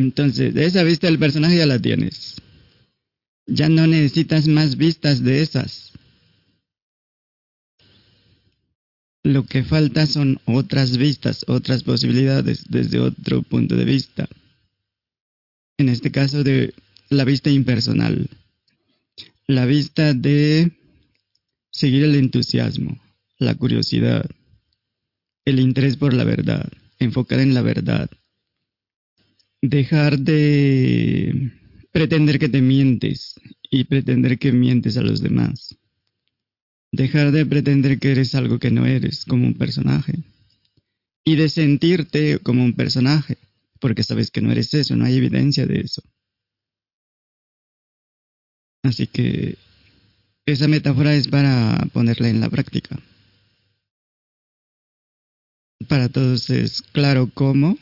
Entonces, esa vista del personaje ya la tienes. Ya no necesitas más vistas de esas. Lo que falta son otras vistas, otras posibilidades desde otro punto de vista. En este caso de la vista impersonal. La vista de seguir el entusiasmo, la curiosidad, el interés por la verdad, enfocar en la verdad. Dejar de pretender que te mientes y pretender que mientes a los demás. Dejar de pretender que eres algo que no eres, como un personaje. Y de sentirte como un personaje, porque sabes que no eres eso, no hay evidencia de eso. Así que esa metáfora es para ponerla en la práctica. Para todos es claro cómo.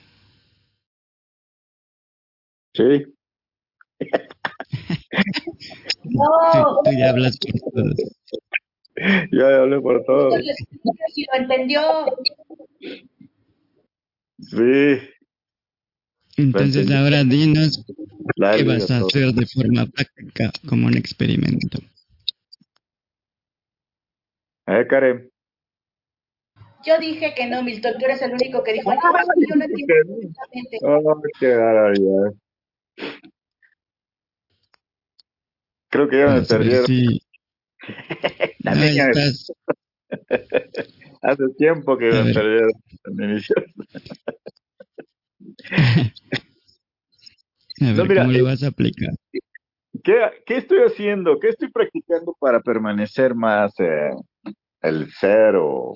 Sí. no. Tú, ya hablas por todos. Ya hablé por todos. Si lo entendió. Sí. Entonces ahora dinos qué vas a hacer de forma práctica como un experimento. Eh, Karen. Yo dije que no, Milton, tú eres el único que dijo, no, yo no entiendo. Oh, qué barbaridad. Creo que ya me perdieron. Sí. La niña estás... Hace tiempo que me perdieron en inicio. A ver, No, mira, ¿cómo eh, lo vas a aplicar? ¿Qué, ¿Qué estoy haciendo? ¿Qué estoy practicando para permanecer más eh, el ser o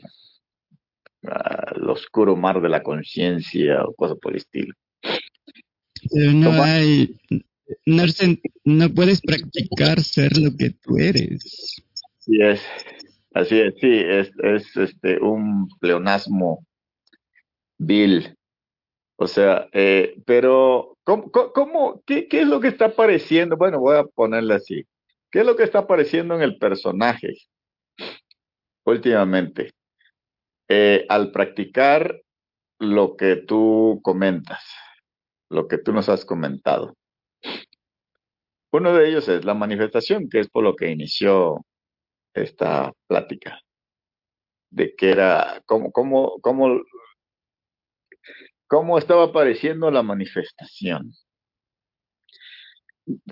ah, el oscuro mar de la conciencia o cosas por el estilo? No hay... No, puedes practicar ser lo que tú eres. Así es, así es, sí, es, es este un pleonasmo vil. O sea, eh, pero ¿cómo, cómo- cómo- qué, qué es lo que está apareciendo? Bueno, voy a ponerle así. ¿Qué es lo que está apareciendo en el personaje últimamente? Eh, al practicar lo que tú comentas, lo que tú nos has comentado. Uno de ellos es la manifestación, que es por lo que inició esta plática, de que era, cómo, cómo, cómo, cómo estaba apareciendo la manifestación.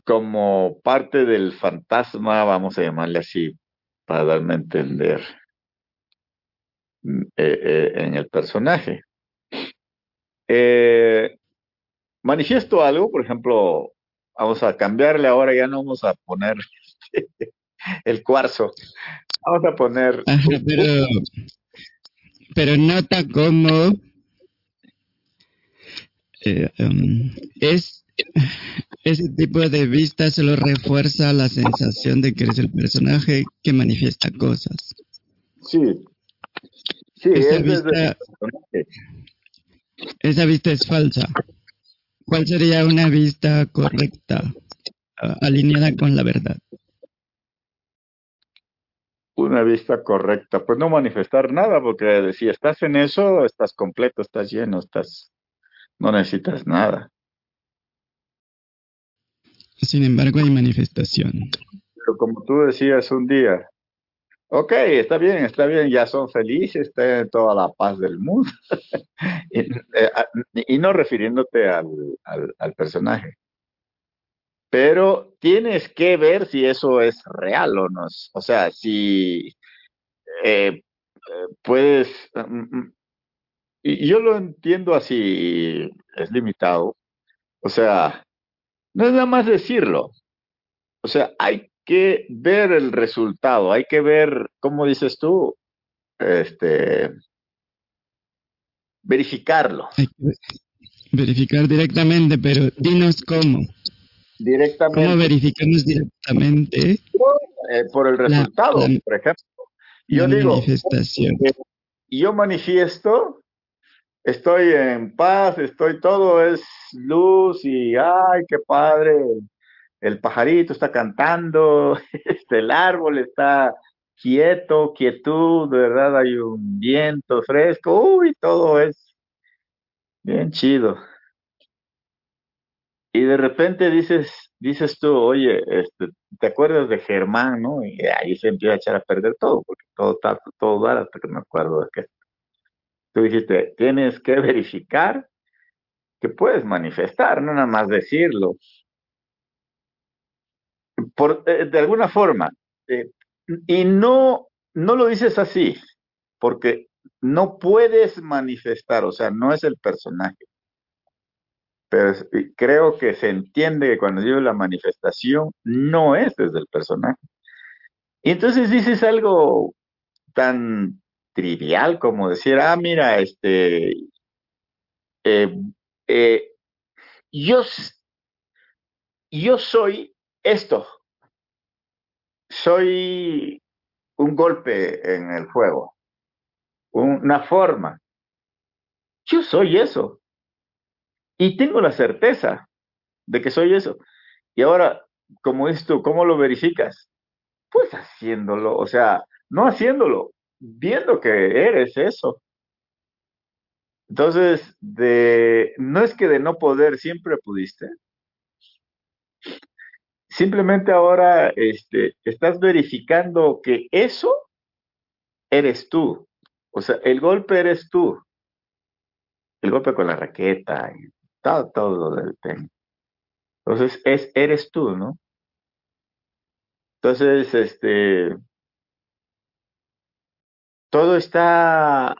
Como parte del fantasma, vamos a llamarle así, para darme a entender mm, eh, eh, en el personaje. Eh, manifiesto algo, por ejemplo, vamos a cambiarle ahora, ya no vamos a poner el cuarzo, vamos a poner Ajá, pero, pero nota cómo eh, um, es ese tipo de vista solo refuerza la sensación de que eres el personaje que manifiesta cosas. Sí. Sí, Esa es vista-. Esa vista es falsa. ¿Cuál sería una vista correcta, alineada con la verdad? Una vista correcta. Pues no manifestar nada, porque si estás en eso, estás completo, estás lleno, estás, no necesitas nada. Sin embargo, hay manifestación. Pero como tú decías un día, ok, está bien, está bien, ya son felices, tienen toda la paz del mundo. y, eh, a- y no refiriéndote al, al, al personaje. Pero tienes que ver si eso es real o no. O sea, si eh, eh, puedes... mm, mm, y y yo lo entiendo así, es limitado. O sea, no es nada más decirlo. O sea, hay que ver el resultado, hay que ver, ¿cómo dices tú? Este, verificarlo Hay que ve- verificar directamente, pero dinos cómo. directamente ¿Cómo verificamos directamente eh, por el resultado, la- por ejemplo. Yo digo, y yo manifiesto, estoy en paz, estoy todo es luz y ay, qué padre, el pajarito está cantando, este, el árbol está quieto, quietud, de verdad hay un viento fresco, uy, todo es bien chido. y de repente dices, dices tú, oye, este, ¿te acuerdas de Germán, no? Y ahí se empieza a echar a perder todo, porque todo está, todo da hasta que me acuerdo de que tú dijiste, tienes que verificar que puedes manifestar, no nada más decirlo. Eh, de alguna forma, eh, y no, no lo dices así, porque no puedes manifestar, o sea, no es el personaje. Pero creo que se entiende que cuando digo la manifestación, no es desde el personaje. Y entonces dices algo tan trivial como decir, ah, mira, este, eh, yo, yo soy esto, soy un golpe en el fuego, una forma. Yo soy eso. Y tengo la certeza de que soy eso. Y ahora, como dices tú, ¿cómo lo verificas? Pues haciéndolo, o sea, no haciéndolo, viendo que eres eso. Entonces, de, no es que de no poder siempre pudiste. Simplemente ahora este, estás verificando que eso eres tú. O sea, el golpe eres tú. El golpe con la raqueta y todo, todo del tema. Entonces, es, eres tú, ¿no? Entonces, este, todo está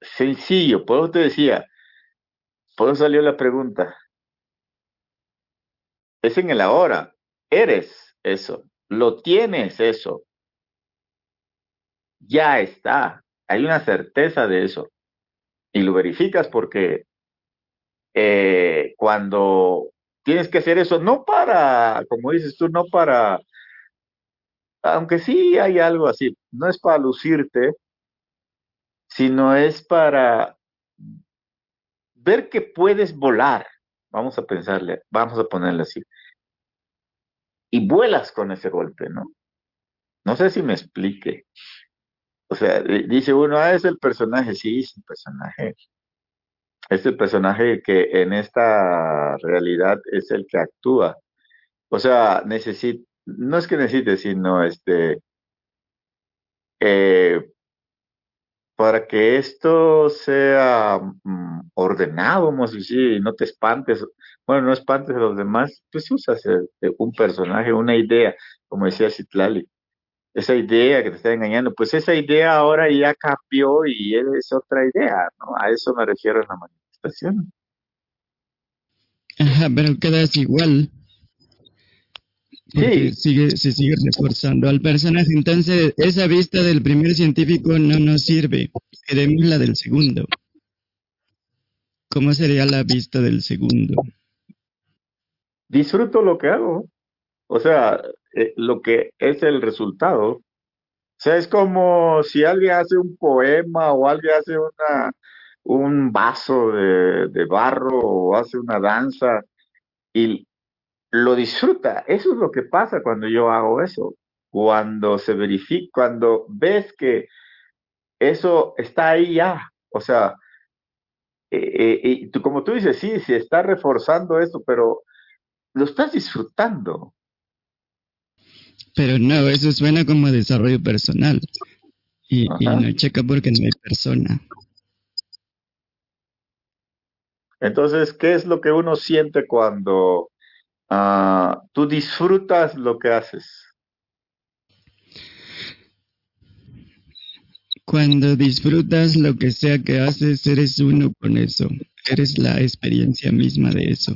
sencillo. Por eso te decía, por eso salió la pregunta. Es en el ahora. Eres eso. Lo tienes eso. Ya está. Hay una certeza de eso. Y lo verificas porque eh, cuando tienes que hacer eso, no para, como dices tú, no para, aunque sí hay algo así, no es para lucirte, sino es para ver que puedes volar. Vamos a pensarle, vamos a ponerle así. Y vuelas con ese golpe, ¿no? No sé si me explique. O sea, dice uno, ah, es el personaje, sí, es el personaje. Es el personaje que en esta realidad es el que actúa. O sea, necesita, no es que necesite, sino este, eh, para que esto sea mm, ordenado, vamos a decir, no te espantes, bueno, no espantes a los demás, pues usas un personaje, una idea, como decía Citlali, esa idea que te está engañando, pues esa idea ahora ya cambió y es otra idea, ¿no? A eso me refiero en la manifestación. Ajá, pero quedas igual. Sí. Sigue, se sigue reforzando al personaje. Entonces, esa vista del primer científico no nos sirve. Queremos la del segundo. ¿Cómo sería la vista del segundo? Disfruto lo que hago. O sea, eh, lo que es el resultado. O sea, es como si alguien hace un poema o alguien hace una, un vaso de, de barro o hace una danza y lo disfruta. Eso es lo que pasa cuando yo hago eso. Cuando se verifica, cuando ves que eso está ahí ya. O sea, eh, eh, y como tú dices, sí, sí está reforzando eso, pero lo estás disfrutando. Pero no, eso suena como desarrollo personal. Y, y, no checa porque no hay persona. Entonces, ¿qué es lo que uno siente cuando Ah, tú disfrutas lo que haces. Cuando disfrutas lo que sea que haces, eres uno con eso. Eres la experiencia misma de eso.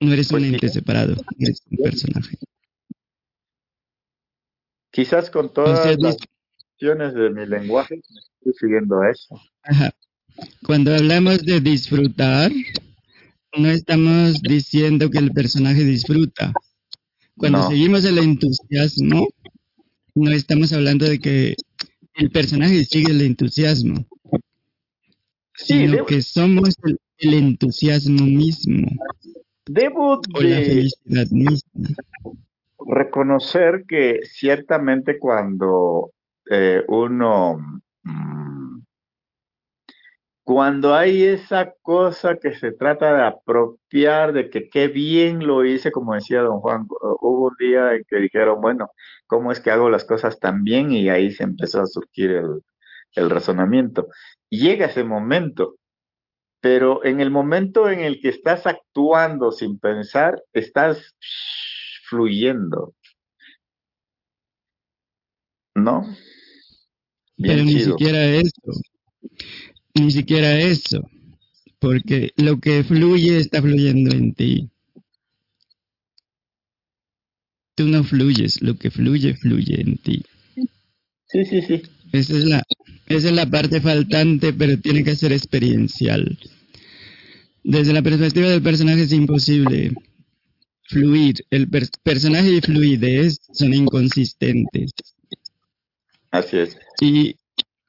No eres un pues ente separado, eres un personaje. Quizás con todas las opciones de mi lenguaje estoy siguiendo eso. Cuando hablamos de disfrutar, no estamos diciendo que el personaje disfruta. Cuando seguimos el entusiasmo, no estamos hablando de que el personaje sigue el entusiasmo, sino que somos el, entusiasmo mismo. Debo o la felicidad misma. Reconocer que ciertamente cuando eh, uno mm, cuando hay esa cosa que se trata de apropiar, de que qué bien lo hice, como decía don Juan, hubo un día en que dijeron, bueno, ¿cómo es que hago las cosas tan bien? Y ahí se empezó a surgir el, el razonamiento. llega ese momento, pero en el momento en el que estás actuando sin pensar, estás fluyendo. ¿No? Pero ni siquiera eso. Ni siquiera eso. Porque lo que fluye está fluyendo en ti. Tú no fluyes, lo que fluye, fluye en ti. Sí, sí, sí. Esa es la, esa es la parte faltante, pero tiene que ser experiencial. Desde la perspectiva del personaje es imposible fluir. El personaje y fluidez son inconsistentes. Así es. Y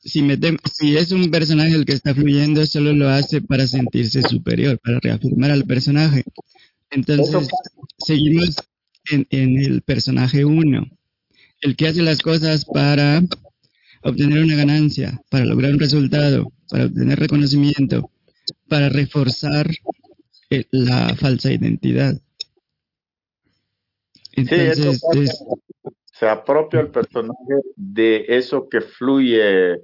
si, si es un personaje el que está fluyendo, solo lo hace para sentirse superior, para reafirmar al personaje. Entonces, seguimos en, en el personaje 1, el que hace las cosas para obtener una ganancia, para lograr un resultado, para obtener reconocimiento, para reforzar eh, la falsa identidad. Entonces, se apropia el personaje de eso que fluye.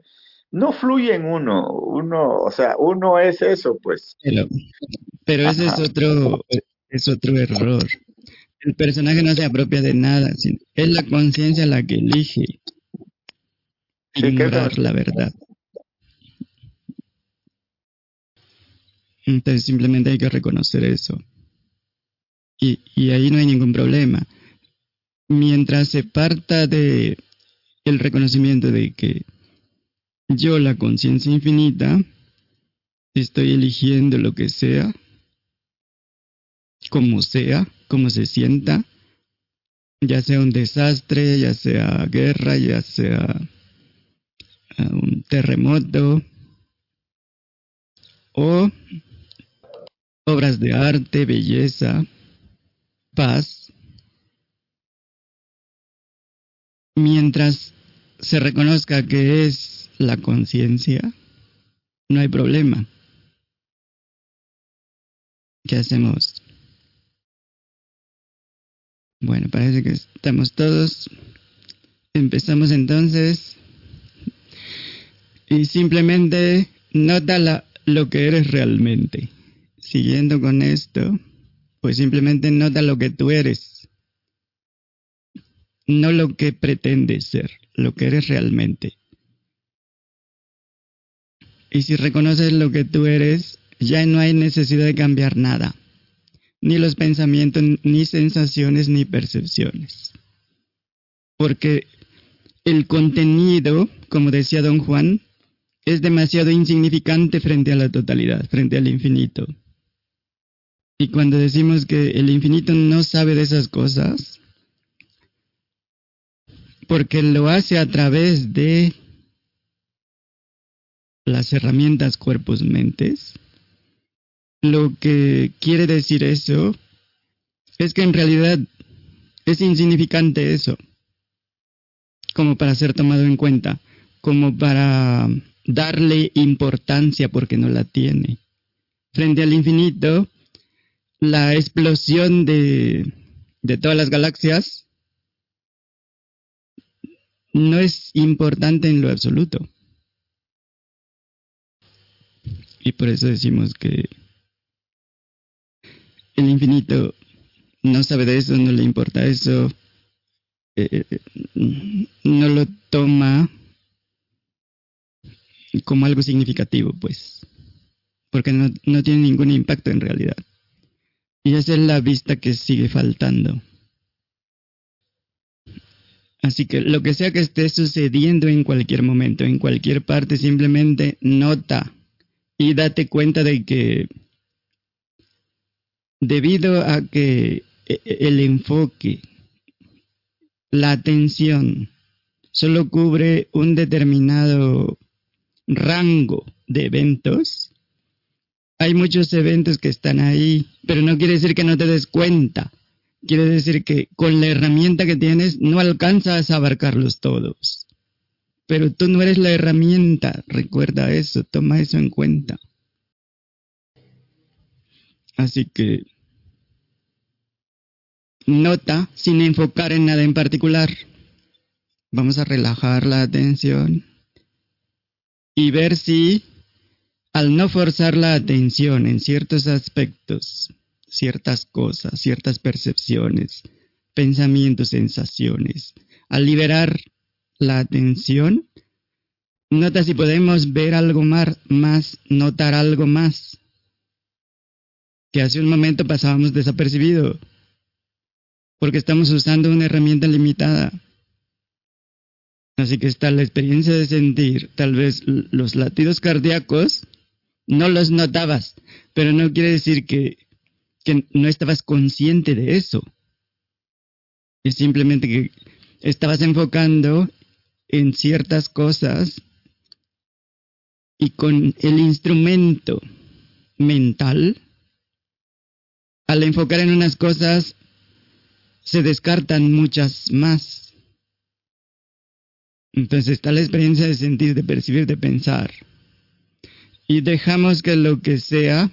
No fluye en uno, uno, o sea, uno es eso, pues. Pero, ese es otro, es otro error. El personaje no se apropia de nada, es la conciencia la que elige ignorar la verdad. Entonces simplemente hay que reconocer eso. Y, y ahí no hay ningún problema mientras se parta de el reconocimiento de que yo, la conciencia infinita, estoy eligiendo lo que sea, como sea, como se sienta, ya sea un desastre, ya sea guerra, ya sea ah, un terremoto, o obras de arte, belleza, paz, mientras se reconozca que es la conciencia, no hay problema. ¿Qué hacemos? Bueno, parece que estamos todos. Empezamos entonces. Y simplemente nota la, lo que eres realmente. Siguiendo con esto, pues simplemente nota lo que tú eres no lo que pretendes ser, lo que eres realmente. Y si reconoces lo que tú eres, ya no hay necesidad de cambiar nada, ni los pensamientos, ni sensaciones, ni percepciones. Porque el contenido, como decía don Juan, es demasiado insignificante frente a la totalidad, frente al infinito. Y cuando decimos que el infinito no sabe de esas cosas, porque lo hace a través de las herramientas cuerpos-mentes. Lo que quiere decir eso es que en realidad es insignificante eso, como para ser tomado en cuenta, como para darle importancia porque no la tiene. Frente al infinito, la explosión de, de todas las galaxias no es importante en lo absoluto. Y por eso decimos que el infinito no sabe de eso, no le importa eso, eh, no lo toma como algo significativo, pues, porque no, no tiene ningún impacto en realidad. Y esa es la vista que sigue faltando. Así que lo que sea que esté sucediendo en cualquier momento, en cualquier parte, simplemente nota y date cuenta de que debido a que e, e, el enfoque, la atención, solo cubre un determinado rango de eventos, hay muchos eventos que están ahí, pero no quiere decir que no te des cuenta quiere decir que con la herramienta que tienes no alcanzas a abarcarlos todos. pero tú no eres la herramienta. Recuerda eso, toma eso en cuenta. Así que nota sin enfocar en nada en particular. Vamos a relajar la atención y ver si al no forzar la atención en ciertos aspectos, ciertas cosas, ciertas percepciones, pensamientos, sensaciones, al liberar la atención, nota si podemos ver algo más, más notar algo más que hace un momento pasábamos desapercibido, porque estamos usando una herramienta limitada. Así que está la experiencia de sentir, tal vez los latidos cardíacos no los notabas, pero no quiere decir que, que no estabas consciente de eso. Es simplemente que estabas enfocando en ciertas cosas y con el instrumento mental, al enfocar en unas cosas, se descartan muchas más. Entonces está la experiencia de sentir, de percibir, de pensar. Y dejamos que lo que sea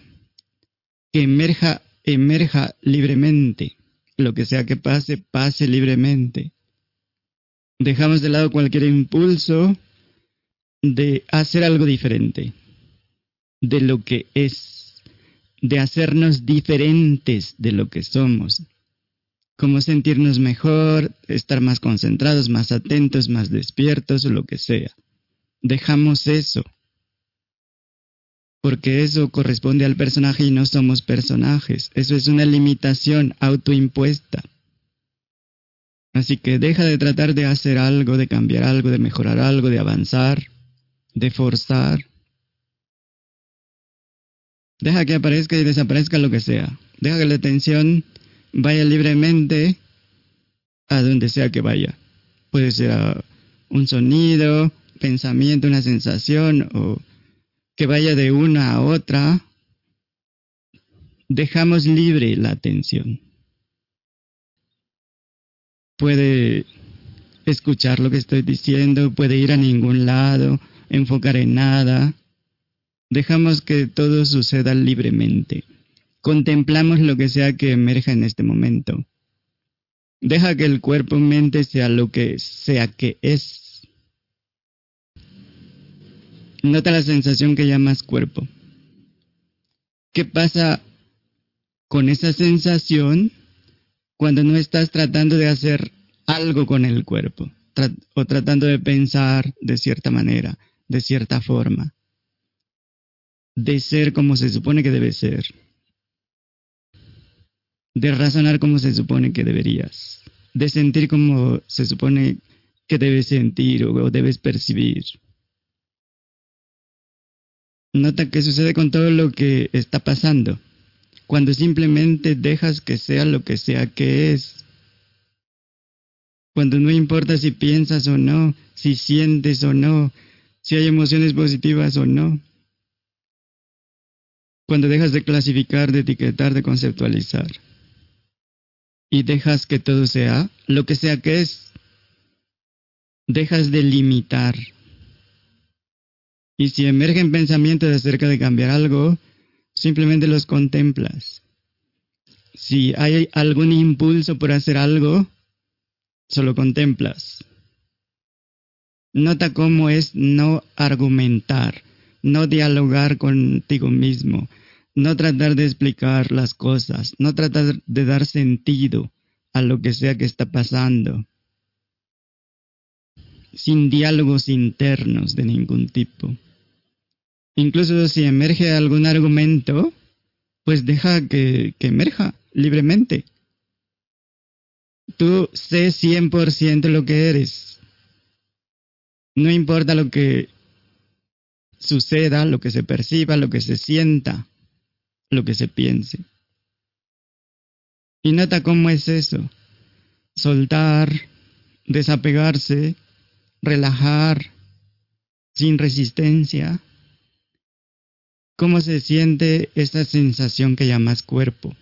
que emerja, emerja libremente. Lo que sea que pase, pase libremente. Dejamos de lado cualquier impulso de hacer algo diferente de lo que es, de hacernos diferentes de lo que somos, como sentirnos mejor, estar más concentrados, más atentos, más despiertos o lo que sea. Dejamos eso. Porque eso corresponde al personaje y no somos personajes. Eso es una limitación autoimpuesta. Así que deja de tratar de hacer algo, de cambiar algo, de mejorar algo, de avanzar, de forzar. Deja que aparezca y desaparezca lo que sea. Deja que la atención vaya libremente a donde sea que vaya. Puede ser un sonido, pensamiento, una sensación o que vaya de una a otra. Dejamos libre la atención. Puede escuchar lo que estoy diciendo, puede ir a ningún lado, enfocar en nada. Dejamos que todo suceda libremente. Contemplamos lo que sea que emerja en este momento. Deja que el cuerpo-mente sea lo que sea que es. Nota la sensación que llamas cuerpo. ¿Qué pasa con esa sensación cuando no estás tratando de hacer algo con el cuerpo o tratando de pensar de cierta manera, de cierta forma, de ser como se supone que debe ser? de razonar como se supone que deberías, de sentir como se supone que debes sentir o, debes percibir. Nota que sucede con todo lo que está pasando, cuando simplemente dejas que sea lo que sea que es, cuando no importa si piensas o no, si sientes o no, si hay emociones positivas o no, cuando dejas de clasificar, de etiquetar, de conceptualizar y dejas que todo sea lo que sea que es. Dejas de limitar. Y si emergen pensamientos acerca de cambiar algo, simplemente los contemplas. Si hay algún impulso por hacer algo, solo contemplas. Nota cómo es no argumentar, no dialogar contigo mismo, no tratar de explicar las cosas, no tratar de dar sentido a lo que sea que está pasando, sin diálogos internos de ningún tipo. Incluso si emerge algún argumento, pues deja que, emerja libremente. Tú sé 100% lo que eres. No importa lo que suceda, lo que se perciba, lo que se sienta lo que se piense. Y nota cómo es eso. Soltar, desapegarse, relajar, sin resistencia. ¿Cómo se siente esta sensación que llamas cuerpo?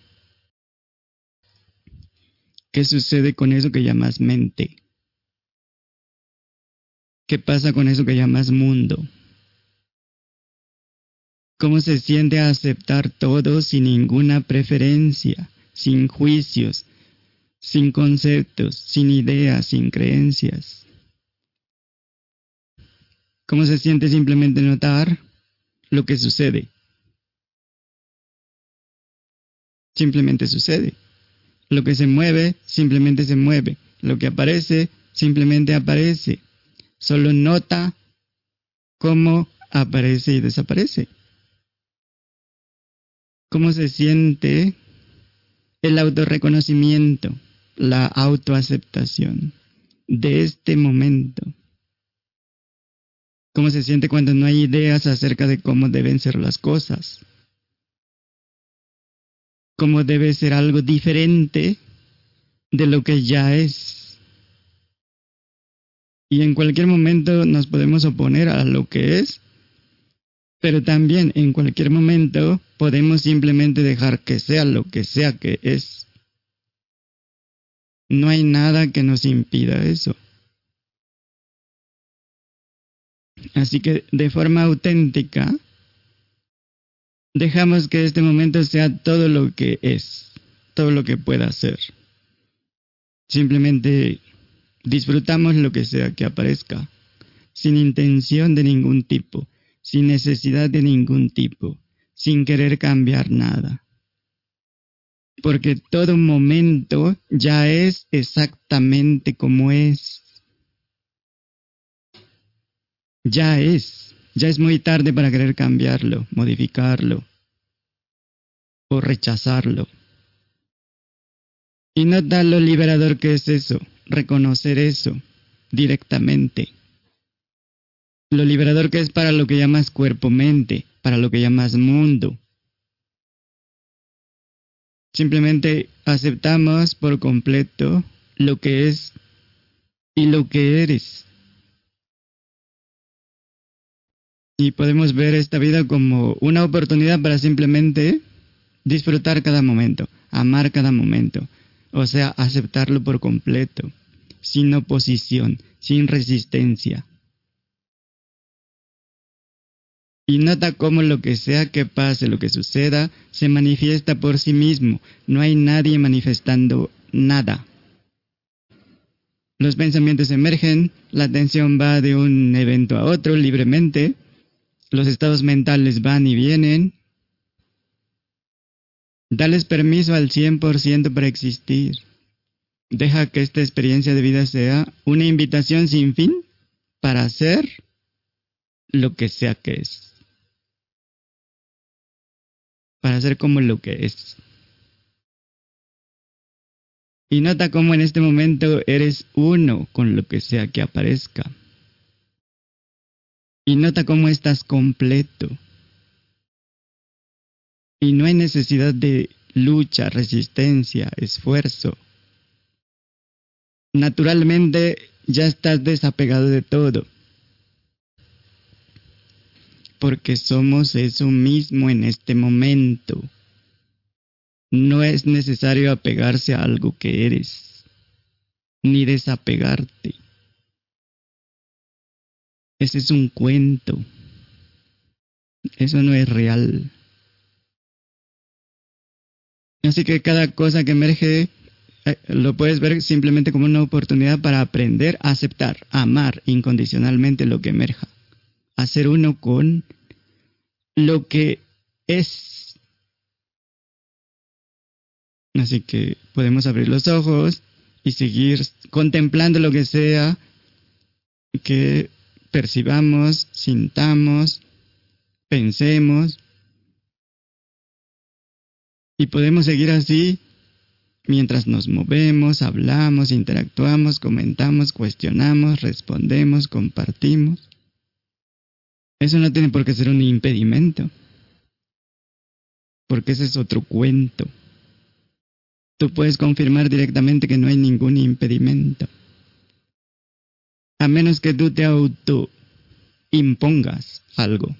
¿Qué sucede con eso que llamas mente? ¿Qué pasa con eso que llamas mundo? ¿Cómo se siente aceptar todo sin ninguna preferencia, sin juicios, sin conceptos, sin ideas, sin creencias? ¿Cómo se siente simplemente notar lo que sucede? Simplemente sucede. Lo que se mueve, simplemente se mueve. Lo que aparece, simplemente aparece. Solo nota cómo aparece y desaparece. ¿Cómo se siente el autorreconocimiento, la autoaceptación de este momento? ¿Cómo se siente cuando no hay ideas acerca de cómo deben ser las cosas? ¿Cómo debe ser algo diferente de lo que ya es? Y en cualquier momento nos podemos oponer a lo que es, pero también en cualquier momento podemos simplemente dejar que sea lo que sea que es. No hay nada que nos impida eso. Así que de forma auténtica, dejamos que este momento sea todo lo que es, todo lo que pueda ser. Simplemente disfrutamos lo que sea que aparezca, sin intención de ningún tipo, sin necesidad de ningún tipo, sin querer cambiar nada. Porque todo momento ya es exactamente como es. Ya es, ya es muy tarde para querer cambiarlo, modificarlo o rechazarlo. Y nota lo liberador que es eso, reconocer eso directamente. Lo liberador que es para lo que llamas cuerpo-mente, para lo que llamas mundo. Simplemente aceptamos por completo lo que es y lo que eres. Y podemos ver esta vida como una oportunidad para simplemente disfrutar cada momento, amar cada momento, o sea, aceptarlo por completo, sin oposición, sin resistencia. Y nota cómo lo que sea que pase, lo que suceda, se manifiesta por sí mismo. No hay nadie manifestando nada. Los pensamientos emergen, la atención va de un evento a otro libremente, los estados mentales van y vienen. Dales permiso al 100% para existir. Deja que esta experiencia de vida sea una invitación sin fin para hacer lo que sea que es. Para ser como lo que es. Y nota cómo en este momento eres uno con lo que sea que aparezca. Y nota cómo estás completo. Y no hay necesidad de lucha, resistencia, esfuerzo. Naturalmente ya estás desapegado de todo. Porque somos eso mismo en este momento. No es necesario apegarse a algo que eres, ni desapegarte. Ese es un cuento. Eso no es real. Así que cada cosa que emerge eh, lo puedes ver simplemente como una oportunidad para aprender a aceptar, amar incondicionalmente lo que emerja. Hacer uno con lo que es. Así que podemos abrir los ojos y seguir contemplando lo que sea que percibamos, sintamos, pensemos. Y podemos seguir así mientras nos movemos, hablamos, interactuamos, comentamos, cuestionamos, respondemos, compartimos. Eso no tiene por qué ser un impedimento, porque ese es otro cuento. Tú puedes confirmar directamente que no hay ningún impedimento a menos que tú te auto impongas algo.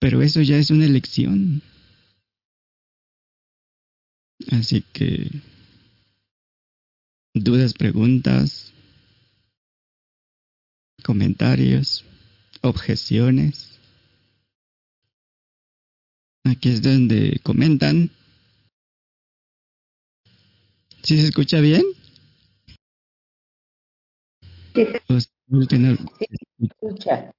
Pero eso ya es una elección. Así que, dudas, preguntas. comentarios, objeciones. Aquí es donde comentan. ¿Sí se escucha bien? Sí, se ¿O se que no- escucha.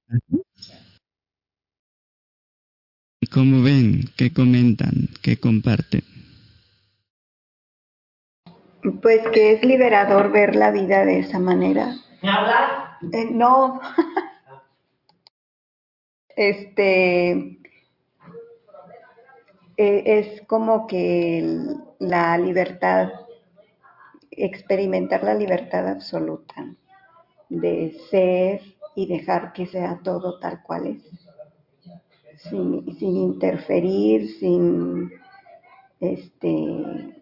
¿Cómo ven? ¿Qué comentan? ¿Qué comparten? Pues que es liberador ver la vida de esa manera. Eh, no. este eh, es como que el- la libertad, experimentar la libertad absoluta de ser y dejar que sea todo tal cual es, sin, sin interferir, sin este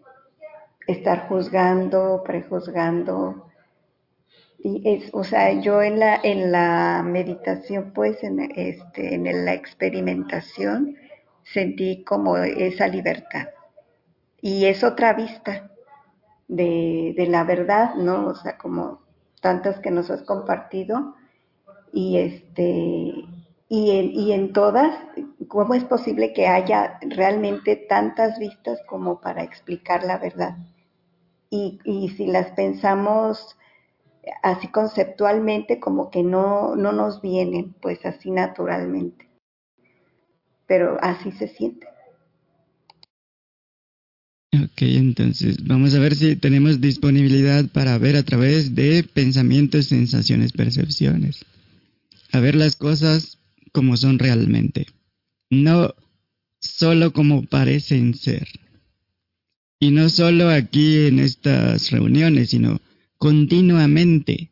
estar juzgando, prejuzgando. Y es, o sea, yo en la, en la meditación, pues, en, este, en la experimentación, sentí como esa libertad. Y es otra vista de, de la verdad, ¿no? O sea, como tantas que nos has compartido. Y este, y en, y en todas, ¿cómo es posible que haya realmente tantas vistas como para explicar la verdad? Y, y si las pensamos así conceptualmente, como que no, no nos vienen, pues así naturalmente. Pero así se siente. Ok, entonces vamos a ver si tenemos disponibilidad para ver a través de pensamientos, sensaciones, percepciones. A ver las cosas como son realmente. No solo como parecen ser. Y no solo aquí en estas reuniones, sino continuamente.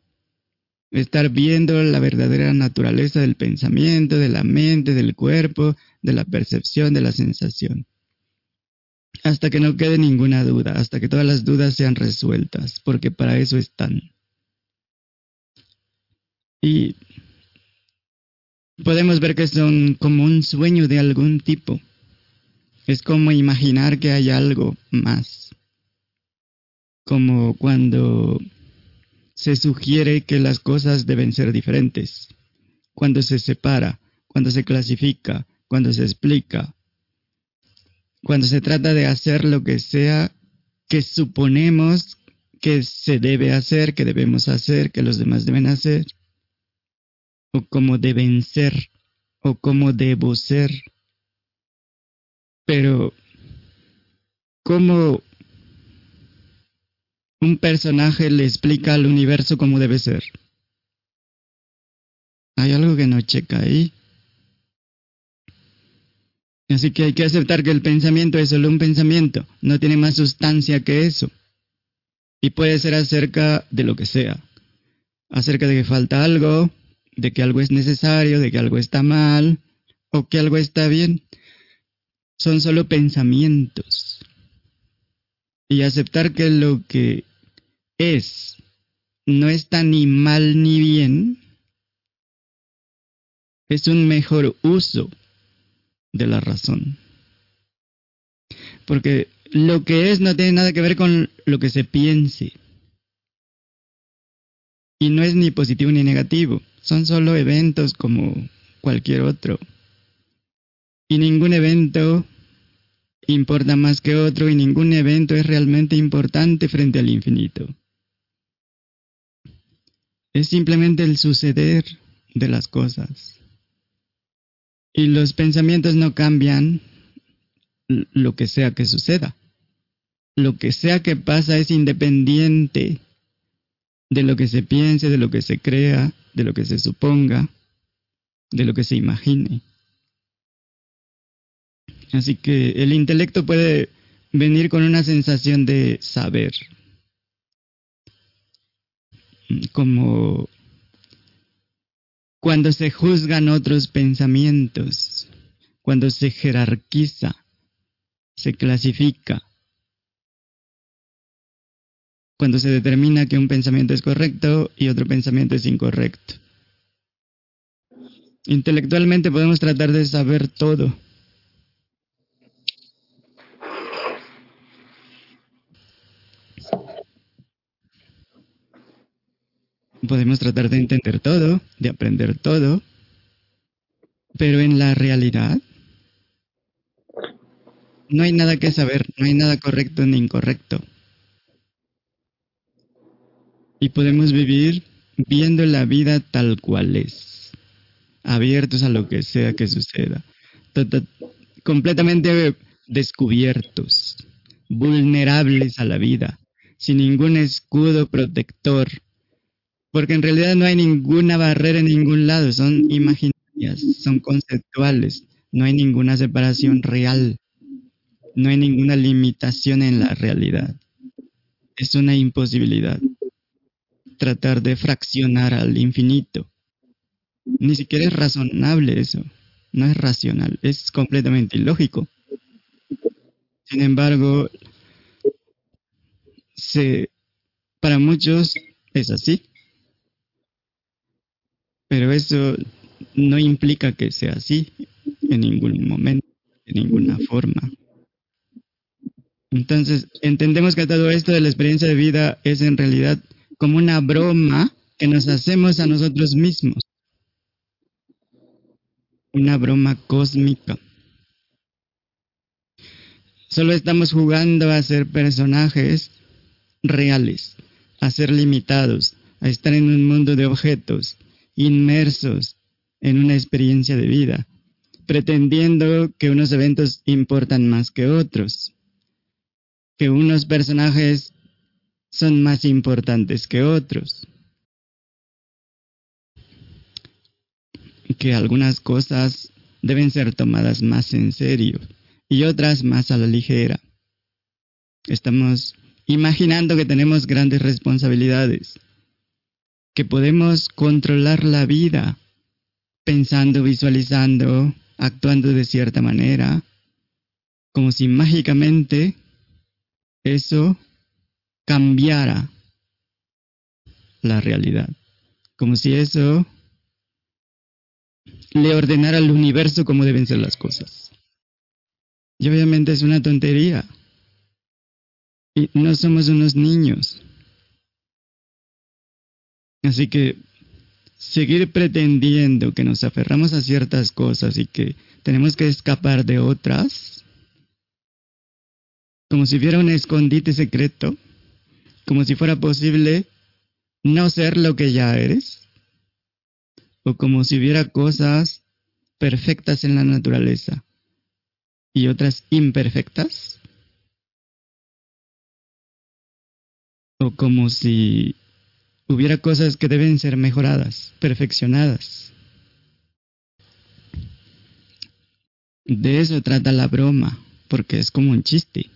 Estar viendo la verdadera naturaleza del pensamiento, de la mente, del cuerpo, de la percepción, de la sensación hasta que no quede ninguna duda, hasta que todas las dudas sean resueltas, porque para eso están. Y podemos ver que son como un sueño de algún tipo. Es como imaginar que hay algo más. Como cuando se sugiere que las cosas deben ser diferentes. Cuando se separa, cuando se clasifica, cuando se explica, cuando se trata de hacer lo que sea que suponemos que se debe hacer, que debemos hacer, que los demás deben hacer, o cómo deben ser, o cómo debo ser. Pero, ¿cómo un personaje le explica al universo cómo debe ser? Hay algo que no checa ahí. Así que hay que aceptar que el pensamiento es solo un pensamiento, no tiene más sustancia que eso. Y puede ser acerca de lo que sea. Acerca de que falta algo, de que algo es necesario, de que algo está mal, o que algo está bien. Son solo pensamientos. Y aceptar que lo que es no está ni mal ni bien es un mejor uso de la razón. Porque lo que es no tiene nada que ver con lo que se piense. Y no es ni positivo ni negativo, son solo eventos como cualquier otro. Y ningún evento importa más que otro y ningún evento es realmente importante frente al infinito. Es simplemente el suceder de las cosas. Y los pensamientos no cambian lo que sea que suceda. Lo que sea que pasa es independiente de lo que se piense, de lo que se crea, de lo que se suponga, de lo que se imagine. Así que el intelecto puede venir con una sensación de saber, como cuando se juzgan otros pensamientos, cuando se jerarquiza, se clasifica, cuando se determina que un pensamiento es correcto y otro pensamiento es incorrecto. Intelectualmente podemos tratar de saber todo. Podemos tratar de entender todo, de aprender todo, pero en la realidad no hay nada que saber, no hay nada correcto ni incorrecto. Y podemos vivir viendo la vida tal cual es, abiertos a lo que sea que suceda, completamente descubiertos, vulnerables a la vida, sin ningún escudo protector, porque en realidad no hay ninguna barrera en ningún lado, son imaginarias, son conceptuales, no hay ninguna separación real, no hay ninguna limitación en la realidad. Es una imposibilidad tratar de fraccionar al infinito. Ni siquiera es razonable eso, no es racional, es completamente ilógico. Sin embargo, para muchos es así. Pero eso no implica que sea así en ningún momento, de ninguna forma. Entonces, entendemos que todo esto de la experiencia de vida es en realidad como una broma que nos hacemos a nosotros mismos. Una broma cósmica. Solo estamos jugando a ser personajes reales, a ser limitados, a estar en un mundo de objetos, inmersos en una experiencia de vida, pretendiendo que unos eventos importan más que otros, que unos personajes son más importantes que otros, que algunas cosas deben ser tomadas más en serio y otras más a la ligera. Estamos imaginando que tenemos grandes responsabilidades, que podemos controlar la vida, pensando, visualizando, actuando de cierta manera, como si mágicamente eso cambiara la realidad, como si eso le ordenara al universo cómo deben ser las cosas. Y obviamente es una tontería. Y no somos unos niños. Así que seguir pretendiendo que nos aferramos a ciertas cosas y que tenemos que escapar de otras, como si fuera un escondite secreto, como si fuera posible no ser lo que ya eres, o como si hubiera cosas perfectas en la naturaleza y otras imperfectas, o como si hubiera cosas que deben ser mejoradas, perfeccionadas. De eso trata la broma, porque es como un chiste.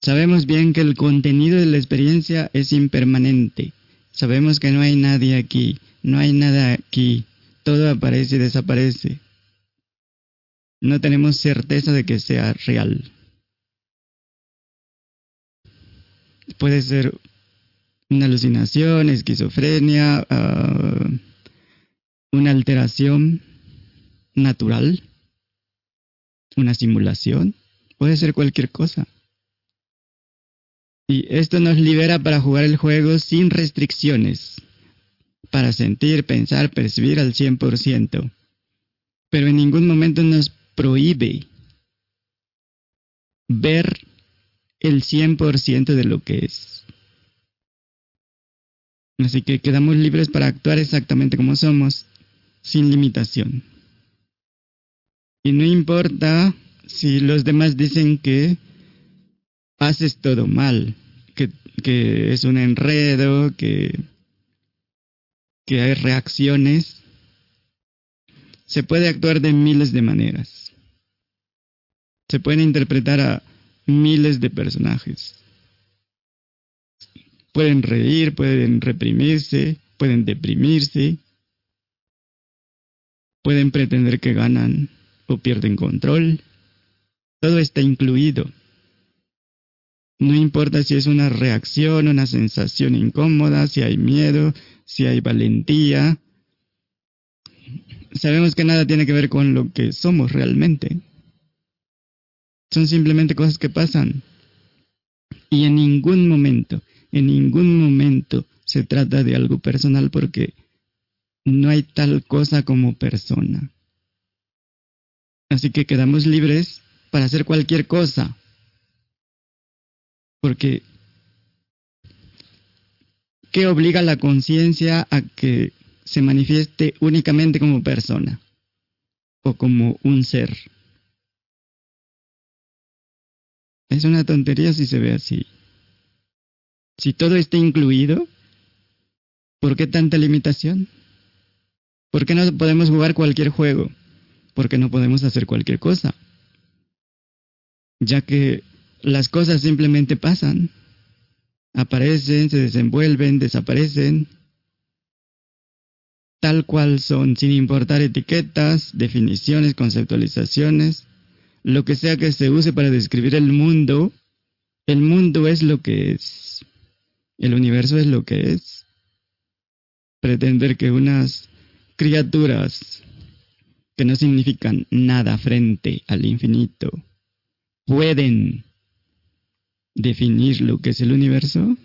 Sabemos bien que el contenido de la experiencia es impermanente. Sabemos que no hay nadie aquí, no hay nada aquí. Todo aparece y desaparece. No tenemos certeza de que sea real. Puede ser una alucinación, esquizofrenia, ah, una alteración natural, una simulación, puede ser cualquier cosa. Y esto nos libera para jugar el juego sin restricciones, para sentir, pensar, percibir al 100%, pero en ningún momento nos prohíbe ver el 100% de lo que es. Así que quedamos libres para actuar exactamente como somos, sin limitación. Y no importa si los demás dicen que haces todo mal, que, es un enredo, que, que hay reacciones. Se puede actuar de miles de maneras. Se puede interpretar a miles de personajes. Pueden reír, pueden reprimirse, pueden deprimirse, pueden pretender que ganan o pierden control. Todo está incluido. No importa si es una reacción, una sensación incómoda, si hay miedo, si hay valentía. Sabemos que nada tiene que ver con lo que somos realmente. Son simplemente cosas que pasan. Y en ningún momento, en ningún momento se trata de algo personal porque no hay tal cosa como persona. Así que quedamos libres para hacer cualquier cosa. Porque ¿qué obliga a la conciencia a que se manifieste únicamente como persona o como un ser? Es una tontería si se ve así. Si todo está incluido, ¿por qué tanta limitación? ¿Por qué no podemos jugar cualquier juego? ¿Por qué no podemos hacer cualquier cosa? Ya que las cosas simplemente pasan. Aparecen, se desenvuelven, desaparecen. Tal cual son, sin importar etiquetas, definiciones, conceptualizaciones lo que sea que se use para describir el mundo, el mundo es lo que es. El universo es lo que es. Pretender que unas criaturas que no significan nada frente al infinito pueden definir lo que es el universo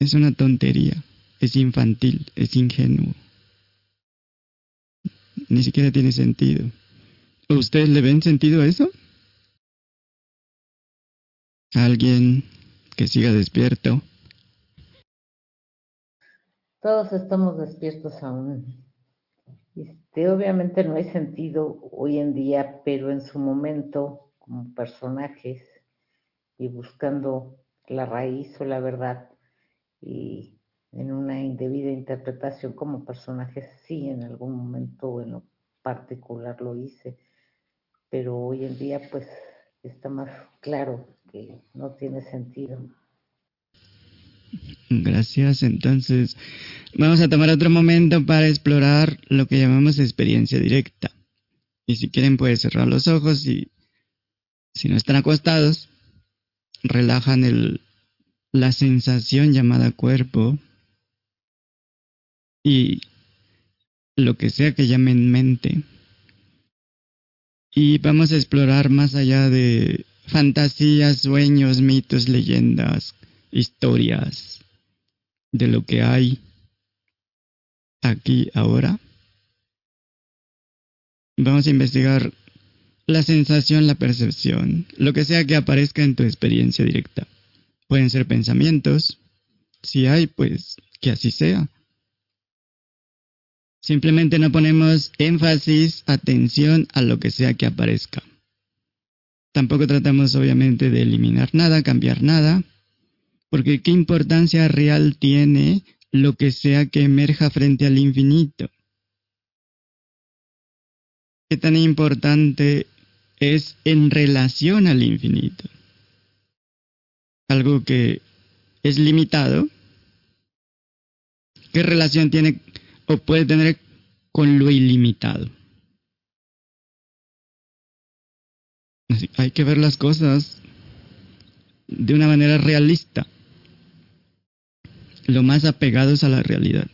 es una tontería, es infantil, es ingenuo ni siquiera tiene sentido. ¿Ustedes le ven sentido a eso? ¿Alguien que siga despierto? Todos estamos despiertos aún. Este, obviamente no hay sentido hoy en día, pero en su momento, como personajes y buscando la raíz o la verdad, y en una indebida interpretación como personaje, sí, en algún momento en lo particular lo hice, pero hoy en día pues está más claro que no tiene sentido. Gracias, entonces vamos a tomar otro momento para explorar lo que llamamos experiencia directa. Y si quieren pueden cerrar los ojos y si no están acostados, relajan el, la sensación llamada cuerpo y lo que sea que llamen mente. Y vamos a explorar más allá de fantasías, sueños, mitos, leyendas, historias, de lo que hay aquí ahora. Vamos a investigar la sensación, la percepción, lo que sea que aparezca en tu experiencia directa. Pueden ser pensamientos, si hay, pues que así sea. Simplemente no ponemos énfasis, atención a lo que sea que aparezca. Tampoco tratamos obviamente de eliminar nada, cambiar nada, porque ¿qué importancia real tiene lo que sea que emerja frente al infinito? ¿Qué tan importante es en relación al infinito? Algo que es limitado. ¿Qué relación tiene puede tener con lo ilimitado. Hay que ver las cosas de una manera realista, lo más apegados a la realidad.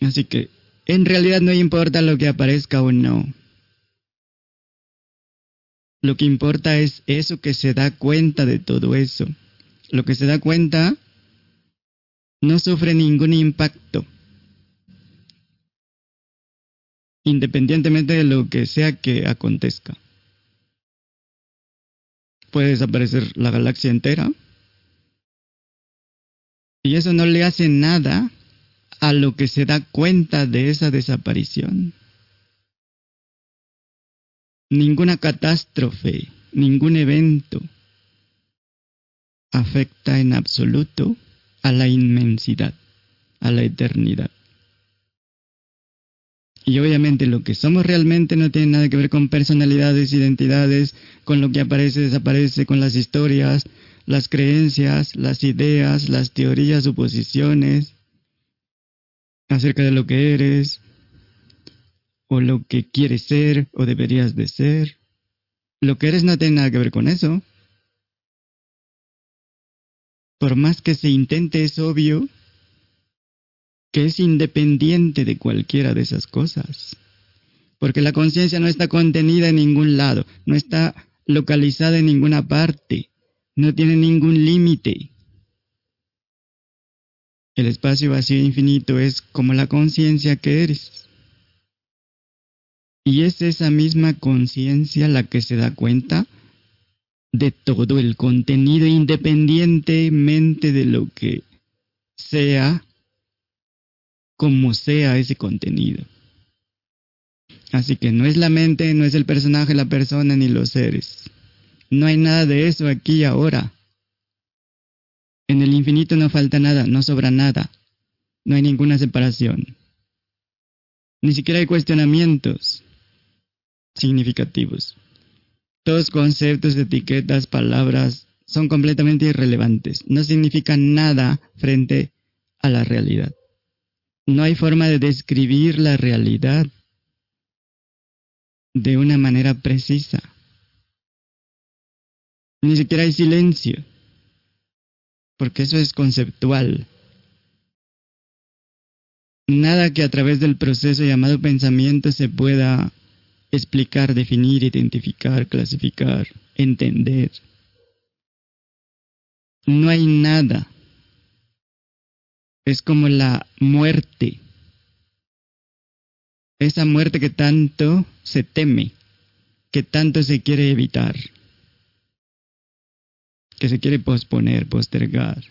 Así que en realidad no importa lo que aparezca o no. Lo que importa es eso que se da cuenta de todo eso. Lo que se da cuenta no sufre ningún impacto. Independientemente de lo que sea que acontezca. Puede desaparecer la galaxia entera. Y eso no le hace nada a lo que se da cuenta de esa desaparición. Ninguna catástrofe, ningún evento afecta en absoluto a la inmensidad, a la eternidad. Y obviamente lo que somos realmente no tiene nada que ver con personalidades, identidades, con lo que aparece, desaparece, con las historias, las creencias, las ideas, las teorías, suposiciones acerca de lo que eres, o lo que quieres ser, o deberías de ser. Lo que eres no tiene nada que ver con eso por más que se intente, es obvio que es independiente de cualquiera de esas cosas. Porque la conciencia no está contenida en ningún lado, no está localizada en ninguna parte, no tiene ningún límite. El espacio vacío infinito es como la conciencia que eres. Y es esa misma conciencia la que se da cuenta de todo el contenido independientemente de lo que sea, como sea ese contenido. Así que no es la mente, no es el personaje, la persona ni los seres. No hay nada de eso aquí ahora. En el infinito no falta nada, no sobra nada. No hay ninguna separación. Ni siquiera hay cuestionamientos significativos. Todos conceptos, etiquetas, palabras son completamente irrelevantes. No significan nada frente a la realidad. No hay forma de describir la realidad de una manera precisa. Ni siquiera hay silencio porque eso es conceptual. Nada que a través del proceso llamado pensamiento se pueda explicar, definir, identificar, clasificar, entender. No hay nada. Es como la muerte. Esa muerte que tanto se teme, que tanto se quiere evitar que se quiere posponer, postergar.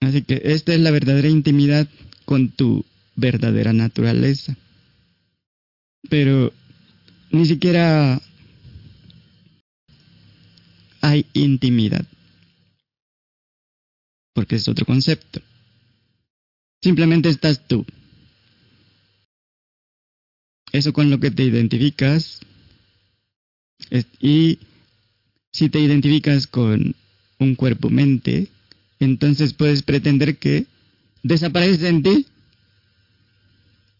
Así que esta es la verdadera intimidad con tu verdadera naturaleza. Pero ni siquiera hay intimidad. Porque es otro concepto. Simplemente estás tú. Eso con lo que te identificas. y si te identificas con un cuerpo-mente, entonces puedes pretender que desaparece en ti,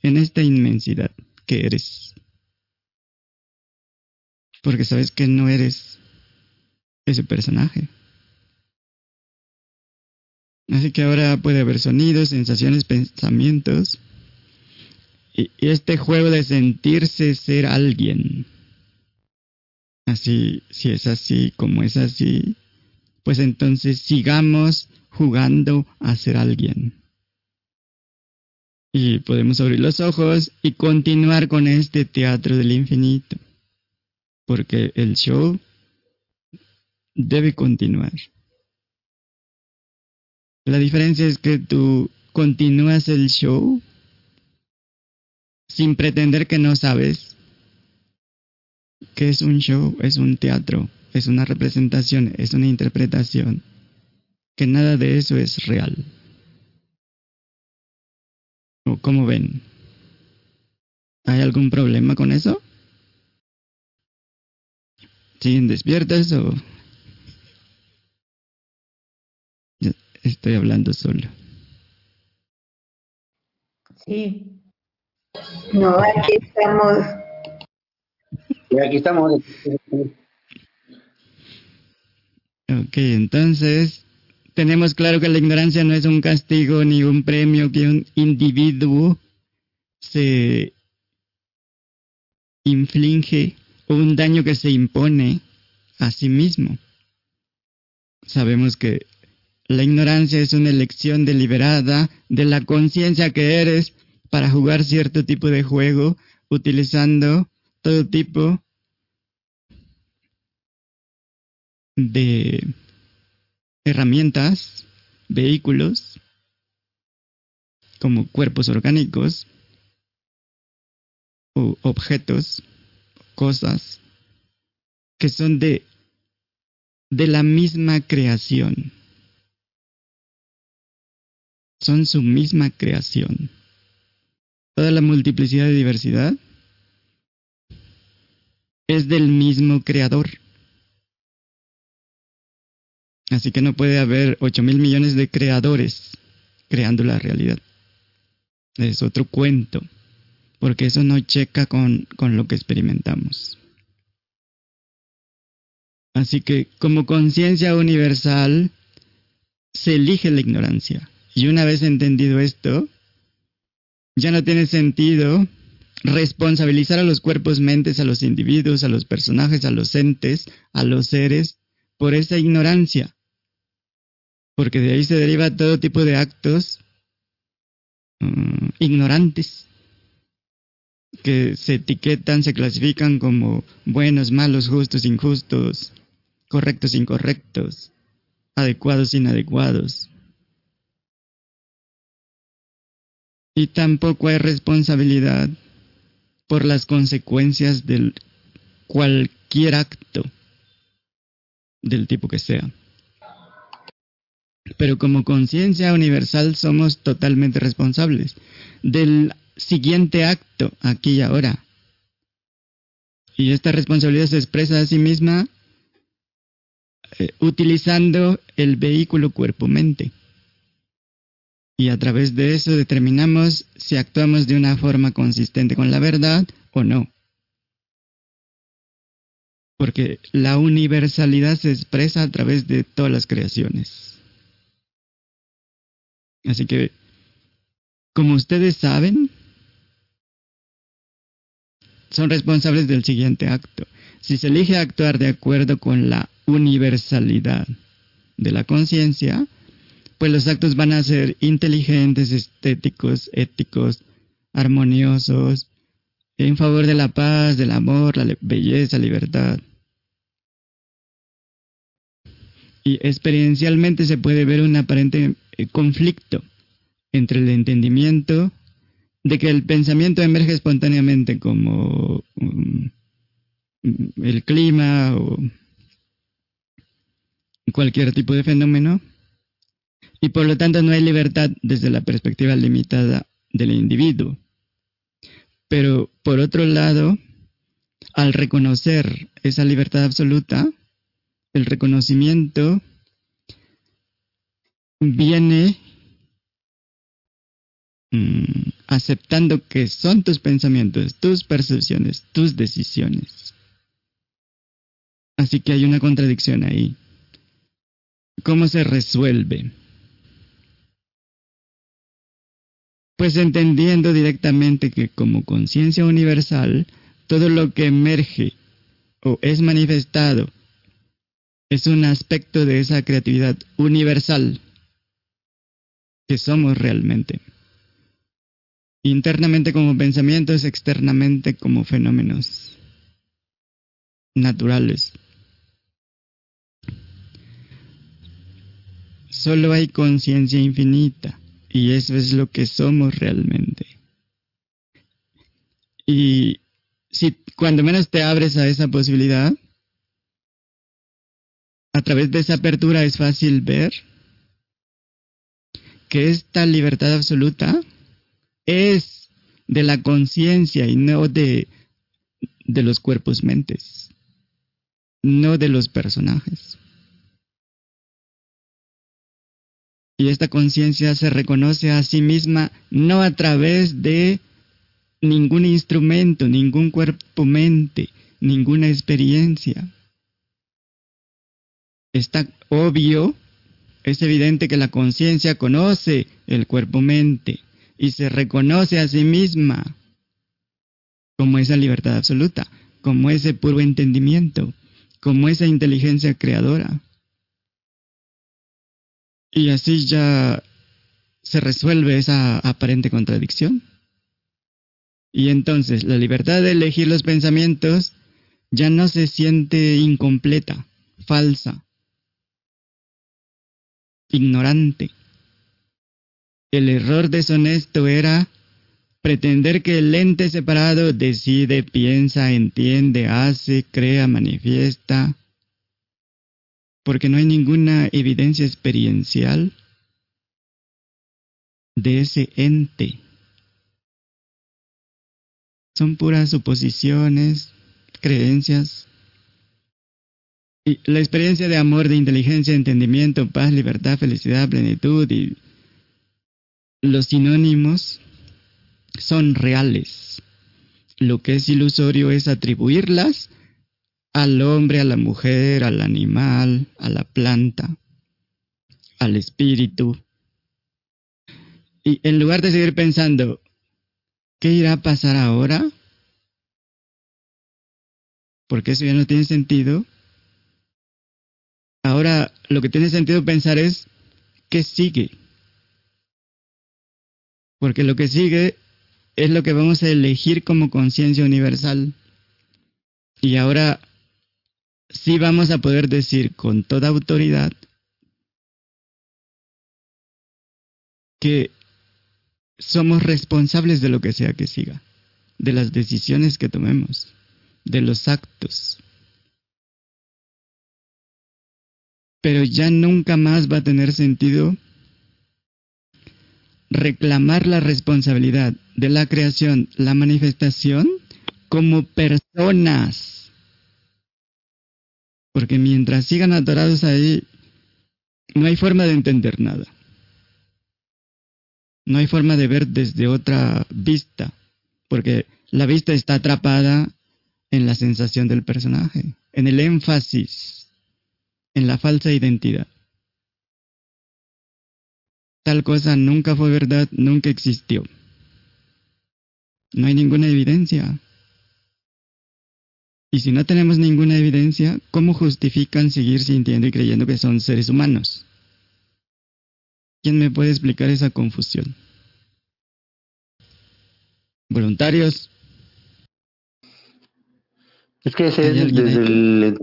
en esta inmensidad que eres. Porque sabes que no eres ese personaje. Así que ahora puede haber sonidos, sensaciones, pensamientos. Y, este juego de sentirse ser alguien Así, si es así, como es así, pues entonces sigamos jugando a ser alguien. Y podemos abrir los ojos y continuar con este teatro del infinito. Porque el show debe continuar. La diferencia es que tú continúas el show sin pretender que no sabes que es un show, es un teatro, es una representación, es una interpretación, que nada de eso es real. ¿O cómo ven? ¿Hay algún problema con eso? ¿Siguen despiertas o...? Estoy hablando solo. Sí. No, aquí estamos aquí estamos. Ok, entonces tenemos claro que la ignorancia no es un castigo ni un premio que un individuo se inflige o un daño que se impone a sí mismo. Sabemos que la ignorancia es una elección deliberada de la conciencia que eres para jugar cierto tipo de juego utilizando todo tipo de herramientas, vehículos, como cuerpos orgánicos o objetos, cosas que son de, de la misma creación. Son su misma creación. Toda la multiplicidad y diversidad es del mismo creador. Así que no puede haber 8 mil millones de creadores creando la realidad. Es otro cuento, porque eso no checa con, con lo que experimentamos. Así que como conciencia universal se elige la ignorancia. Y una vez entendido esto, ya no tiene sentido responsabilizar a los cuerpos, mentes, a los individuos, a los personajes, a los entes, a los seres, por esa ignorancia. Porque de ahí se deriva todo tipo de actos mm, ignorantes que se etiquetan, se clasifican como buenos, malos, justos, injustos, correctos, incorrectos, adecuados, inadecuados. Y tampoco hay responsabilidad por las consecuencias de cualquier acto del tipo que sea. Pero como conciencia universal somos totalmente responsables del siguiente acto, aquí y ahora. Y esta responsabilidad se expresa a sí misma eh, utilizando el vehículo cuerpo-mente. Y a través de eso determinamos si actuamos de una forma consistente con la verdad o no. Porque la universalidad se expresa a través de todas las creaciones. Así que, como ustedes saben, son responsables del siguiente acto. Si se elige actuar de acuerdo con la universalidad de la conciencia, pues los actos van a ser inteligentes, estéticos, éticos, armoniosos, en favor de la paz, del amor, la belleza, libertad. Y experiencialmente se puede ver un aparente eh, conflicto entre el entendimiento de que el pensamiento emerge espontáneamente como um, el clima o cualquier tipo de fenómeno y por lo tanto no hay libertad desde la perspectiva limitada del individuo. Pero por otro lado, al reconocer esa libertad absoluta, el reconocimiento viene Mm, aceptando que son tus pensamientos, tus percepciones, tus decisiones. Así que hay una contradicción ahí. ¿Cómo se resuelve? Pues entendiendo directamente que como conciencia universal, todo lo que emerge o es manifestado es un aspecto de esa creatividad universal que somos realmente internamente como pensamientos, externamente como fenómenos naturales. Solo hay conciencia infinita y eso es lo que somos realmente. Y si cuando menos te abres a esa posibilidad, a través de esa apertura es fácil ver que esta libertad absoluta es de la conciencia y no de, de los cuerpos mentes, no de los personajes. Y esta conciencia se reconoce a sí misma no a través de ningún instrumento, ningún cuerpo-mente, ninguna experiencia. Está obvio, es evidente que la conciencia conoce el cuerpo-mente y se reconoce a sí misma como esa libertad absoluta, como ese puro entendimiento, como esa inteligencia creadora. Y así ya se resuelve esa aparente contradicción. Y entonces la libertad de elegir los pensamientos ya no se siente incompleta, falsa, ignorante. El error deshonesto era pretender que el ente separado decide, piensa, entiende, hace, crea, manifiesta, porque no hay ninguna evidencia experiencial de ese ente. Son puras suposiciones, creencias. Y la experiencia de amor, de inteligencia, entendimiento, paz, libertad, felicidad, plenitud y los sinónimos son reales. Lo que es ilusorio es atribuirlas al hombre, a la mujer, al animal, a la planta, al espíritu. Y en lugar de seguir pensando ¿qué irá a pasar ahora? Porque eso ya no tiene sentido. Ahora lo que tiene sentido pensar es, ¿qué sigue? Porque lo que sigue es lo que vamos a elegir como conciencia universal. Y ahora sí vamos a poder decir con toda autoridad que somos responsables de lo que sea que siga, de las decisiones que tomemos, de los actos. Pero ya nunca más va a tener sentido reclamar la responsabilidad de la creación, la manifestación, como personas. Porque mientras sigan atorados ahí, no hay forma de entender nada. No hay forma de ver desde otra vista, porque la vista está atrapada en la sensación del personaje, en el énfasis, en la falsa identidad. Tal cosa nunca fue verdad, nunca existió. No hay ninguna evidencia. Y si no tenemos ninguna evidencia, ¿cómo justifican seguir sintiendo y creyendo que son seres humanos? ¿Quién me puede explicar esa confusión? ¿Voluntarios? Es que ese es desde el...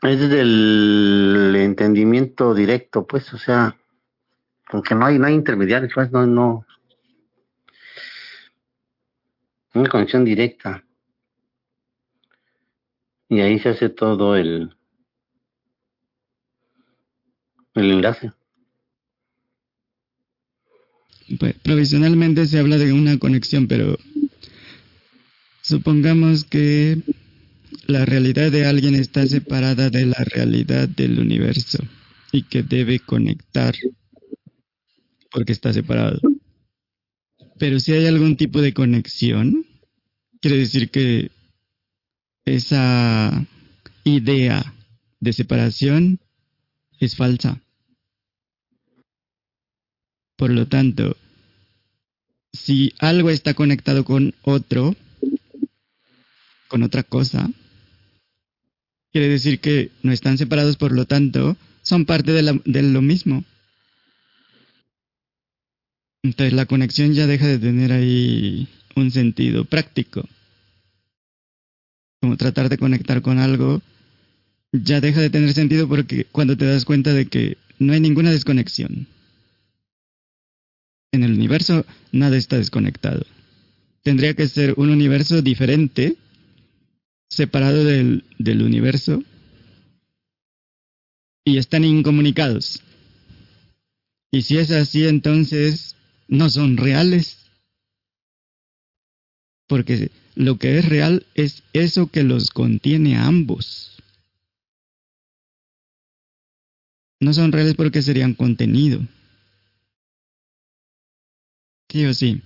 Es desde el entendimiento directo, pues, o sea, porque no hay, no hay intermediarios, pues, no, no. Una conexión directa. Y ahí se hace todo el, el enlace. Pues, provisionalmente se habla de una conexión, pero supongamos que la realidad de alguien está separada de la realidad del universo y que debe conectar porque está separado. Pero si hay algún tipo de conexión, quiere decir que esa idea de separación es falsa. Por lo tanto, si algo está conectado con otro, con otra cosa, quiere decir que no están separados, por lo tanto, son parte de, de lo mismo. Entonces la conexión ya deja de tener ahí un sentido práctico. Como tratar de conectar con algo ya deja de tener sentido porque cuando te das cuenta de que no hay ninguna desconexión. En el universo nada está desconectado. Tendría que ser un universo diferente, separado del, del universo, y están incomunicados. Y si es así, entonces no son reales. Porque lo que es real es eso que los contiene a ambos. No son reales porque serían contenido. Sí o sí.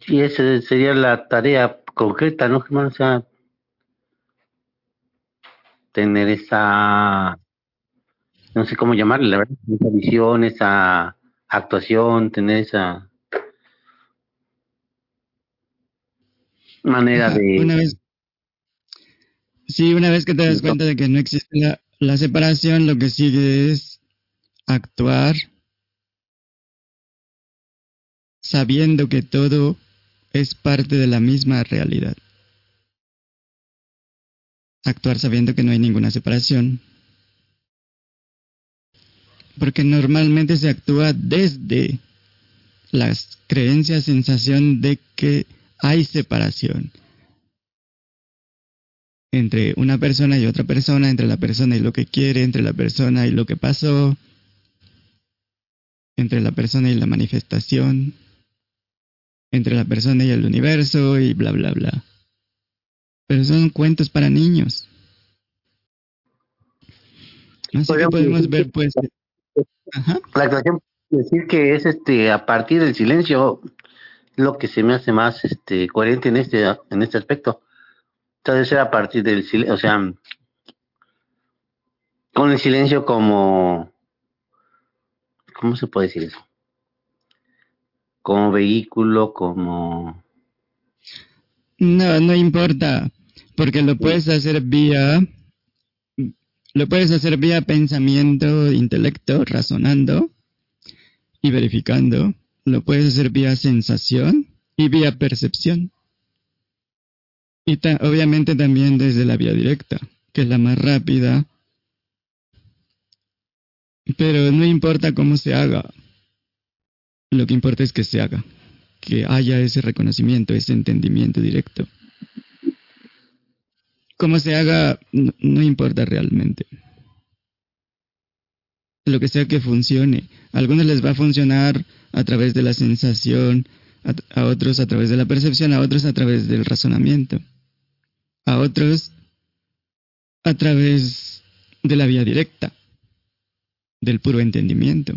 Sí, esa sería la tarea concreta, ¿no, O sea, tener esa, no sé cómo llamarle, la verdad, esa visión, esa actuación, tener esa manera de... Una vez, sí, una vez que te das cuenta de que no existe la, la separación, lo que sigue es actuar sabiendo que todo es parte de la misma realidad. Actuar sabiendo que no hay ninguna separación. Porque normalmente se actúa desde las creencias, sensación de que hay separación entre una persona y otra persona, entre la persona y lo que quiere, entre la persona y lo que pasó, entre la persona y la manifestación entre la persona y el universo y bla, bla, bla. Pero son cuentos para niños. Así que podemos ver, pues... La actuación, decir que es este a partir del silencio lo que se me hace más este coherente en este en este aspecto. Debe ser a partir del silencio, o sea, con el silencio como, ¿cómo se puede decir eso? Como vehículo, como... No, no importa, porque lo puedes hacer vía, lo puedes hacer vía pensamiento, intelecto, razonando y verificando. Lo puedes hacer vía sensación y vía percepción. Y obviamente también desde la vía directa, que es la más rápida. Pero no importa cómo se haga. Lo que importa es que se haga. Que haya ese reconocimiento, ese entendimiento directo. Cómo se haga, no, importa realmente. Lo que sea que funcione. A algunos les va a funcionar a través de la sensación, a, otros a través de la percepción, a otros a través del razonamiento, a otros a través de la vía directa, del puro entendimiento.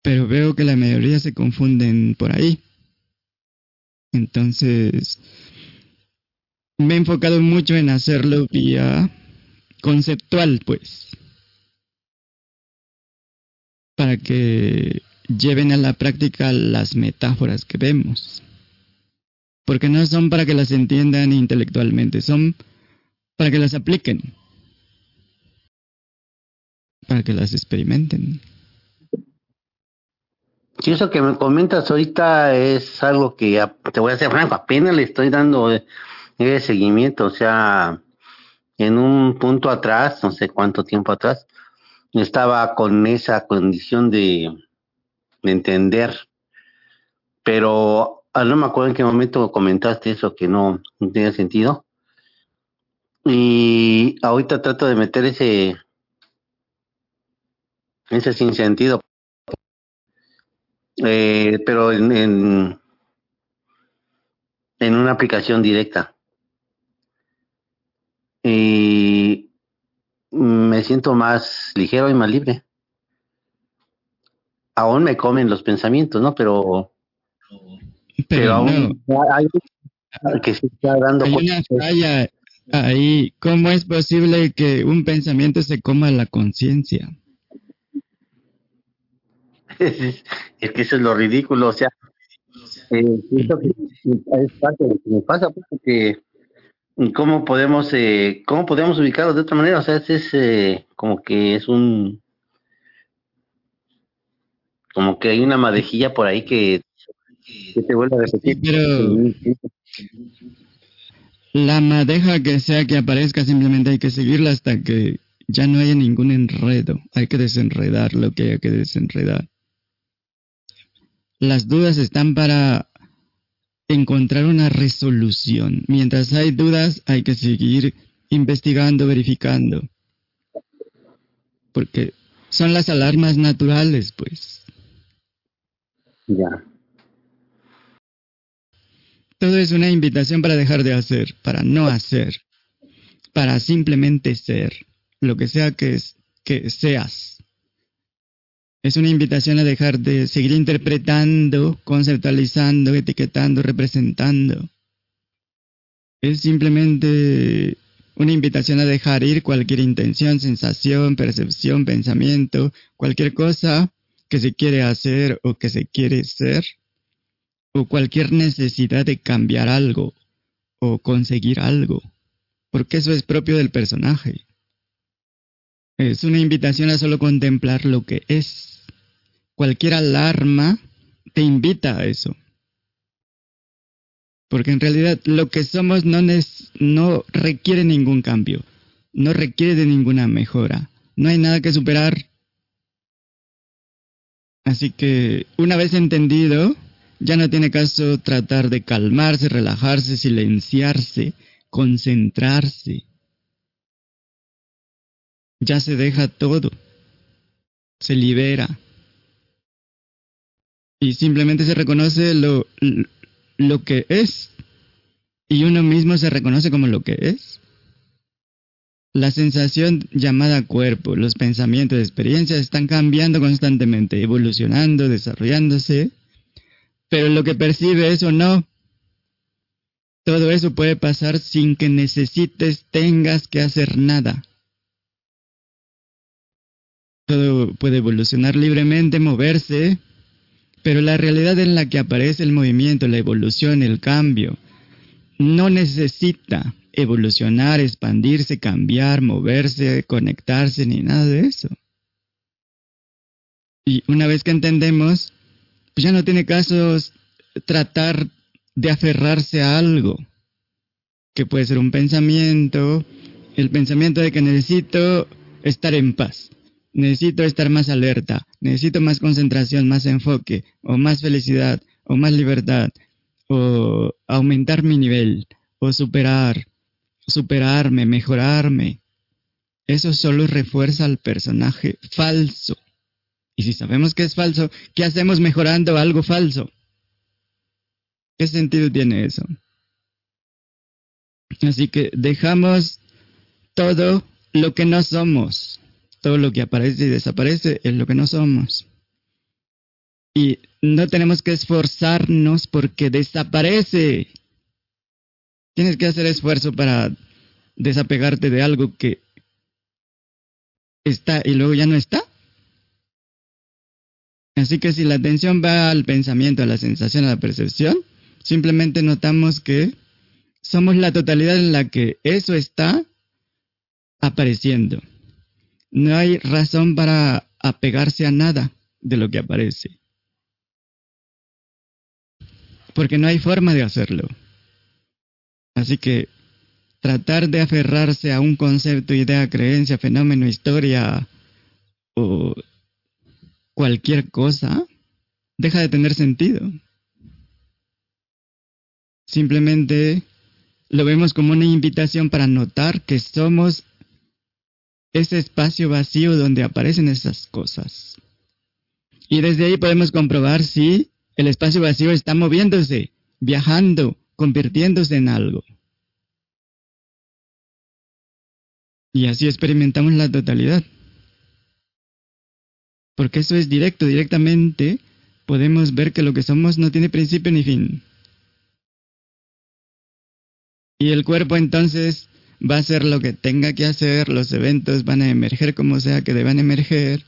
Pero veo que la mayoría se confunden por ahí. Entonces, me he enfocado mucho en hacerlo vía conceptual, pues. Para que lleven a la práctica las metáforas que vemos. Porque no son para que las entiendan intelectualmente, son para que las apliquen, para que las experimenten. Sí, eso que me comentas ahorita es algo que te voy a hacer franco, apenas le estoy dando ese seguimiento, o sea, en un punto atrás, no sé cuánto tiempo atrás, estaba con esa condición de de entender. Pero ah, no me acuerdo en qué momento comentaste eso que no, tenía sentido. Y ahorita trato de meter ese ese sin sentido. Eh, pero en, en una aplicación directa. Y me siento más ligero y más libre aún me comen los pensamientos, ¿no? Pero, pero, aún hay que se está dando hay una falla ahí. ¿Cómo es posible que un pensamiento se coma la conciencia? Es, que eso es lo ridículo, o sea, eh, es parte de lo que me pasa, porque cómo podemos eh, cómo podemos ubicarlo de otra manera, o sea, es, eh, como que es un como que hay una madejilla por ahí que, te vuelve a repetir. pero la madeja que sea que aparezca, simplemente hay que seguirla hasta que ya no haya ningún enredo. Hay que desenredar lo que hay que desenredar. Las dudas están para encontrar una resolución. Mientras hay dudas, hay que seguir investigando, verificando. Porque son las alarmas naturales, pues. Ya. Todo es una invitación para dejar de hacer, para no hacer, para simplemente ser, lo que sea que, es, que seas. Es una invitación a dejar de seguir interpretando, conceptualizando, etiquetando, representando. Es simplemente una invitación a dejar ir cualquier intención, sensación, percepción, pensamiento, cualquier cosa que se quiere hacer o que se quiere ser, o cualquier necesidad de cambiar algo o conseguir algo, porque eso es propio del personaje. Es una invitación a solo contemplar lo que es. Cualquier alarma te invita a eso. Porque en realidad lo que somos no, no requiere ningún cambio, no requiere de ninguna mejora. No hay nada que superar, Así que una vez entendido, ya no tiene caso tratar de calmarse, relajarse, silenciarse, concentrarse. Ya se deja todo, se libera y simplemente se reconoce lo, lo que es y uno mismo se reconoce como lo que es. La sensación llamada cuerpo, los pensamientos, experiencias están cambiando constantemente, evolucionando, desarrollándose, pero lo que percibe eso no. Todo eso puede pasar sin que necesites, tengas que hacer nada. Todo puede evolucionar libremente, moverse, pero la realidad en la que aparece el movimiento, la evolución, el cambio, no necesita evolucionar, expandirse, cambiar, moverse, conectarse, ni nada de eso. Y una vez que entendemos, pues ya no tiene caso tratar de aferrarse a algo, que puede ser un pensamiento, el pensamiento de que necesito estar en paz, necesito estar más alerta, necesito más concentración, más enfoque, o más felicidad, o más libertad, o aumentar mi nivel, o superar, superarme, mejorarme. Eso solo refuerza al personaje falso. Y si sabemos que es falso, ¿qué hacemos mejorando algo falso? ¿Qué sentido tiene eso? Así que dejamos todo lo que no somos. Todo lo que aparece y desaparece es lo que no somos. Y no tenemos que esforzarnos porque desaparece. Tienes que hacer esfuerzo para desapegarte de algo que está y luego ya no está. Así que si la atención va al pensamiento, a la sensación, a la percepción, simplemente notamos que somos la totalidad en la que eso está apareciendo. No hay razón para apegarse a nada de lo que aparece. Porque no hay forma de hacerlo. Así que tratar de aferrarse a un concepto, idea, creencia, fenómeno, historia o cualquier cosa deja de tener sentido. Simplemente lo vemos como una invitación para notar que somos ese espacio vacío donde aparecen esas cosas. Y desde ahí podemos comprobar si el espacio vacío está moviéndose, viajando, convirtiéndose en algo. Y así experimentamos la totalidad. Porque eso es directo, directamente podemos ver que lo que somos no tiene principio ni fin. Y el cuerpo entonces va a hacer lo que tenga que hacer, los eventos van a emerger como sea que deban emerger,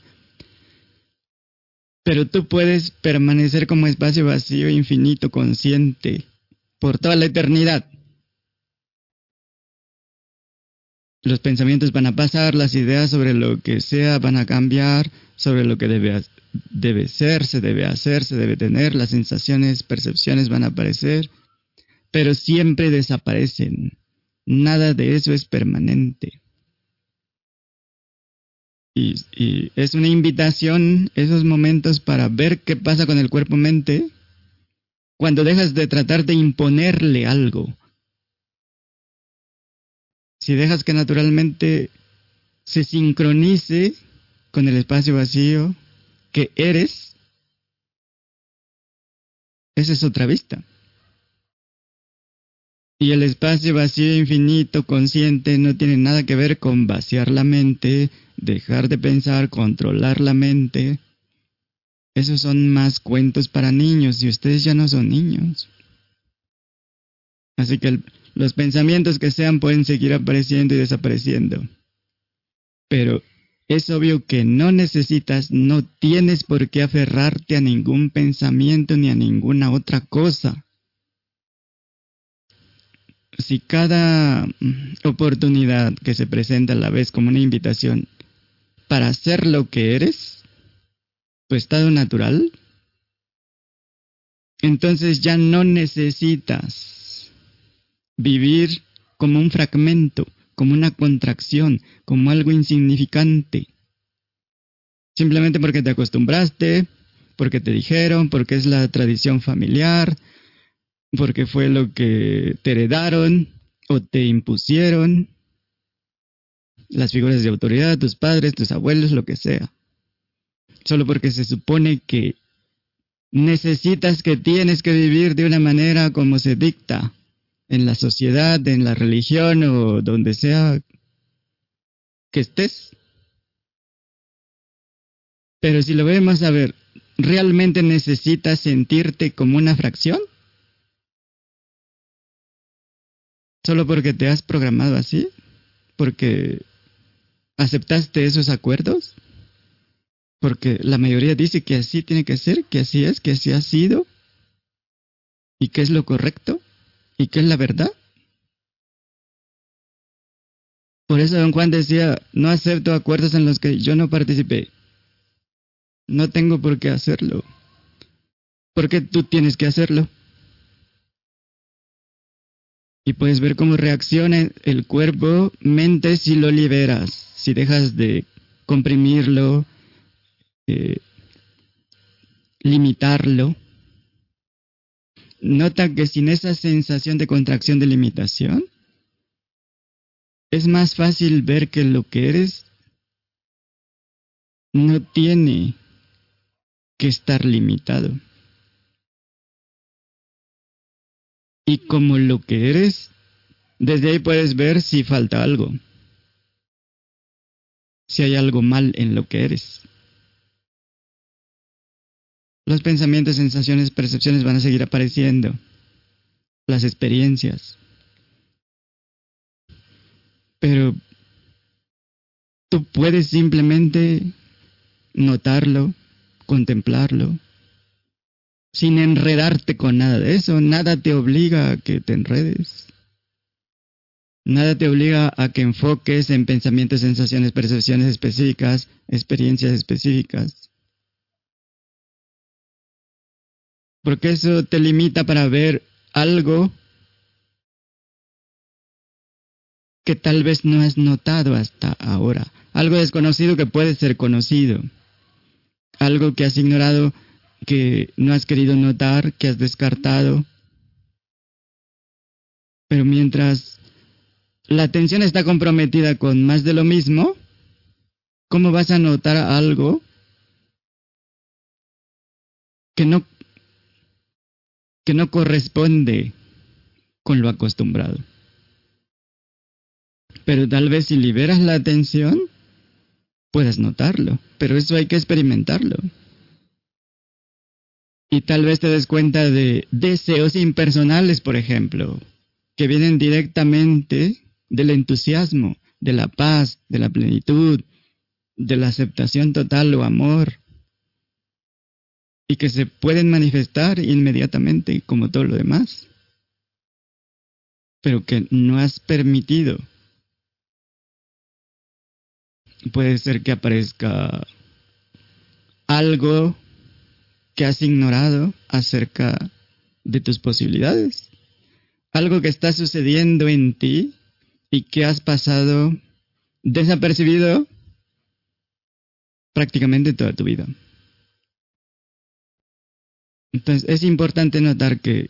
pero tú puedes permanecer como espacio vacío, infinito, consciente, por toda la eternidad. Los pensamientos van a pasar, las ideas sobre lo que sea van a cambiar, sobre lo que debe, debe ser, se debe hacer, se debe tener, las sensaciones, percepciones van a aparecer pero siempre desaparecen. Nada de eso es permanente. Y, es una invitación esos momentos para ver qué pasa con el cuerpo-mente cuando dejas de tratar de imponerle algo. Si dejas que naturalmente se sincronice con el espacio vacío que eres, esa es otra vista. Y el espacio vacío infinito consciente no tiene nada que ver con vaciar la mente, dejar de pensar, controlar la mente. Esos son más cuentos para niños y ustedes ya no son niños. Así que los pensamientos que sean pueden seguir apareciendo y desapareciendo. Pero es obvio que no necesitas, no tienes por qué aferrarte a ningún pensamiento ni a ninguna otra cosa si cada mm, oportunidad que se presenta a la vez como una invitación para ser lo que eres, tu estado natural, entonces ya no necesitas vivir como un fragmento, como una contracción, como algo insignificante. Simplemente porque te acostumbraste, porque te dijeron, porque es la tradición familiar, porque fue lo que te heredaron o te impusieron las figuras de autoridad, tus padres, tus abuelos, lo que sea. Solo porque se supone que necesitas que tienes que vivir de una manera como se dicta en la sociedad, en la religión o donde sea que estés. Pero si lo vemos a ver, ¿realmente necesitas sentirte como una fracción? Solo porque te has programado así, porque aceptaste esos acuerdos. Porque la mayoría dice que así tiene que ser, que así es, que así ha sido, y que es lo correcto, y que es la verdad. Por eso don Juan decía, no acepto acuerdos en los que yo no participé. No tengo por qué hacerlo. Porque tú tienes que hacerlo. Y puedes ver cómo reacciona el cuerpo, mente si lo liberas, si dejas de comprimirlo, eh, limitarlo. Nota que sin esa sensación de contracción de limitación, es más fácil ver que lo que eres no tiene que estar limitado. Y como lo que eres, desde ahí puedes ver si falta algo, si hay algo mal en lo que eres. Los pensamientos, sensaciones, percepciones van a seguir apareciendo, las experiencias. Pero tú puedes simplemente notarlo, contemplarlo, sin enredarte con nada de eso. Nada te obliga a que te enredes. Nada te obliga a que enfoques en pensamientos, sensaciones, percepciones específicas, experiencias específicas. Porque eso te limita para ver algo que tal vez no has notado hasta ahora. Algo desconocido que puede ser conocido algo que has ignorado, que no has querido notar, que has descartado. Pero mientras la atención está comprometida con más de lo mismo, ¿cómo vas a notar algo que no que no corresponde con lo acostumbrado? Pero tal vez si liberas la atención, puedes notarlo, pero eso hay que experimentarlo. Y tal vez te des cuenta de deseos impersonales, por ejemplo, que vienen directamente del entusiasmo, de la paz, de la plenitud, de la aceptación total o amor, y que se pueden manifestar inmediatamente como todo lo demás, pero que no has permitido. Puede ser que aparezca algo que has ignorado acerca de tus posibilidades. Algo que está sucediendo en ti y que has pasado desapercibido prácticamente toda tu vida. Entonces es importante notar que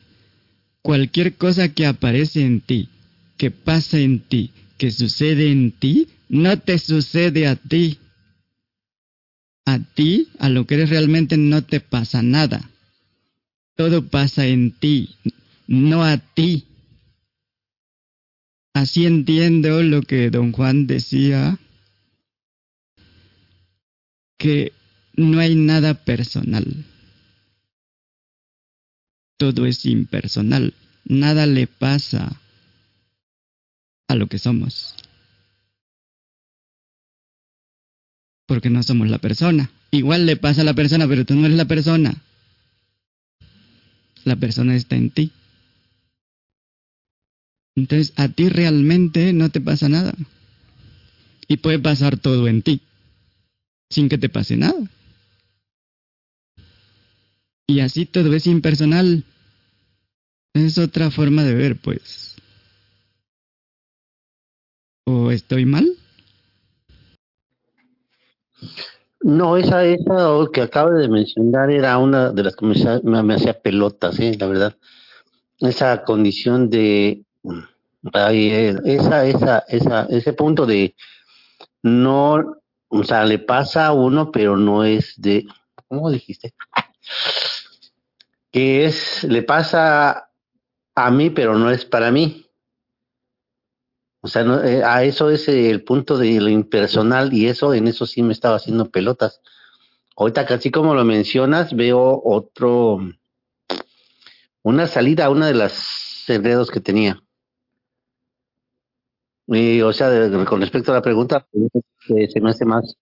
cualquier cosa que aparece en ti, que pasa en ti, que sucede en ti, no te sucede a ti. A ti, a lo que eres realmente, no te pasa nada. Todo pasa en ti, no a ti. Así entiendo lo que don Juan decía, que no hay nada personal. Todo es impersonal. Nada le pasa a lo que somos. Porque no somos la persona. Igual le pasa a la persona, pero tú no eres la persona. La persona está en ti. Entonces a ti realmente no te pasa nada. Y puede pasar todo en ti, sin que te pase nada. Y así todo es impersonal. Es otra forma de ver, pues. ¿O estoy mal? No, esa, esa que acabo de mencionar era una de las que me, hacía pelotas, ¿eh? la verdad. Esa condición de, eh, esa, esa, esa, ese punto de no, o sea, le pasa a uno, pero no es de, ¿cómo dijiste? que es, le pasa a mí, pero no es para mí. O sea, eh, a eso es el punto de lo impersonal y eso, en eso sí me estaba haciendo pelotas. Ahorita, casi como lo mencionas, veo otro, una salida a una de las enredos que tenía. Y, o sea, con respecto a la pregunta, se me hace más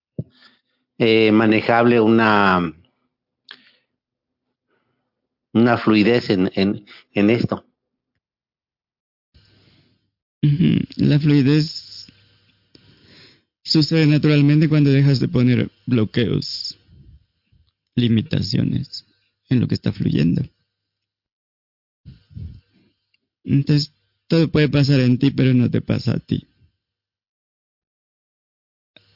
eh, manejable una una fluidez en, en, en esto. La fluidez sucede naturalmente cuando dejas de poner bloqueos, limitaciones en lo que está fluyendo. Entonces, todo puede pasar en ti, pero no te pasa a ti.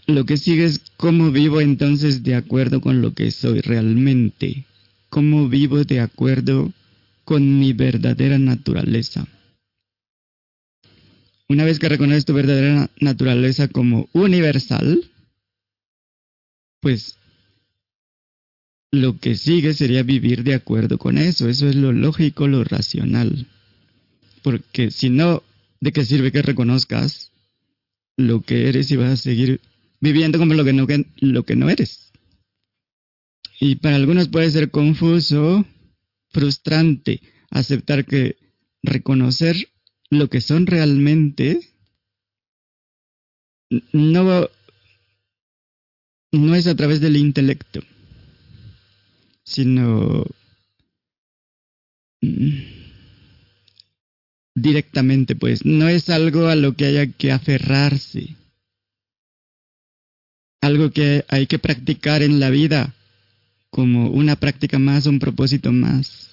Lo que sigue es cómo vivo entonces de acuerdo con lo que soy realmente. Cómo vivo de acuerdo con mi verdadera naturaleza. Una vez que reconoces tu verdadera naturaleza como universal, pues lo que sigue sería vivir de acuerdo con eso. Eso es lo lógico, lo racional. Porque si no, ¿de qué sirve que reconozcas lo que eres y vas a seguir viviendo como lo que no, lo que no eres? Y para algunos puede ser confuso, frustrante aceptar que reconocer lo que son realmente no, no es a través del intelecto sino mm, directamente, pues. No es algo a lo que haya que aferrarse. Algo que hay que practicar en la vida como una práctica más, un propósito más,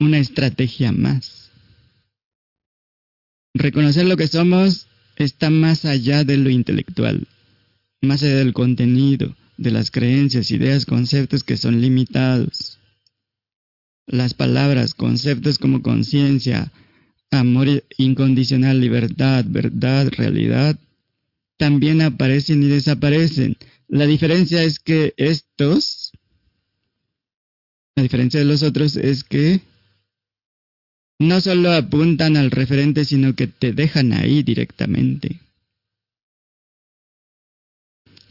una estrategia más. Reconocer lo que somos está más allá de lo intelectual, más allá del contenido, de las creencias, ideas, conceptos que son limitados. Las palabras, conceptos como conciencia, amor incondicional, libertad, verdad, realidad, también aparecen y desaparecen. La diferencia es que estos, la diferencia de los otros es que no solo apuntan al referente, sino que te dejan ahí directamente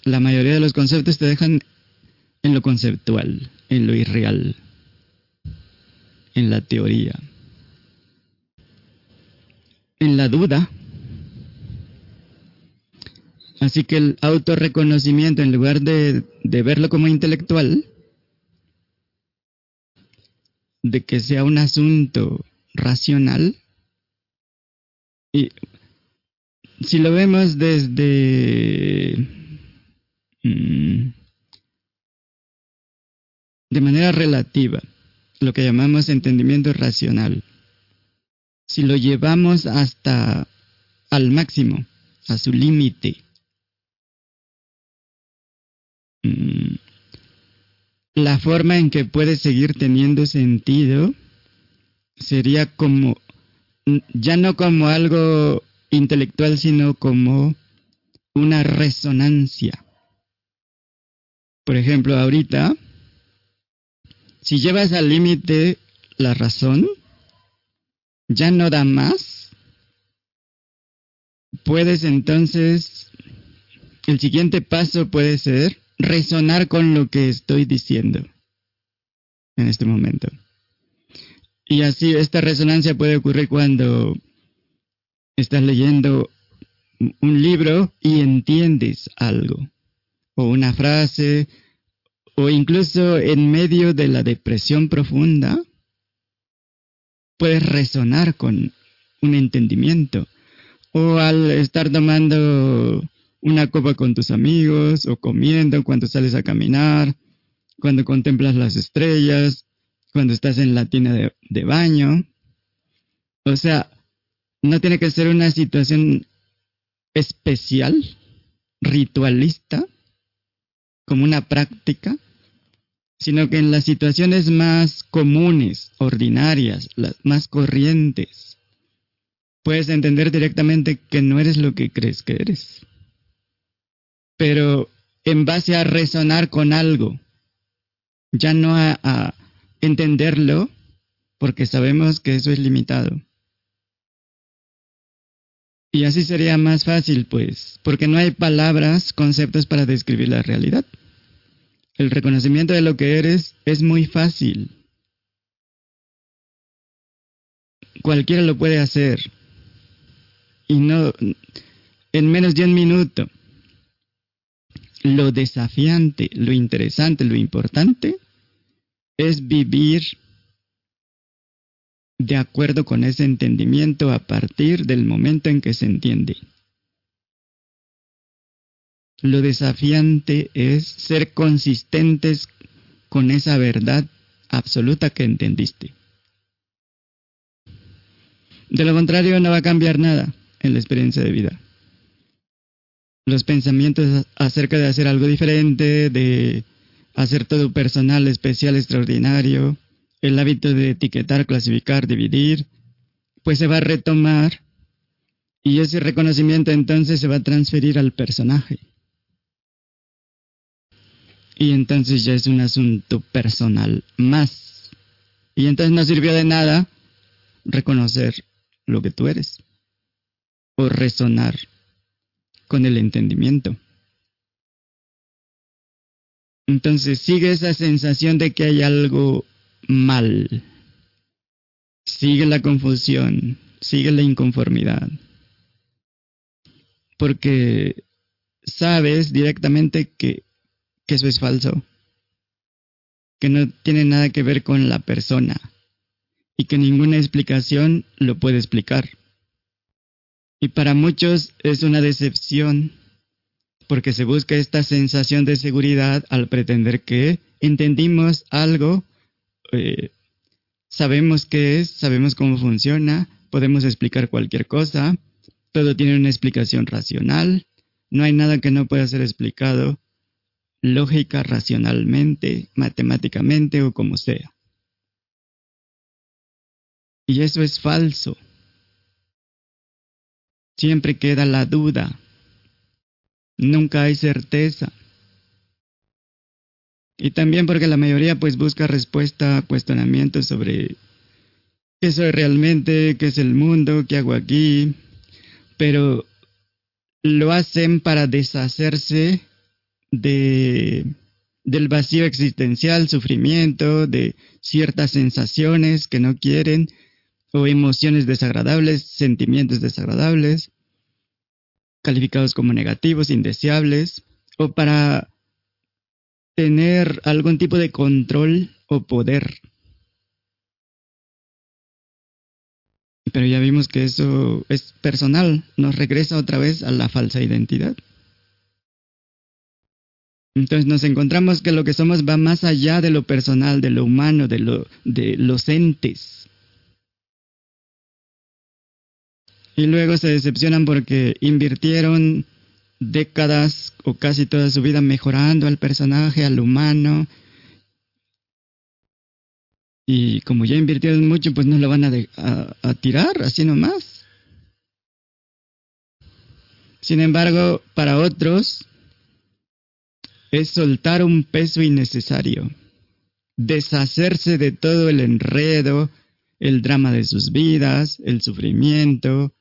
la mayoría de los conceptos te dejan en lo conceptual, en lo irreal, en la teoría, en la duda. Así que el autorreconocimiento, en lugar de, de verlo como intelectual, de que sea un asunto racional, y si lo vemos desde Mm. de manera relativa, lo que llamamos entendimiento racional. Si lo llevamos hasta al máximo, a su límite, mm, la forma en que puede seguir teniendo sentido sería como, ya no como algo intelectual, sino como una resonancia. Por ejemplo, ahorita, si llevas al límite la razón, ya no da más, puedes entonces, el siguiente paso puede ser resonar con lo que estoy diciendo en este momento. Y así esta resonancia puede ocurrir cuando estás leyendo un libro y entiendes algo o una frase, o incluso en medio de la depresión profunda, puedes resonar con un entendimiento. O al estar tomando una copa con tus amigos, o comiendo cuando sales a caminar, cuando contemplas las estrellas, cuando estás en la tina de, baño. O sea, no tiene que ser una situación especial, ritualista, como una práctica, sino que en las situaciones más comunes, ordinarias, las más corrientes, puedes entender directamente que no eres lo que crees que eres. Pero en base a resonar con algo, ya no a entenderlo, porque sabemos que eso es limitado. Y así sería más fácil, pues, porque no hay palabras, conceptos para describir la realidad. El reconocimiento de lo que eres es muy fácil. Cualquiera lo puede hacer. Y no en menos de un minuto. lo desafiante, lo interesante, lo importante es vivir de acuerdo con ese entendimiento a partir del momento en que se entiende. Lo desafiante es ser consistentes con esa verdad absoluta que entendiste. De lo contrario, no va a cambiar nada en la experiencia de vida. Los pensamientos acerca de hacer algo diferente, de hacer todo personal, especial, extraordinario, el hábito de etiquetar, clasificar, dividir, pues se va a retomar y ese reconocimiento entonces se va a transferir al personaje. Y entonces ya es un asunto personal más. Y entonces no sirvió de nada reconocer lo que tú eres o resonar con el entendimiento. Entonces sigue esa sensación de que hay algo mal. Sigue la confusión, sigue la inconformidad. Porque sabes directamente que, eso es falso, que no tiene nada que ver con la persona y que ninguna explicación lo puede explicar. Y para muchos es una decepción porque se busca esta sensación de seguridad al pretender que entendimos algo, eh, sabemos qué es, sabemos cómo funciona, podemos explicar cualquier cosa, todo tiene una explicación racional, no hay nada que no pueda ser explicado lógica, racionalmente, matemáticamente o como sea. Y eso es falso. Siempre queda la duda. Nunca hay certeza. Y también porque la mayoría pues busca respuesta a cuestionamientos sobre qué soy realmente, qué es el mundo, qué hago aquí. Pero lo hacen para deshacerse de, del vacío existencial, sufrimiento, de ciertas sensaciones que no quieren o emociones desagradables, sentimientos desagradables, calificados como negativos, indeseables, o para tener algún tipo de control o poder. Pero ya vimos que eso es personal, nos regresa otra vez a la falsa identidad. Entonces nos encontramos que lo que somos va más allá de lo personal, de lo humano, de, lo, de los entes. Y luego se decepcionan porque invirtieron décadas o casi toda su vida mejorando al personaje, al humano. Y como ya invirtieron mucho, pues no lo van a, tirar así nomás. Sin embargo, para otros es soltar un peso innecesario, deshacerse de todo el enredo, el drama de sus vidas, el sufrimiento,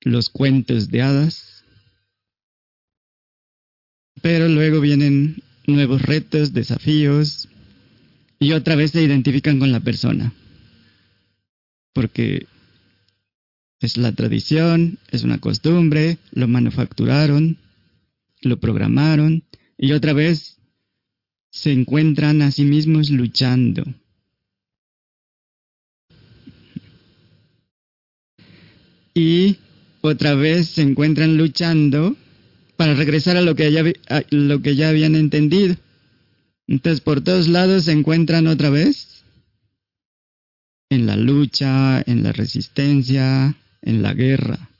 los cuentos de hadas. Pero luego vienen nuevos retos, desafíos, y otra vez se identifican con la persona. Porque es la tradición, es una costumbre, lo manufacturaron, lo programaron, y otra vez se encuentran a sí mismos luchando. Y otra vez se encuentran luchando para regresar a lo que ya, lo que ya habían entendido. Entonces, por todos lados se encuentran otra vez en la lucha, en la resistencia, en la guerra.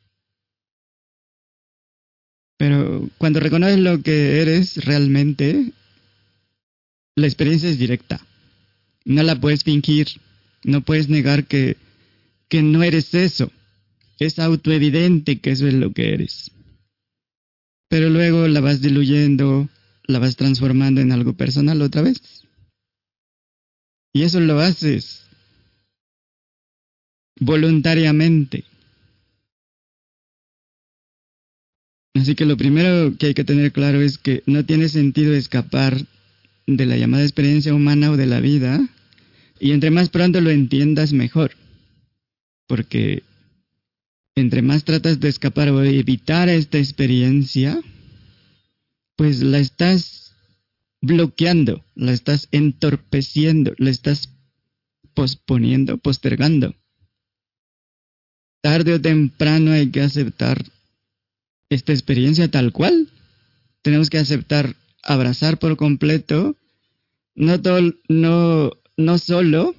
Pero cuando reconoces lo que eres realmente, la experiencia es directa. No la puedes fingir. No puedes negar que, que no eres eso. Es autoevidente que eso es lo que eres. Pero luego la vas diluyendo, la vas transformando en algo personal otra vez. Y eso lo haces voluntariamente. Así que lo primero que hay que tener claro es que no tiene sentido escapar de la llamada experiencia humana o de la vida, y entre más pronto lo entiendas mejor, porque entre más tratas de escapar o evitar esta experiencia, pues la estás bloqueando, la estás entorpeciendo, la estás posponiendo, postergando. Tarde o temprano hay que aceptar esta experiencia tal cual. Tenemos que aceptar, abrazar por completo, no, no solo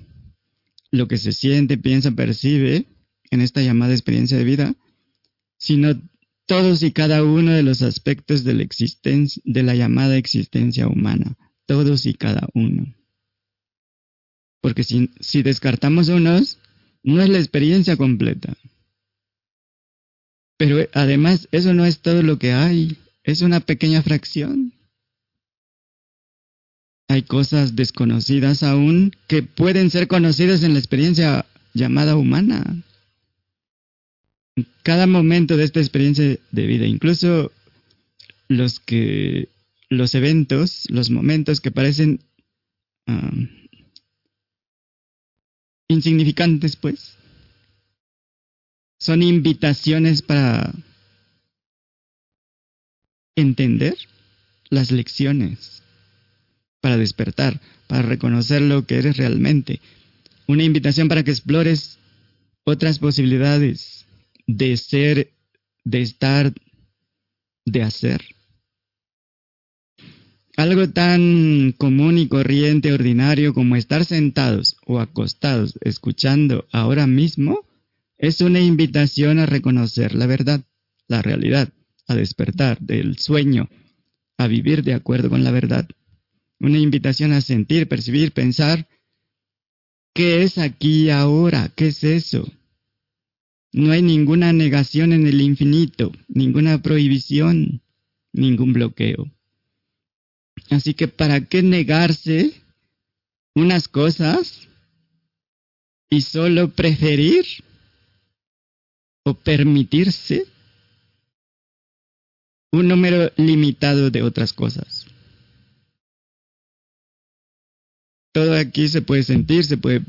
lo que se siente, piensa, percibe en esta llamada experiencia de vida, sino todos y cada uno de los aspectos de la existencia, de la llamada existencia humana, todos y cada uno. Porque si, si descartamos unos, no es la experiencia completa. Pero además, eso no es todo lo que hay, es una pequeña fracción. Hay cosas desconocidas aún que pueden ser conocidas en la experiencia llamada humana. Cada momento de esta experiencia de vida, incluso los que los eventos, los momentos que parecen um, insignificantes, pues, son invitaciones para entender las lecciones, para despertar, para reconocer lo que eres realmente. Una invitación para que explores otras posibilidades de ser, de estar, de hacer. Algo tan común y corriente, ordinario como estar sentados o acostados escuchando ahora mismo es una invitación a reconocer la verdad, la realidad, a despertar del sueño, a vivir de acuerdo con la verdad. Una invitación a sentir, percibir, pensar, ¿qué es aquí ahora? ¿Qué es eso? No hay ninguna negación en el infinito, ninguna prohibición, ningún bloqueo. Así que ¿para qué negarse unas cosas y solo preferir o permitirse un número limitado de otras cosas. Todo aquí se puede sentir, se puede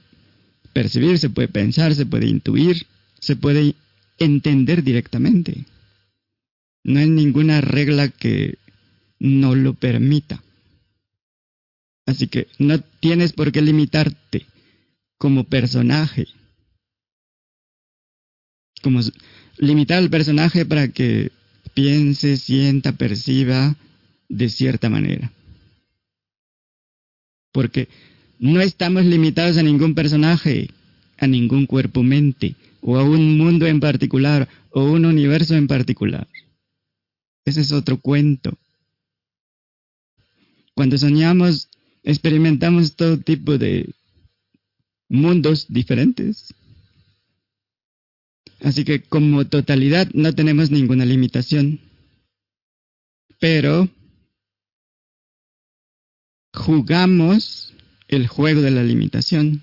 percibir, se puede pensar, se puede intuir, se puede entender directamente. No hay ninguna regla que no lo permita. Así que no tienes por qué limitarte como personaje como limitar al personaje para que piense, sienta, perciba de cierta manera. Porque no estamos limitados a ningún personaje, a ningún cuerpo-mente, o a un mundo en particular, o un universo en particular. Ese es otro cuento. Cuando soñamos, experimentamos todo tipo de mundos diferentes. Así que como totalidad no tenemos ninguna limitación. Pero jugamos el juego de la limitación.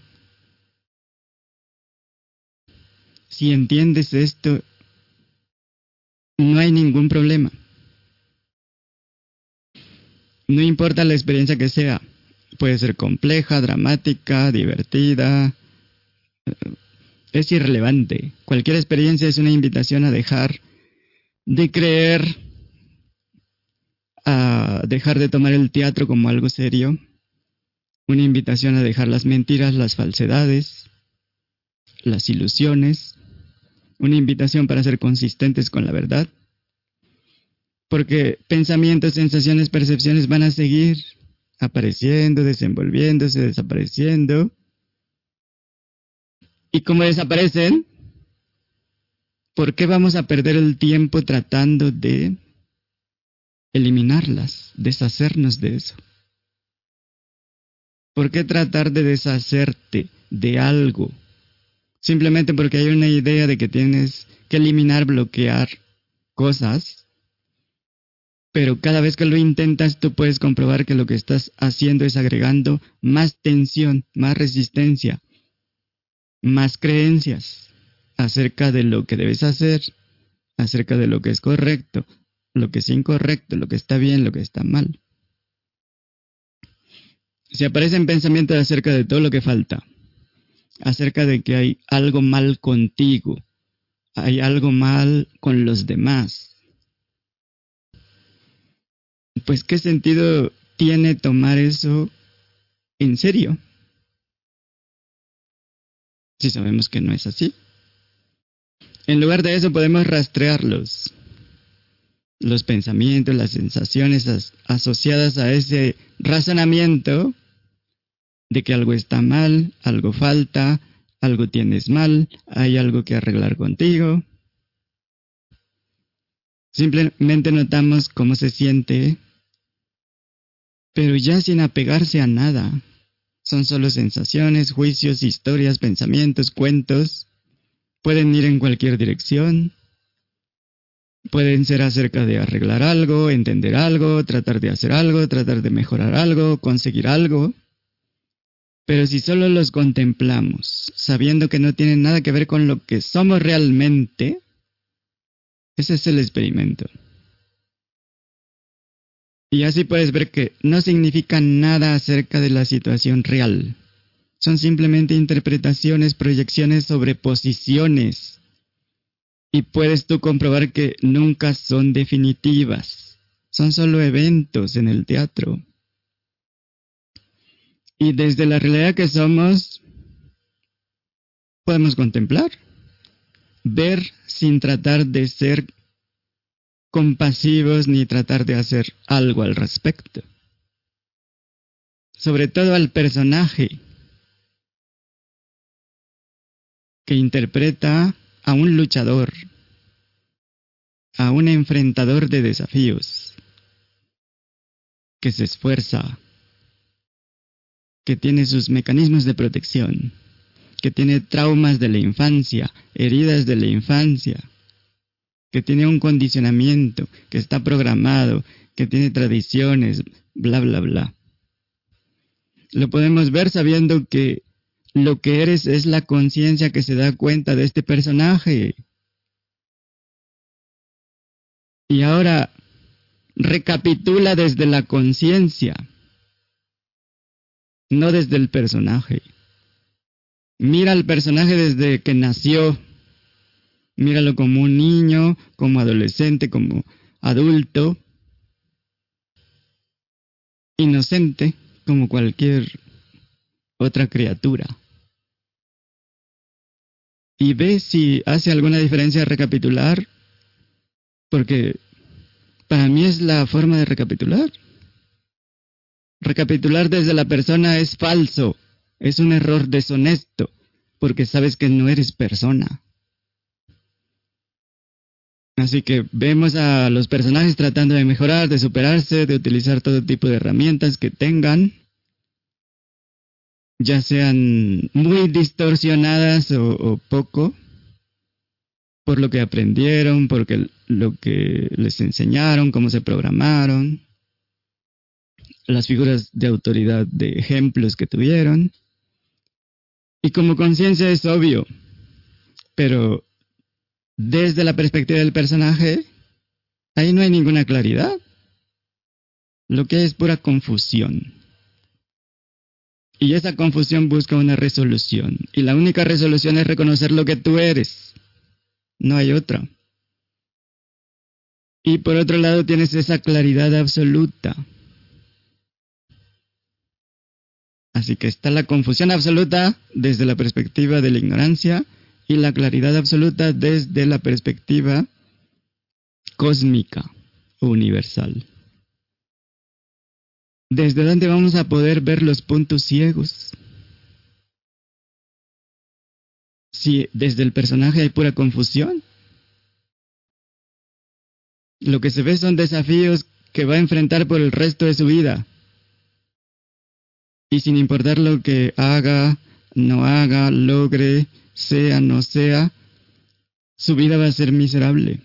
Si entiendes esto, no hay ningún problema. No importa la experiencia que sea. Puede ser compleja, dramática, divertida, es irrelevante. Cualquier experiencia es una invitación a dejar de creer, a dejar de tomar el teatro como algo serio, una invitación a dejar las mentiras, las falsedades, las ilusiones, una invitación para ser consistentes con la verdad, porque pensamientos, sensaciones, percepciones van a seguir apareciendo, desenvolviéndose, desapareciendo, y como desaparecen, ¿por qué vamos a perder el tiempo tratando de eliminarlas, deshacernos de eso? ¿Por qué tratar de deshacerte de algo? Simplemente porque hay una idea de que tienes que eliminar, bloquear cosas. Pero cada vez que lo intentas, tú puedes comprobar que lo que estás haciendo es agregando más tensión, más resistencia, más creencias acerca de lo que debes hacer, acerca de lo que es correcto, lo que es incorrecto, lo que está bien, lo que está mal. Si aparecen pensamientos acerca de todo lo que falta, acerca de que hay algo mal contigo, hay algo mal con los demás, pues qué sentido tiene tomar eso en serio. Si sabemos que no es así. En lugar de eso podemos rastrearlos. Los pensamientos, las sensaciones asociadas a ese razonamiento de que algo está mal, algo falta, algo tienes mal, hay algo que arreglar contigo. Simplemente notamos cómo se siente, pero ya sin apegarse a nada. Son solo sensaciones, juicios, historias, pensamientos, cuentos. Pueden ir en cualquier dirección. Pueden ser acerca de arreglar algo, entender algo, tratar de hacer algo, tratar de mejorar algo, conseguir algo. Pero si solo los contemplamos, sabiendo que no tienen nada que ver con lo que somos realmente, ese es el experimento. Y así puedes ver que no significa nada acerca de la situación real. Son simplemente interpretaciones, proyecciones sobre posiciones. Y puedes tú comprobar que nunca son definitivas. Son solo eventos en el teatro. Y desde la realidad que somos, podemos contemplar, ver sin tratar de ser compasivos ni tratar de hacer algo al respecto. Sobre todo al personaje que interpreta a un luchador, a un enfrentador de desafíos, que se esfuerza, que tiene sus mecanismos de protección, que tiene traumas de la infancia, heridas de la infancia, que tiene un condicionamiento, que está programado, que tiene tradiciones, bla, bla, bla. Lo podemos ver sabiendo que lo que eres es la conciencia que se da cuenta de este personaje. Y ahora recapitula desde la conciencia, no desde el personaje. Mira al personaje desde que nació Míralo como un niño, como adolescente, como adulto, inocente como cualquier otra criatura. Y ve si hace alguna diferencia recapitular, porque para mí es la forma de recapitular. Recapitular desde la persona es falso, es un error deshonesto, porque sabes que no eres persona. Así que vemos a los personajes tratando de mejorar, de superarse, de utilizar todo tipo de herramientas que tengan, ya sean muy distorsionadas o, poco, por lo que aprendieron, por lo que les enseñaron, cómo se programaron, las figuras de autoridad de ejemplos que tuvieron. Y como conciencia es obvio, pero desde la perspectiva del personaje, ahí no hay ninguna claridad. Lo que es pura confusión. Y esa confusión busca una resolución. Y la única resolución es reconocer lo que tú eres. No hay otra. Y por otro lado tienes esa claridad absoluta. Así que está la confusión absoluta desde la perspectiva de la ignorancia y la claridad absoluta desde la perspectiva cósmica universal. ¿Desde dónde vamos a poder ver los puntos ciegos? Si desde el personaje hay pura confusión. Lo que se ve son desafíos que va a enfrentar por el resto de su vida. Y sin importar lo que haga, no haga, logre, sea, no sea, su vida va a ser miserable.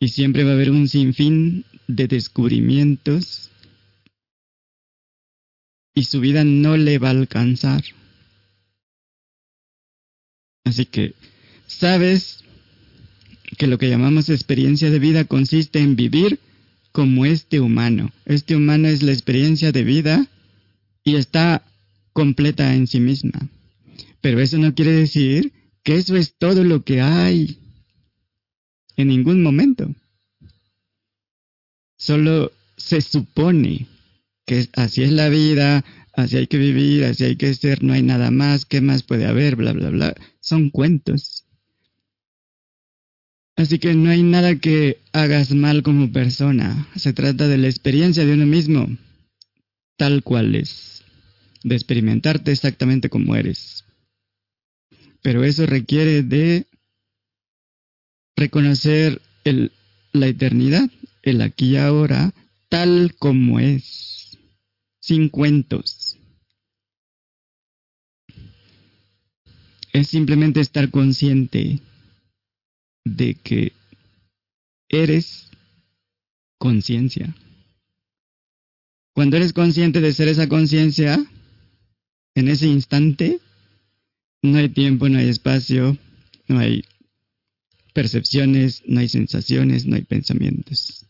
Y siempre va a haber un sinfín de descubrimientos y su vida no le va a alcanzar. Así que, ¿sabes que lo que llamamos experiencia de vida consiste en vivir como este humano? Este humano es la experiencia de vida y está completa en sí misma. Pero eso no quiere decir que eso es todo lo que hay. En ningún momento. solo se supone que así es la vida, así hay que vivir, así hay que ser, no hay nada más, ¿qué más puede haber? Bla, bla, bla. Son cuentos. Así que no hay nada que hagas mal como persona. Se trata de la experiencia de uno mismo, tal cual es, de experimentarte exactamente como eres. Pero eso requiere de reconocer el, la eternidad, el aquí y ahora, tal como es, sin cuentos. Es simplemente estar consciente de que eres conciencia. Cuando eres consciente de ser esa conciencia, en ese instante, no hay tiempo, no hay espacio, no hay percepciones, no hay sensaciones, no hay pensamientos.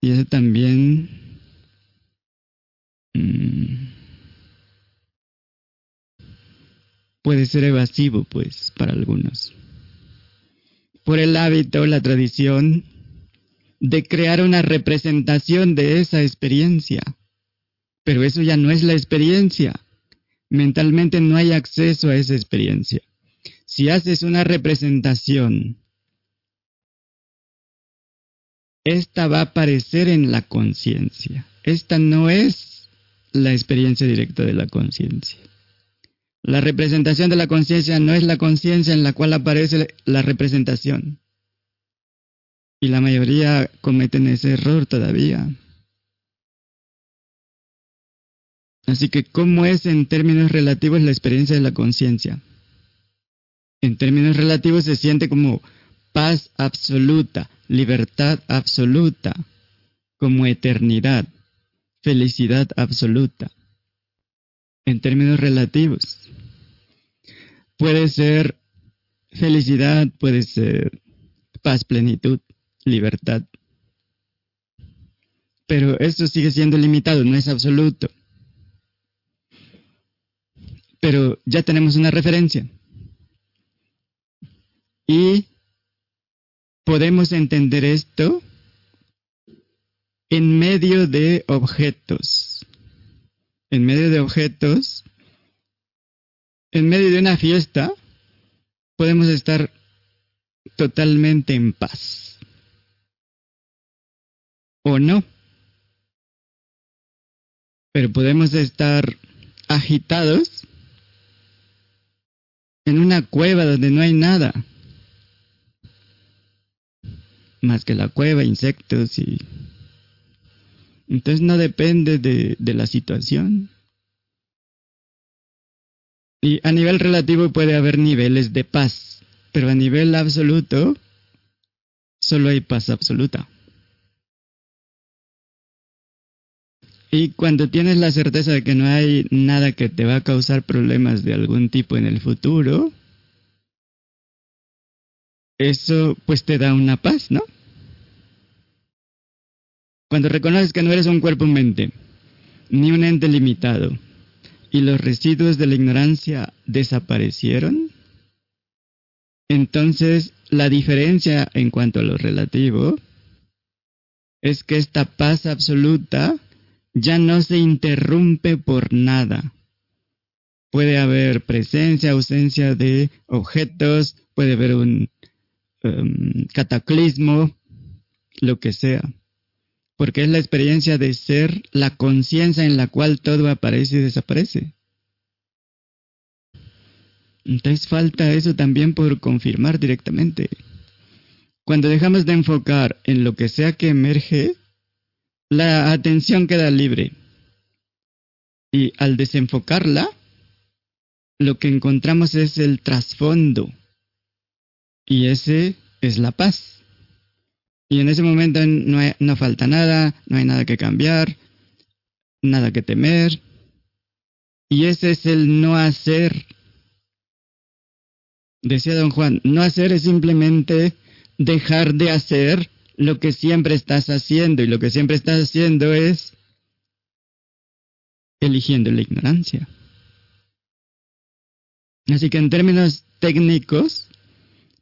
Y eso también mm, puede ser evasivo, pues, para algunos. Por el hábito, la tradición de crear una representación de esa experiencia. Pero eso ya no es la experiencia. Mentalmente no hay acceso a esa experiencia. Si haces una representación, esta va a aparecer en la conciencia. Esta no es la experiencia directa de la conciencia. La representación de la conciencia no es la conciencia en la cual aparece la representación. Y la mayoría cometen ese error todavía. Así que, ¿cómo es en términos relativos la experiencia de la conciencia? En términos relativos se siente como paz absoluta, libertad absoluta, como eternidad, felicidad absoluta. En términos relativos. Puede ser felicidad, puede ser paz, plenitud, libertad. Pero esto sigue siendo limitado, no es absoluto. Pero ya tenemos una referencia. Y podemos entender esto en medio de objetos. En medio de objetos, en medio de una fiesta, podemos estar totalmente en paz. O no. Pero podemos estar agitados en una cueva donde no hay nada más que la cueva, insectos y... Entonces no depende de, de la situación. Y a nivel relativo puede haber niveles de paz, pero a nivel absoluto solo hay paz absoluta. Y cuando tienes la certeza de que no hay nada que te va a causar problemas de algún tipo en el futuro, eso pues te da una paz, ¿no? Cuando reconoces que no eres un cuerpo-mente, ni un ente limitado, y los residuos de la ignorancia desaparecieron, entonces la diferencia en cuanto a lo relativo es que esta paz absoluta ya no se interrumpe por nada. Puede haber presencia, ausencia de objetos, puede haber un um, cataclismo, lo que sea porque es la experiencia de ser la conciencia en la cual todo aparece y desaparece. Entonces falta eso también por confirmar directamente. Cuando dejamos de enfocar en lo que sea que emerge, la atención queda libre. Y al desenfocarla, lo que encontramos es el trasfondo. Y ese es la paz. Y en ese momento no, falta nada, no hay nada que cambiar, nada que temer. Y ese es el no hacer. Decía don Juan, no hacer es simplemente dejar de hacer lo que siempre estás haciendo. Y lo que siempre estás haciendo es eligiendo la ignorancia. Así que en términos técnicos,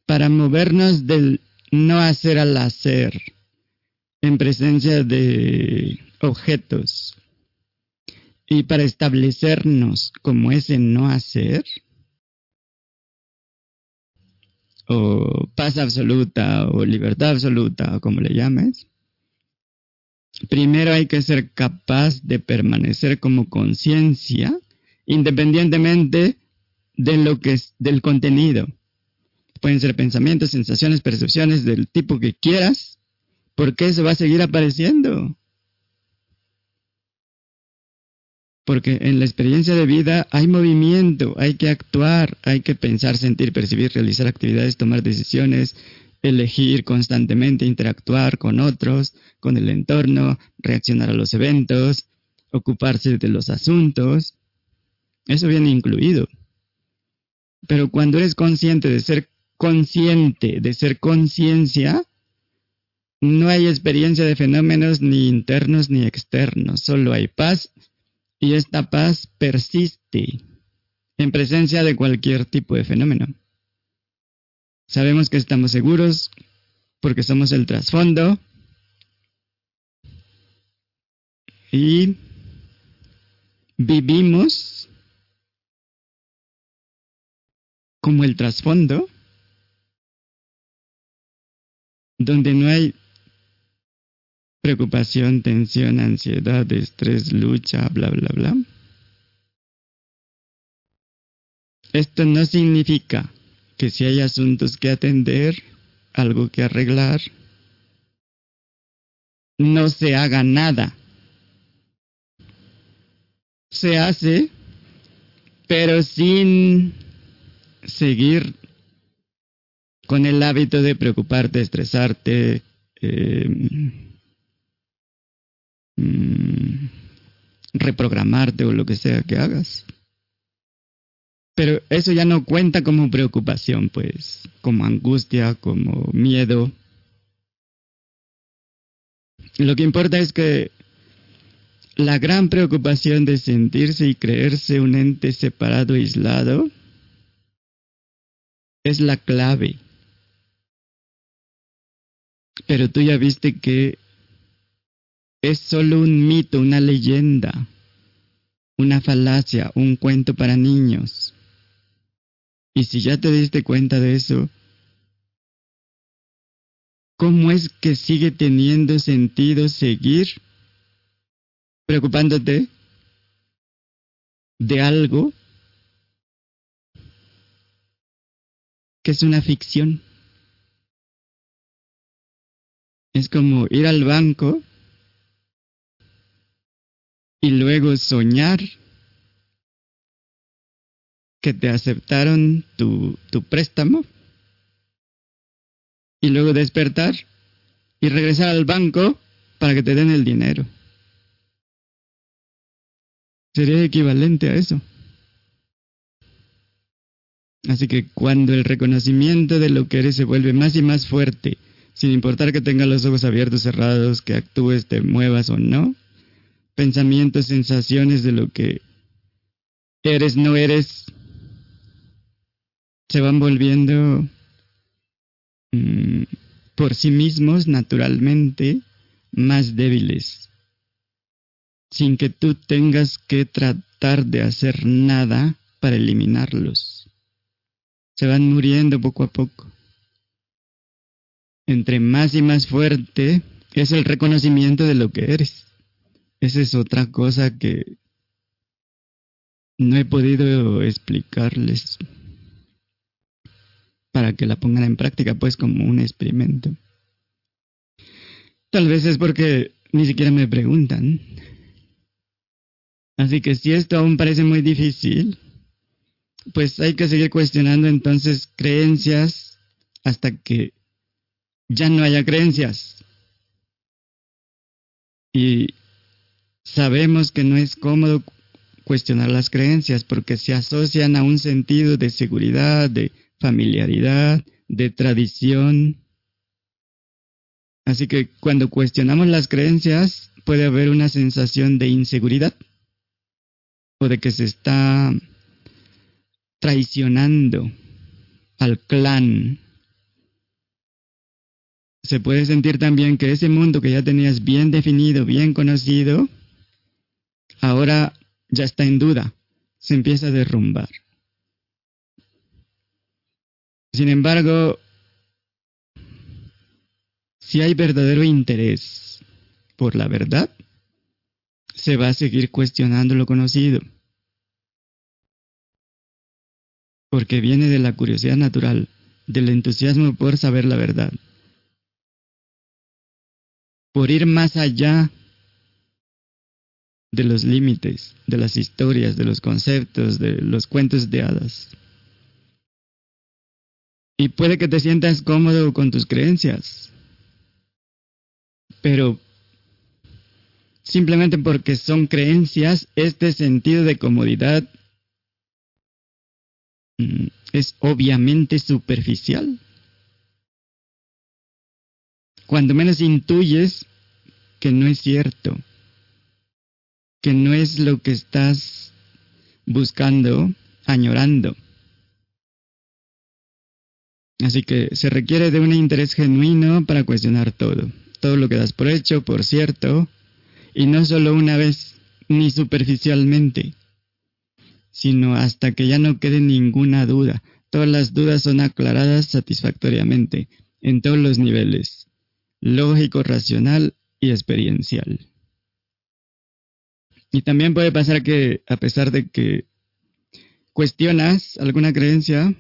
para movernos del no hacer al hacer. en presencia de objetos y para establecernos como ese no hacer, o paz absoluta, o libertad absoluta, o como le llames, primero hay que ser capaz de permanecer como conciencia, independientemente de lo que es del contenido. Pueden ser pensamientos, sensaciones, percepciones del tipo que quieras, porque eso va a seguir apareciendo. Porque en la experiencia de vida hay movimiento, hay que actuar, hay que pensar, sentir, percibir, realizar actividades, tomar decisiones, elegir constantemente, interactuar con otros, con el entorno, reaccionar a los eventos, ocuparse de los asuntos. Eso viene incluido. Pero cuando eres consciente de ser consciente, de ser conciencia, no hay experiencia de fenómenos ni internos ni externos, solo hay paz y esta paz persiste en presencia de cualquier tipo de fenómeno. Sabemos que estamos seguros porque somos el trasfondo y vivimos como el trasfondo donde no hay preocupación, tensión, ansiedad, estrés, lucha, bla, bla, bla. Esto no significa que si hay asuntos que atender, algo que arreglar, no se haga nada. Se hace, pero sin seguir con el hábito de preocuparte, estresarte, eh, Mm, reprogramarte o lo que sea que hagas. Pero eso ya no cuenta como preocupación, pues, como angustia, como miedo. Lo que importa es que la gran preocupación de sentirse y creerse un ente separado, aislado, es la clave. Pero tú ya viste que es solo un mito, una leyenda, una falacia, un cuento para niños. Y si ya te diste cuenta de eso, ¿cómo es que sigue teniendo sentido seguir preocupándote de algo que es una ficción? Es como ir al banco y luego soñar que te aceptaron tu, tu préstamo y luego despertar y regresar al banco para que te den el dinero. Sería equivalente a eso. Así que cuando el reconocimiento de lo que eres se vuelve más y más fuerte, sin importar que tengas los ojos abiertos, cerrados, que actúes, te muevas o no, pensamientos, sensaciones de lo que eres, no eres, se van volviendo mm, por sí mismos naturalmente más débiles, sin que tú tengas que tratar de hacer nada para eliminarlos. Se van muriendo poco a poco. Entre más y más fuerte es el reconocimiento de lo que eres. Esa es otra cosa que no he podido explicarles para que la pongan en práctica, pues como un experimento. Tal vez es porque ni siquiera me preguntan. Así que si esto aún parece muy difícil, pues hay que seguir cuestionando entonces creencias hasta que ya no haya creencias. Y Sabemos que no es cómodo cuestionar las creencias porque se asocian a un sentido de seguridad, de familiaridad, de tradición. Así que cuando cuestionamos las creencias puede haber una sensación de inseguridad o de que se está traicionando al clan. Se puede sentir también que ese mundo que ya tenías bien definido, bien conocido, ahora ya está en duda, se empieza a derrumbar. Sin embargo, si hay verdadero interés por la verdad, se va a seguir cuestionando lo conocido. Porque viene de la curiosidad natural, del entusiasmo por saber la verdad por ir más allá de los límites, de las historias, de los conceptos, de los cuentos de hadas. Y puede que te sientas cómodo con tus creencias, pero simplemente porque son creencias, este sentido de comodidad mm, es obviamente superficial cuando menos intuyes que no es cierto, que no es lo que estás buscando, añorando. Así que se requiere de un interés genuino para cuestionar todo, todo lo que das por hecho, por cierto, y no solo una vez, ni superficialmente, sino hasta que ya no quede ninguna duda. Todas las dudas son aclaradas satisfactoriamente, en todos los niveles lógico, racional y experiencial. Y también puede pasar que a pesar de que cuestionas alguna creencia,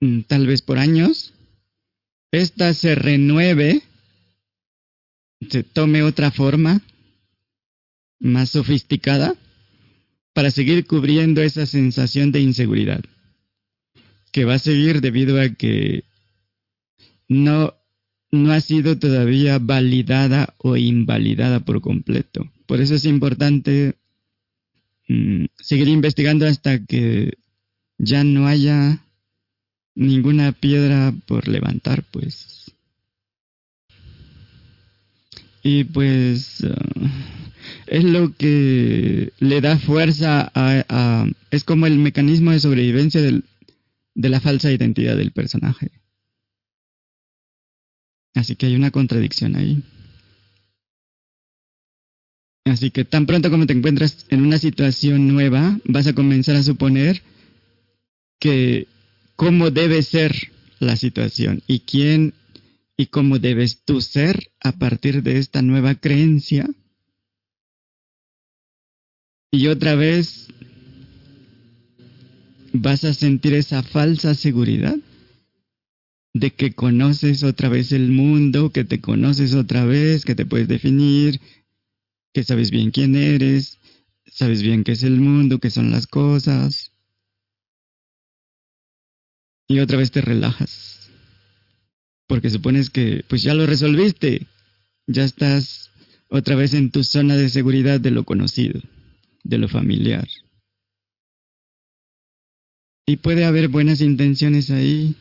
mm, tal vez por años, esta se renueve, se tome otra forma más sofisticada para seguir cubriendo esa sensación de inseguridad, que va a seguir debido a que no, no ha sido todavía validada o invalidada por completo. Por eso es importante mm, seguir investigando hasta que ya no haya ninguna piedra por levantar, pues. Y pues ah, es lo que le da fuerza a, es como el mecanismo de sobrevivencia del, de la falsa identidad del personaje. Así que hay una contradicción ahí. Así que tan pronto como te encuentras en una situación nueva, vas a comenzar a suponer que cómo debe ser la situación y quién y cómo debes tú ser a partir de esta nueva creencia. Y otra vez vas a sentir esa falsa seguridad de que conoces otra vez el mundo, que te conoces otra vez, que te puedes definir, que sabes bien quién eres, sabes bien qué es el mundo, qué son las cosas. Y otra vez te relajas. Porque supones que pues ya lo resolviste. Ya estás otra vez en tu zona de seguridad de lo conocido, de lo familiar. Y puede haber buenas intenciones ahí,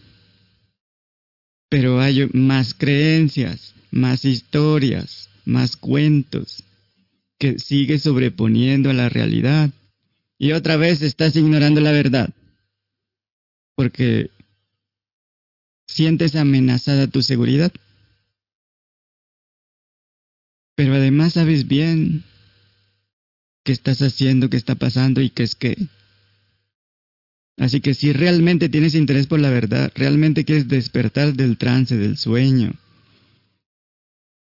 pero hay más creencias, más historias, más cuentos que sigue sobreponiendo a la realidad. Y otra vez estás ignorando la verdad, porque sientes amenazada tu seguridad. Pero además sabes bien qué estás haciendo, qué está pasando y qué es qué. Así que si realmente tienes interés por la verdad, realmente quieres despertar del trance, del sueño,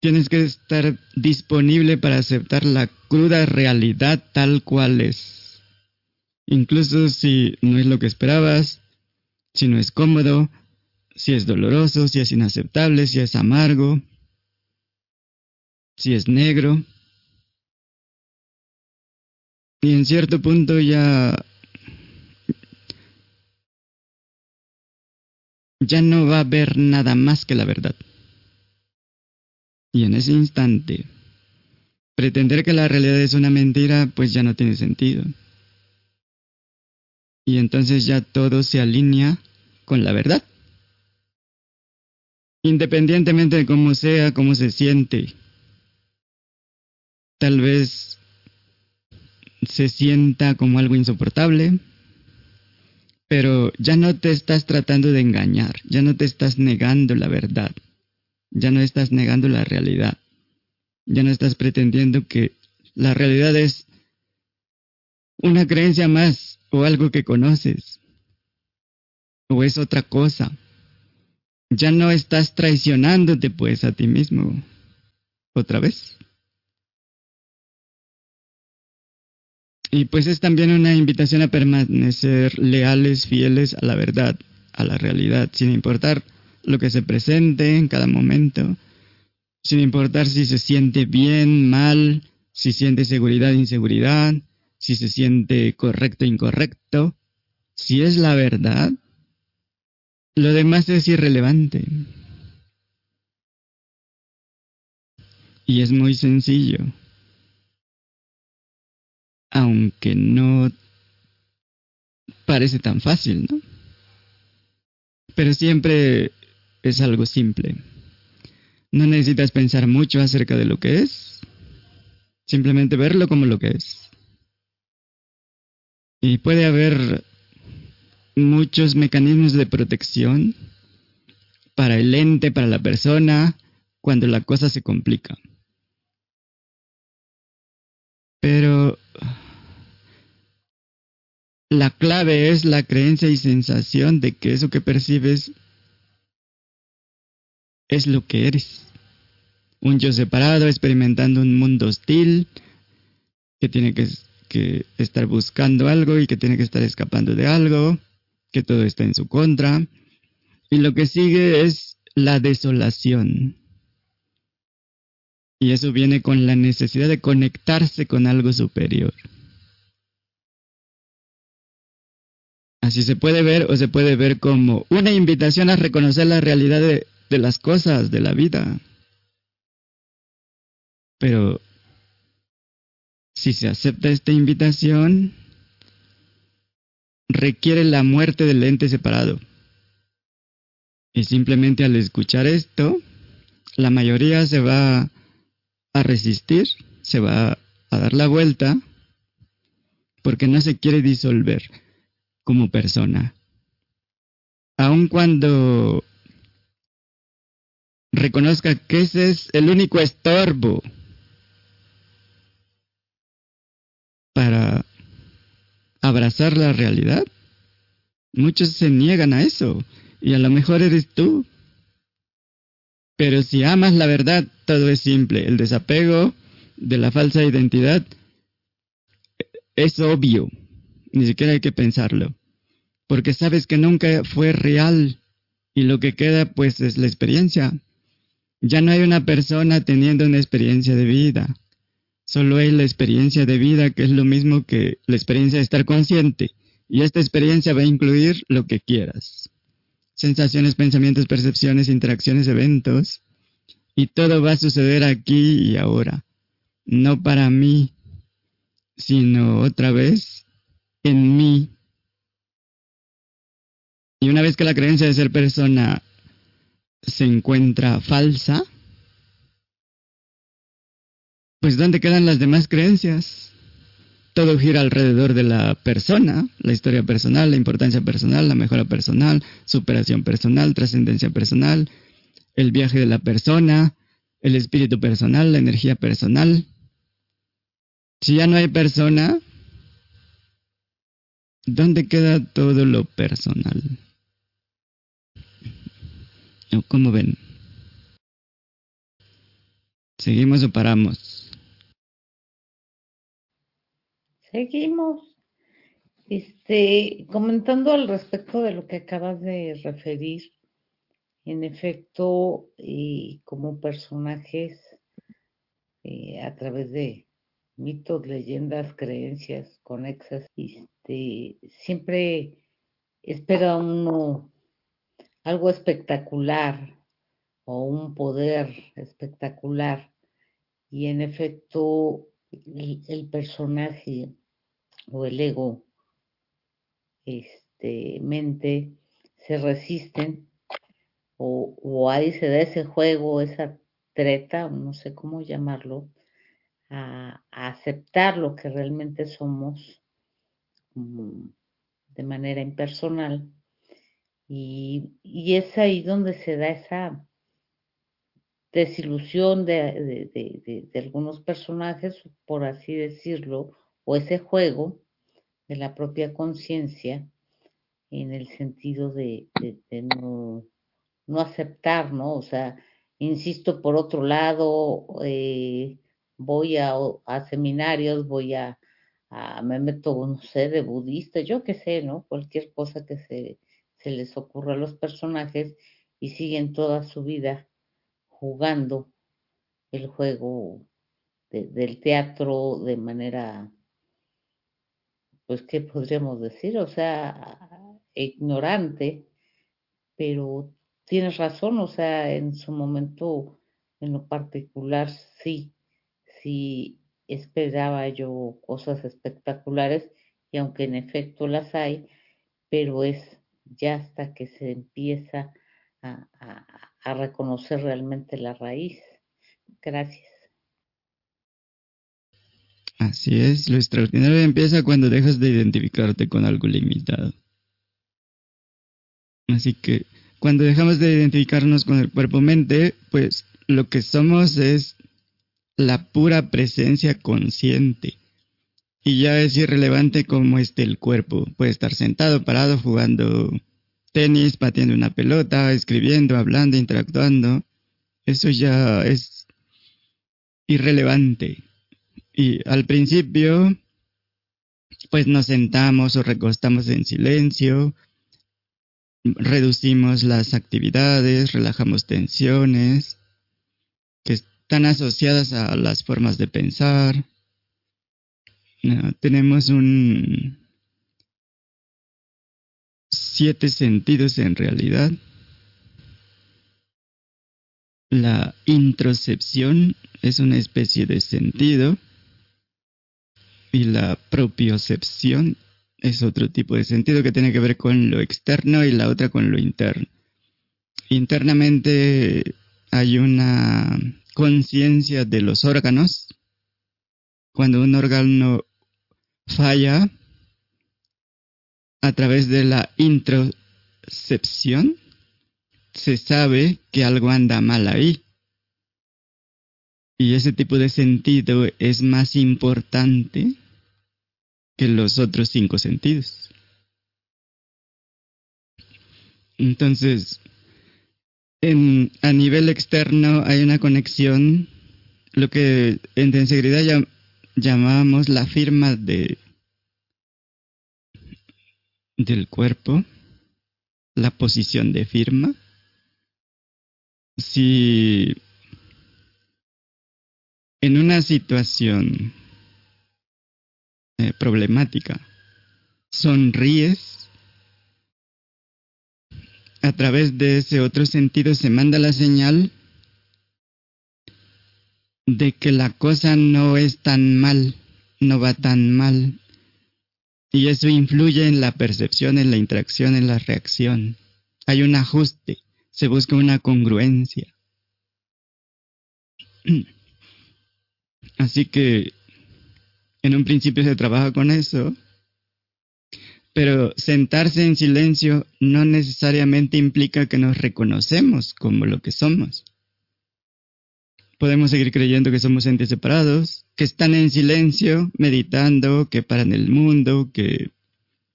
tienes que estar disponible para aceptar la cruda realidad tal cual es. Incluso si no es lo que esperabas, si no es cómodo, si es doloroso, si es inaceptable, si es amargo, si es negro. Y en cierto punto ya ya no va a haber nada más que la verdad. Y en ese instante, pretender que la realidad es una mentira, pues ya no tiene sentido. Y entonces ya todo se alinea con la verdad. Independientemente de cómo sea, cómo se siente. Tal vez se sienta como algo insoportable, Pero ya no te estás tratando de engañar, ya no te estás negando la verdad, ya no estás negando la realidad, ya no estás pretendiendo que la realidad es una creencia más o algo que conoces o es otra cosa. Ya no estás traicionándote pues a ti mismo. ¿Otra vez? Y pues es también una invitación a permanecer leales, fieles a la verdad, a la realidad, sin importar lo que se presente en cada momento, sin importar si se siente bien, mal, si siente seguridad, inseguridad, si se siente correcto, incorrecto. Si es la verdad, lo demás es irrelevante. Y es muy sencillo. Aunque no parece tan fácil, ¿no? Pero siempre es algo simple. No necesitas pensar mucho acerca de lo que es. Simplemente verlo como lo que es. Y puede haber muchos mecanismos de protección para el ente, para la persona, cuando la cosa se complica. Pero la clave es la creencia y sensación de que eso que percibes es lo que eres. Un yo separado experimentando un mundo hostil que tiene que, estar buscando algo y que tiene que estar escapando de algo que todo está en su contra. Y lo que sigue es la desolación. Y eso viene con la necesidad de conectarse con algo superior. Así se puede ver o se puede ver como una invitación a reconocer la realidad de, de las cosas, de la vida. Pero si se acepta esta invitación, requiere la muerte del ente separado. Y simplemente al escuchar esto, la mayoría se va a resistir, se va a dar la vuelta, porque no se quiere disolver como persona. Aun cuando reconozca que ese es el único estorbo para abrazar la realidad. Muchos se niegan a eso y a lo mejor eres tú. Pero si amas la verdad, todo es simple. El desapego de la falsa identidad es obvio. Ni siquiera hay que pensarlo. Porque sabes que nunca fue real y lo que queda pues es la experiencia. Ya no hay una persona teniendo una experiencia de vida. Solo hay la experiencia de vida, que es lo mismo que la experiencia de estar consciente. Y esta experiencia va a incluir lo que quieras. Sensaciones, pensamientos, percepciones, interacciones, eventos. Y todo va a suceder aquí y ahora. No para mí, sino otra vez en mí. Y una vez que la creencia de ser persona se encuentra falsa, pues ¿dónde quedan las demás creencias? Todo gira alrededor de la persona, la historia personal, la importancia personal, la mejora personal, superación personal, trascendencia personal, el viaje de la persona, el espíritu personal, la energía personal. Si ya no hay persona, ¿dónde queda todo lo personal? ¿Cómo ven? ¿Seguimos o paramos? Seguimos. Este, comentando al respecto de lo que acabas de referir, en efecto, eh, como personajes eh, a través de mitos, leyendas, creencias conexas, este, siempre espera uno algo espectacular o un poder espectacular. Y en efecto el personaje o el ego, este, mente, se resisten o, ahí se da ese juego, esa treta, no sé cómo llamarlo, a, aceptar lo que realmente somos de manera impersonal. Y, y es ahí donde se da esa desilusión de, de, de, algunos personajes, por así decirlo, o ese juego de la propia conciencia en el sentido de, no, no, aceptar, ¿no? O sea, insisto, por otro lado, eh, voy a, a, seminarios, voy a, a, me meto, no sé, de budista, yo qué sé, ¿no? Cualquier cosa que se, se les ocurra a los personajes y siguen toda su vida jugando el juego del teatro de manera, pues, ¿qué podríamos decir? O sea, ignorante, pero tienes razón, o sea, en su momento, en lo particular, sí, sí esperaba yo cosas espectaculares y aunque en efecto las hay, pero es ya hasta que se empieza a, reconocer realmente la raíz. Gracias. Así es, lo extraordinario empieza cuando dejas de identificarte con algo limitado. Así que cuando dejamos de identificarnos con el cuerpo-mente, pues lo que somos es la pura presencia consciente. Y ya es irrelevante cómo esté el cuerpo. Puede estar sentado, parado, jugando tenis, pateando una pelota, escribiendo, hablando, interactuando. Eso ya es irrelevante. Y al principio, pues nos sentamos o recostamos en silencio, reducimos las actividades, relajamos tensiones están asociadas a las formas de pensar. tenemos un siete sentidos en realidad. La introcepción es una especie de sentido y la propiocepción es otro tipo de sentido que tiene que ver con lo externo y la otra con lo interno. Internamente hay una conciencia de los órganos. Cuando un órgano falla a través de la introcepción, se sabe que algo anda mal ahí. Y ese tipo de sentido es más importante que los otros cinco sentidos. Entonces, a nivel externo hay una conexión, lo que en integridad ya, llamamos la firma de del cuerpo, la posición de firma. Si en una situación eh, problemática. Sonríes. A través de ese otro sentido se manda la señal de que la cosa no es tan mal, no va tan mal. Y eso influye en la percepción, en la interacción, en la reacción. Hay un ajuste, se busca una congruencia. Así que en un principio se trabaja con eso, pero sentarse en silencio no necesariamente implica que nos reconocemos como lo que somos. Podemos seguir creyendo que somos entes separados, que están en silencio, meditando, que paran el mundo, que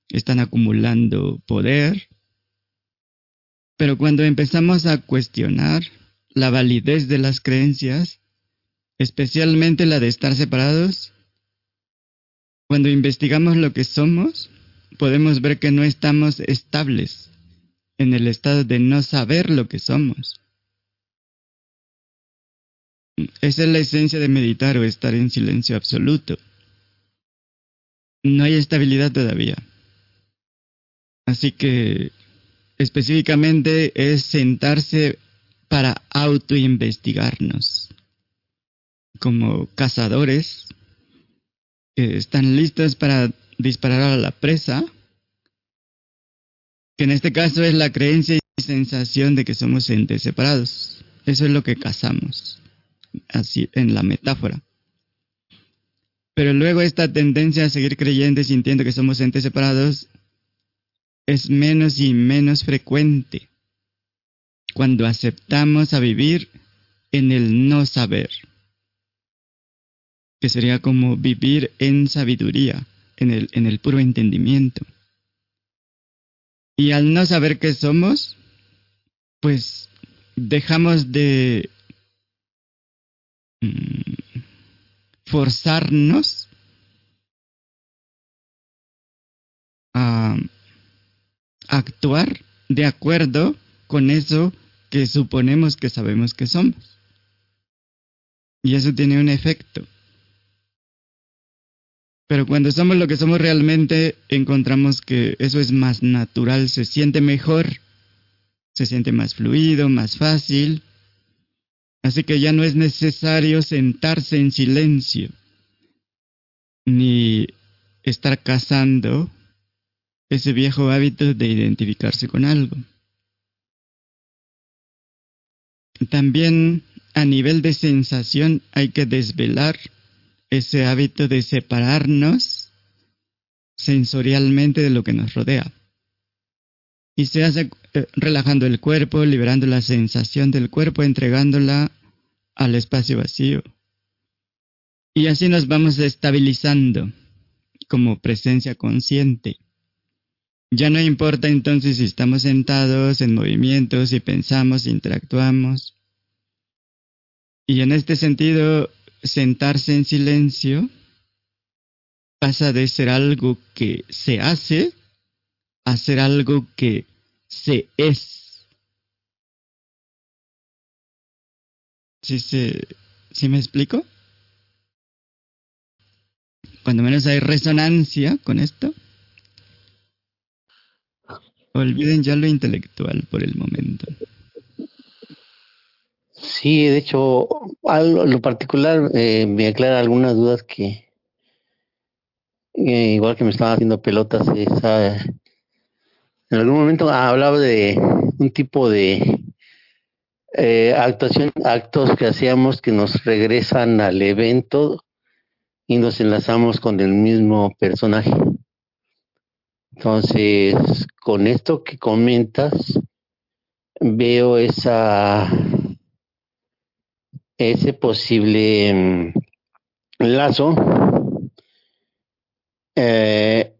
están acumulando poder. Pero cuando empezamos a cuestionar la validez de las creencias, especialmente la de estar separados, cuando investigamos lo que somos, podemos ver que no estamos estables en el estado de no saber lo que somos. Esa es la esencia de meditar o estar en silencio absoluto. No hay estabilidad todavía. Así que específicamente es sentarse para autoinvestigarnos. Como cazadores, están listas para disparar a la presa, que en este caso es la creencia y sensación de que somos entes separados. Eso es lo que cazamos, así en la metáfora. Pero luego esta tendencia a seguir creyendo y sintiendo que somos entes separados es menos y menos frecuente cuando aceptamos a vivir en el no saber, que sería como vivir en sabiduría, en el, en el puro entendimiento. Y al no saber qué somos, pues dejamos de mm, forzarnos a actuar de acuerdo con eso que suponemos que sabemos que somos. Y eso tiene un efecto. Pero cuando somos lo que somos realmente, encontramos que eso es más natural, se siente mejor, se siente más fluido, más fácil. Así que ya no es necesario sentarse en silencio, ni estar cazando ese viejo hábito de identificarse con algo. También a nivel de sensación hay que desvelar ese hábito de separarnos sensorialmente de lo que nos rodea. Y se hace eh, relajando el cuerpo, liberando la sensación del cuerpo, entregándola al espacio vacío. Y así nos vamos estabilizando como presencia consciente. Ya no importa entonces si estamos sentados en movimiento, si pensamos, si interactuamos. Y en este sentido, sentarse en silencio pasa de ser algo que se hace a ser algo que se es. ¿Sí, se, ¿Sí me explico? Cuando menos hay resonancia con esto. Olviden ya lo intelectual por el momento. Sí, de hecho, algo, lo particular eh, me aclara algunas dudas que, eh, igual que me estaban haciendo pelotas, esa, en algún momento hablaba de un tipo de eh, actuación, actos que hacíamos que nos regresan al evento y nos enlazamos con el mismo personaje. Entonces, con esto que comentas, veo esa ese posible mm, lazo eh,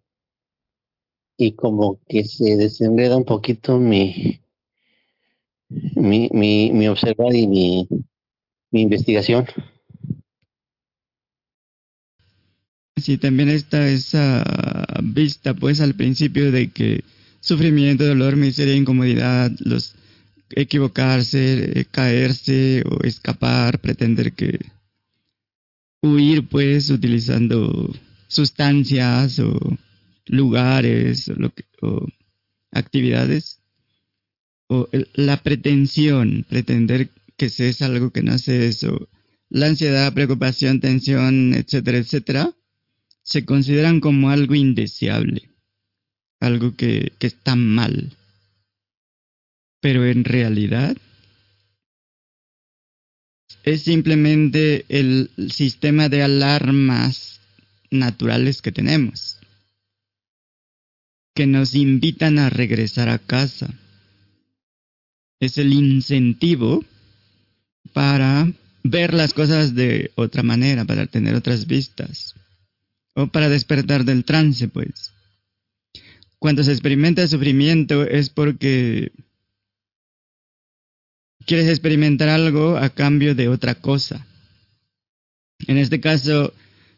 y como que se desenreda un poquito mi mi, mi, mi observar y mi, mi investigación. Sí, también está esa vista, pues, al principio de que sufrimiento, dolor, miseria, incomodidad, los equivocarse, eh, caerse o escapar, pretender que huir, pues, utilizando sustancias o lugares o, actividades, o la pretensión, pretender que se es algo que no es, o la ansiedad, preocupación, tensión, etcétera, etcétera, se consideran como algo indeseable, algo que, que está mal. Pero en realidad es simplemente el sistema de alarmas naturales que tenemos, que nos invitan a regresar a casa. Es el incentivo para ver las cosas de otra manera, para tener otras vistas o para despertar del trance, pues. Cuando se experimenta sufrimiento es porque quieres experimentar algo a cambio de otra cosa. En este caso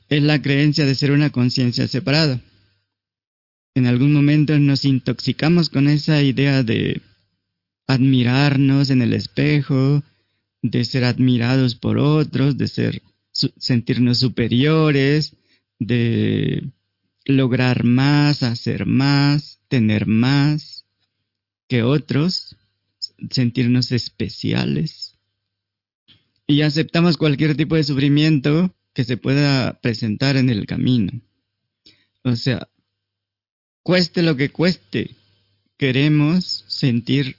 es la creencia de ser una conciencia separada. En algún momento nos intoxicamos con esa idea de admirarnos en el espejo, de ser admirados por otros, de ser sentirnos superiores, de lograr más, hacer más, tener más que otros, sentirnos especiales. Y aceptamos cualquier tipo de sufrimiento que se pueda presentar en el camino. O sea, cueste lo que cueste, queremos sentir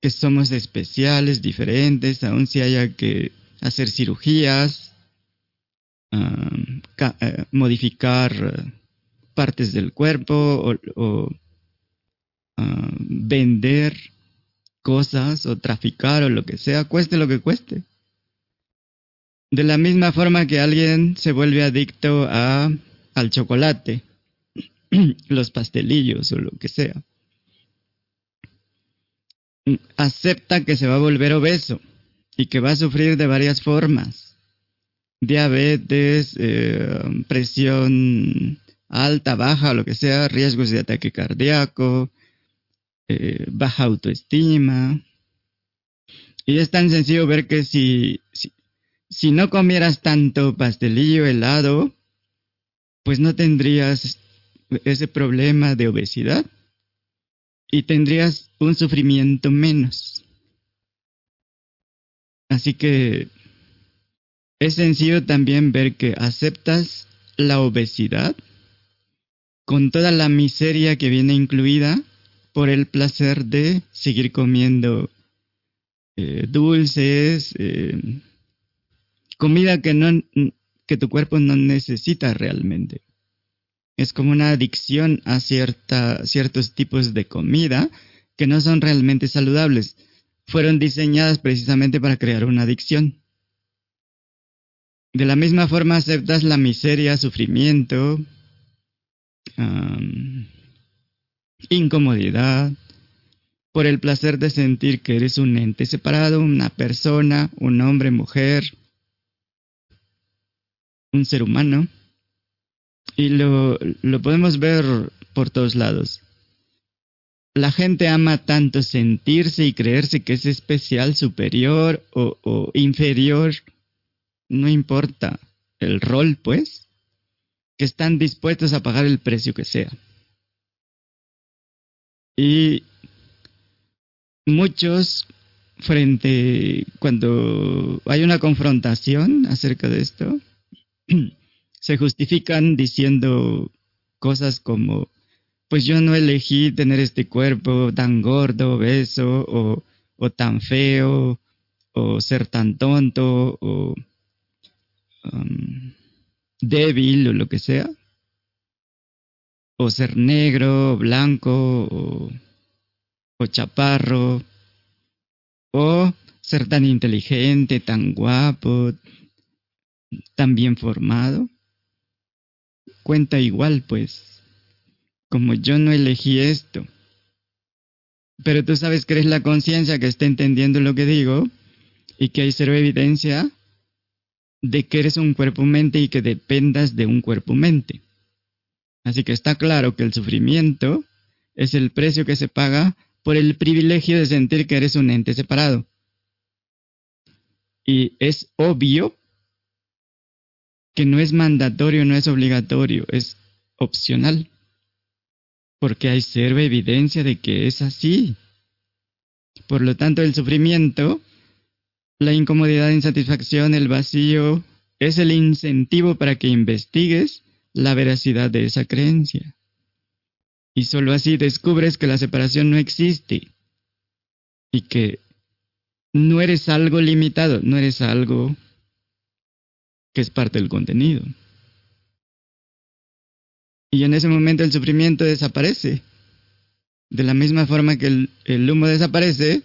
que somos especiales, diferentes, aun si haya que hacer cirugías, eh, modificar eh, partes del cuerpo o, vender cosas o traficar o lo que sea, cueste lo que cueste. De la misma forma que alguien se vuelve adicto a, al chocolate, los pastelillos o lo que sea. Acepta que se va a volver obeso y que va a sufrir de varias formas. Diabetes, eh, presión alta, baja, lo que sea, riesgos de ataque cardíaco, eh, baja autoestima. Y es tan sencillo ver que si, si, si no comieras tanto pastelillo helado, pues no tendrías ese problema de obesidad y tendrías un sufrimiento menos. Así que es sencillo también ver que aceptas la obesidad con toda la miseria que viene incluida por el placer de seguir comiendo eh, dulces, eh, comida que, no, que tu cuerpo no necesita realmente. Es como una adicción a cierta, ciertos tipos de comida que no son realmente saludables. Fueron diseñadas precisamente para crear una adicción. De la misma forma aceptas la miseria, sufrimiento, incomodidad, por el placer de sentir que eres un ente separado, una persona, un hombre, mujer, un ser humano. Y lo, lo podemos ver por todos lados. La gente ama tanto sentirse y creerse que es especial, superior o, o inferior. No importa el rol, pues, que están dispuestos a pagar el precio que sea. Y muchos frente cuando hay una confrontación acerca de esto, se justifican diciendo cosas como, pues yo no elegí tener este cuerpo tan gordo, obeso, o, o tan feo, o ser tan tonto, o um, débil, o lo que sea. O ser negro, blanco, o, chaparro, o ser tan inteligente, tan guapo, tan bien formado. Cuenta igual, pues, como yo no elegí esto. Pero tú sabes que eres la conciencia que está entendiendo lo que digo y que hay cero evidencia de que eres un cuerpo-mente y que dependas de un cuerpo-mente. Así que está claro que el sufrimiento es el precio que se paga por el privilegio de sentir que eres un ente separado. Y es obvio que no es mandatorio, no es obligatorio, es opcional. Porque hay cero evidencia de que es así. Por lo tanto, el sufrimiento, la incomodidad, insatisfacción, el vacío, es el incentivo para que investigues la veracidad de esa creencia. Y solo así descubres que la separación no existe y que no eres algo limitado, no eres algo que es parte del contenido. Y en ese momento el sufrimiento desaparece. De la misma forma que el, humo desaparece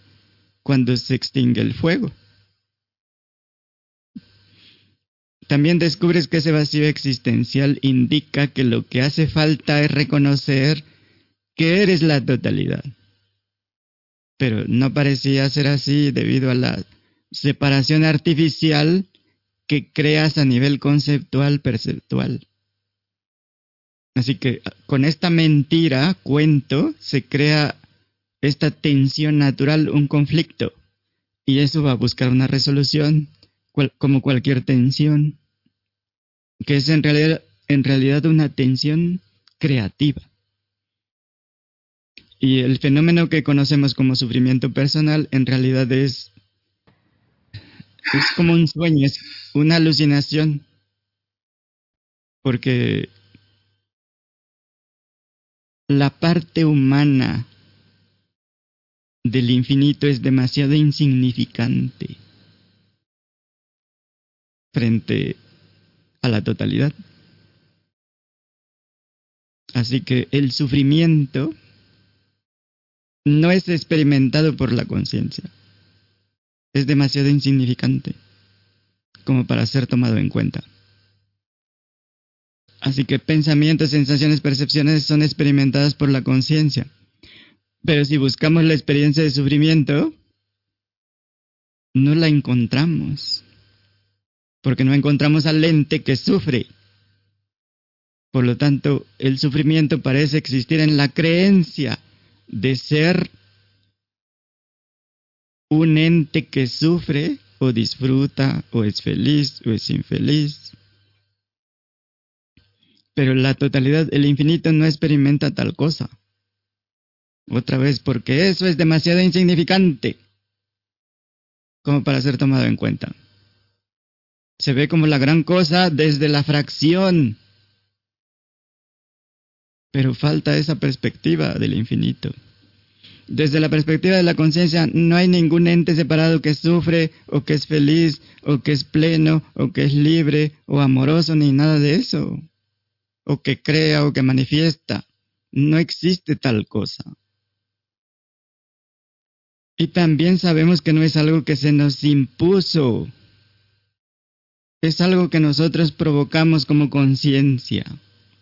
cuando se extingue el fuego. También descubres que ese vacío existencial indica que lo que hace falta es reconocer que eres la totalidad. Pero no parecía ser así debido a la separación artificial que creas a nivel conceptual, perceptual. Así que con esta mentira, cuento, se crea esta tensión natural, un conflicto. Y eso va a buscar una resolución, como cualquier tensión, que es en realidad, en realidad una tensión creativa. Y el fenómeno que conocemos como sufrimiento personal en realidad es es como un sueño, es una alucinación. Porque la parte humana del infinito es demasiado insignificante frente a la totalidad. Así que el sufrimiento no es experimentado por la conciencia. Es demasiado insignificante como para ser tomado en cuenta. Así que pensamientos, sensaciones, percepciones son experimentadas por la conciencia. Pero si buscamos la experiencia de sufrimiento, no la encontramos. Porque no encontramos al ente que sufre. Por lo tanto, el sufrimiento parece existir en la creencia de ser un ente que sufre o disfruta o es feliz o es infeliz. Pero la totalidad, el infinito no experimenta tal cosa. Otra vez, porque eso es demasiado insignificante como para ser tomado en cuenta. Se ve como la gran cosa desde la fracción. Pero falta esa perspectiva del infinito. Desde la perspectiva de la conciencia, no hay ningún ente separado que sufre, o que es feliz, o que es pleno, o que es libre, o amoroso, ni nada de eso. O que crea, o que manifiesta. No existe tal cosa. Y también sabemos que no es algo que se nos impuso. Es algo que nosotros provocamos como conciencia.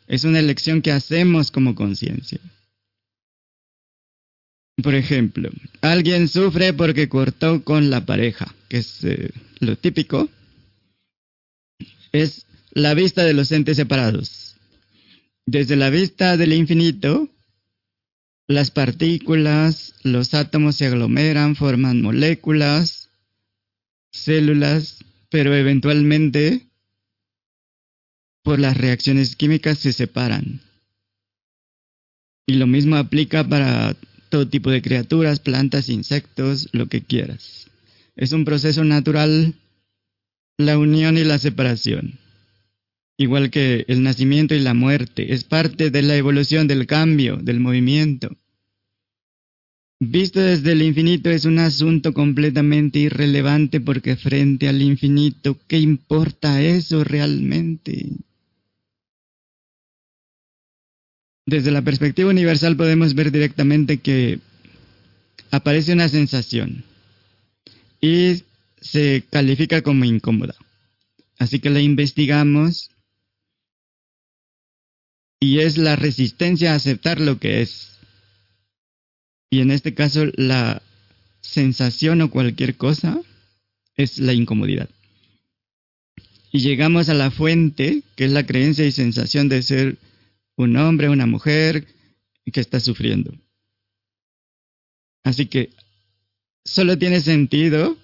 Es una elección que hacemos como conciencia. Por ejemplo, alguien sufre porque cortó con la pareja, que es eh, lo típico. Es la vista de los entes separados. Desde la vista del infinito, las partículas, los átomos se aglomeran, forman moléculas, células, pero eventualmente por las reacciones químicas se separan. Y lo mismo aplica para todo tipo de criaturas, plantas, insectos, lo que quieras. Es un proceso natural la unión y la separación. Igual que el nacimiento y la muerte, es parte de la evolución del cambio, del movimiento. Visto desde el infinito es un asunto completamente irrelevante porque frente al infinito, ¿qué importa eso realmente? Desde la perspectiva universal podemos ver directamente que aparece una sensación y se califica como incómoda. Así que la investigamos y es la resistencia a aceptar lo que es. Y en este caso la sensación o cualquier cosa es la incomodidad. Y llegamos a la fuente, que es la creencia y sensación de ser un hombre, una mujer que está sufriendo. Así que solo tiene sentido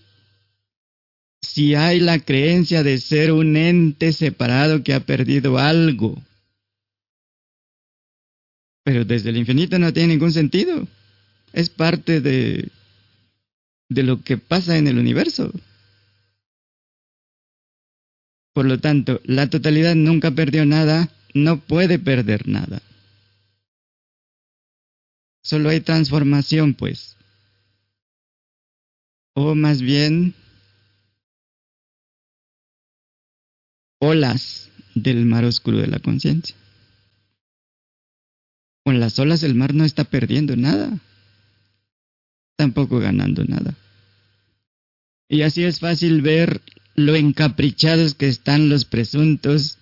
si hay la creencia de ser un ente separado que ha perdido algo. Pero desde el infinito no tiene ningún sentido. Es parte de, de lo que pasa en el universo. Por lo tanto, la totalidad nunca perdió nada no puede perder nada. Solo hay transformación, pues. O más bien, olas del mar oscuro de la conciencia. Con las olas el mar no está perdiendo nada, tampoco ganando nada. Y así es fácil ver lo encaprichados que están los presuntos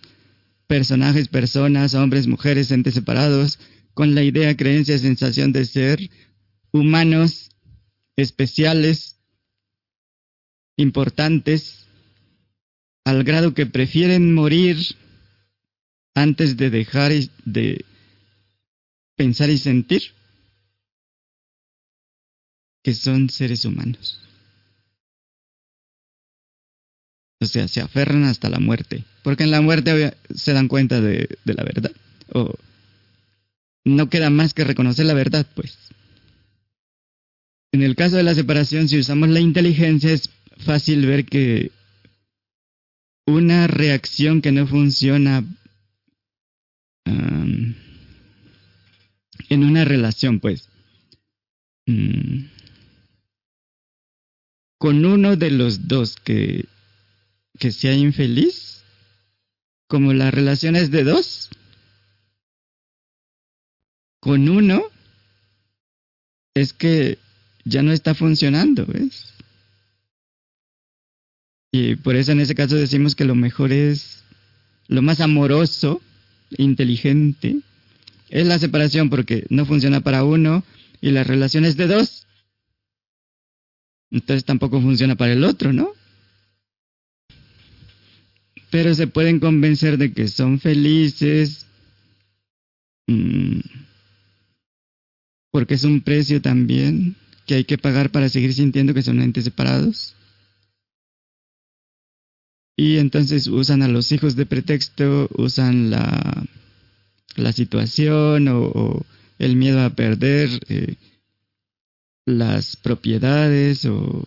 personajes, personas, hombres, mujeres, entes separados, con la idea, creencia, sensación de ser humanos, especiales, importantes, al grado que prefieren morir antes de dejar de pensar y sentir que son seres humanos. O sea, se aferran hasta la muerte. Porque en la muerte se dan cuenta de, la verdad. O no queda más que reconocer la verdad, pues. En el caso de la separación, si usamos la inteligencia, es fácil ver que una reacción que no funciona en una relación, pues, mm, con uno de los dos que que sea infeliz, como la relación es de dos, con uno es que ya no está funcionando, ¿ves? Y por eso en ese caso decimos que lo mejor es lo más amoroso, inteligente, es la separación porque no funciona para uno y la relación es de dos. Entonces tampoco funciona para el otro, ¿no? Pero se pueden convencer de que son felices. Mm, porque es un precio también que hay que pagar para seguir sintiendo que son entes separados. Y entonces usan a los hijos de pretexto, usan la, la situación o, el miedo a perder eh, las propiedades o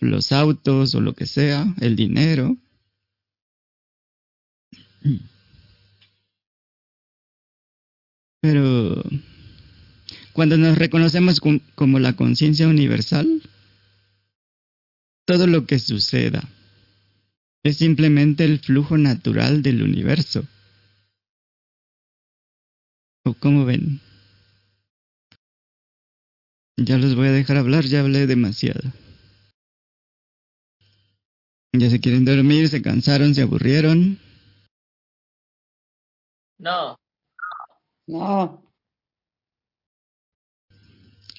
los autos o lo que sea, el dinero. Pero cuando nos reconocemos como la conciencia universal, todo lo que suceda es simplemente el flujo natural del universo. ¿O cómo ven? Ya los voy a dejar hablar, ya hablé demasiado. Ya se quieren dormir, se cansaron, se aburrieron. No. No.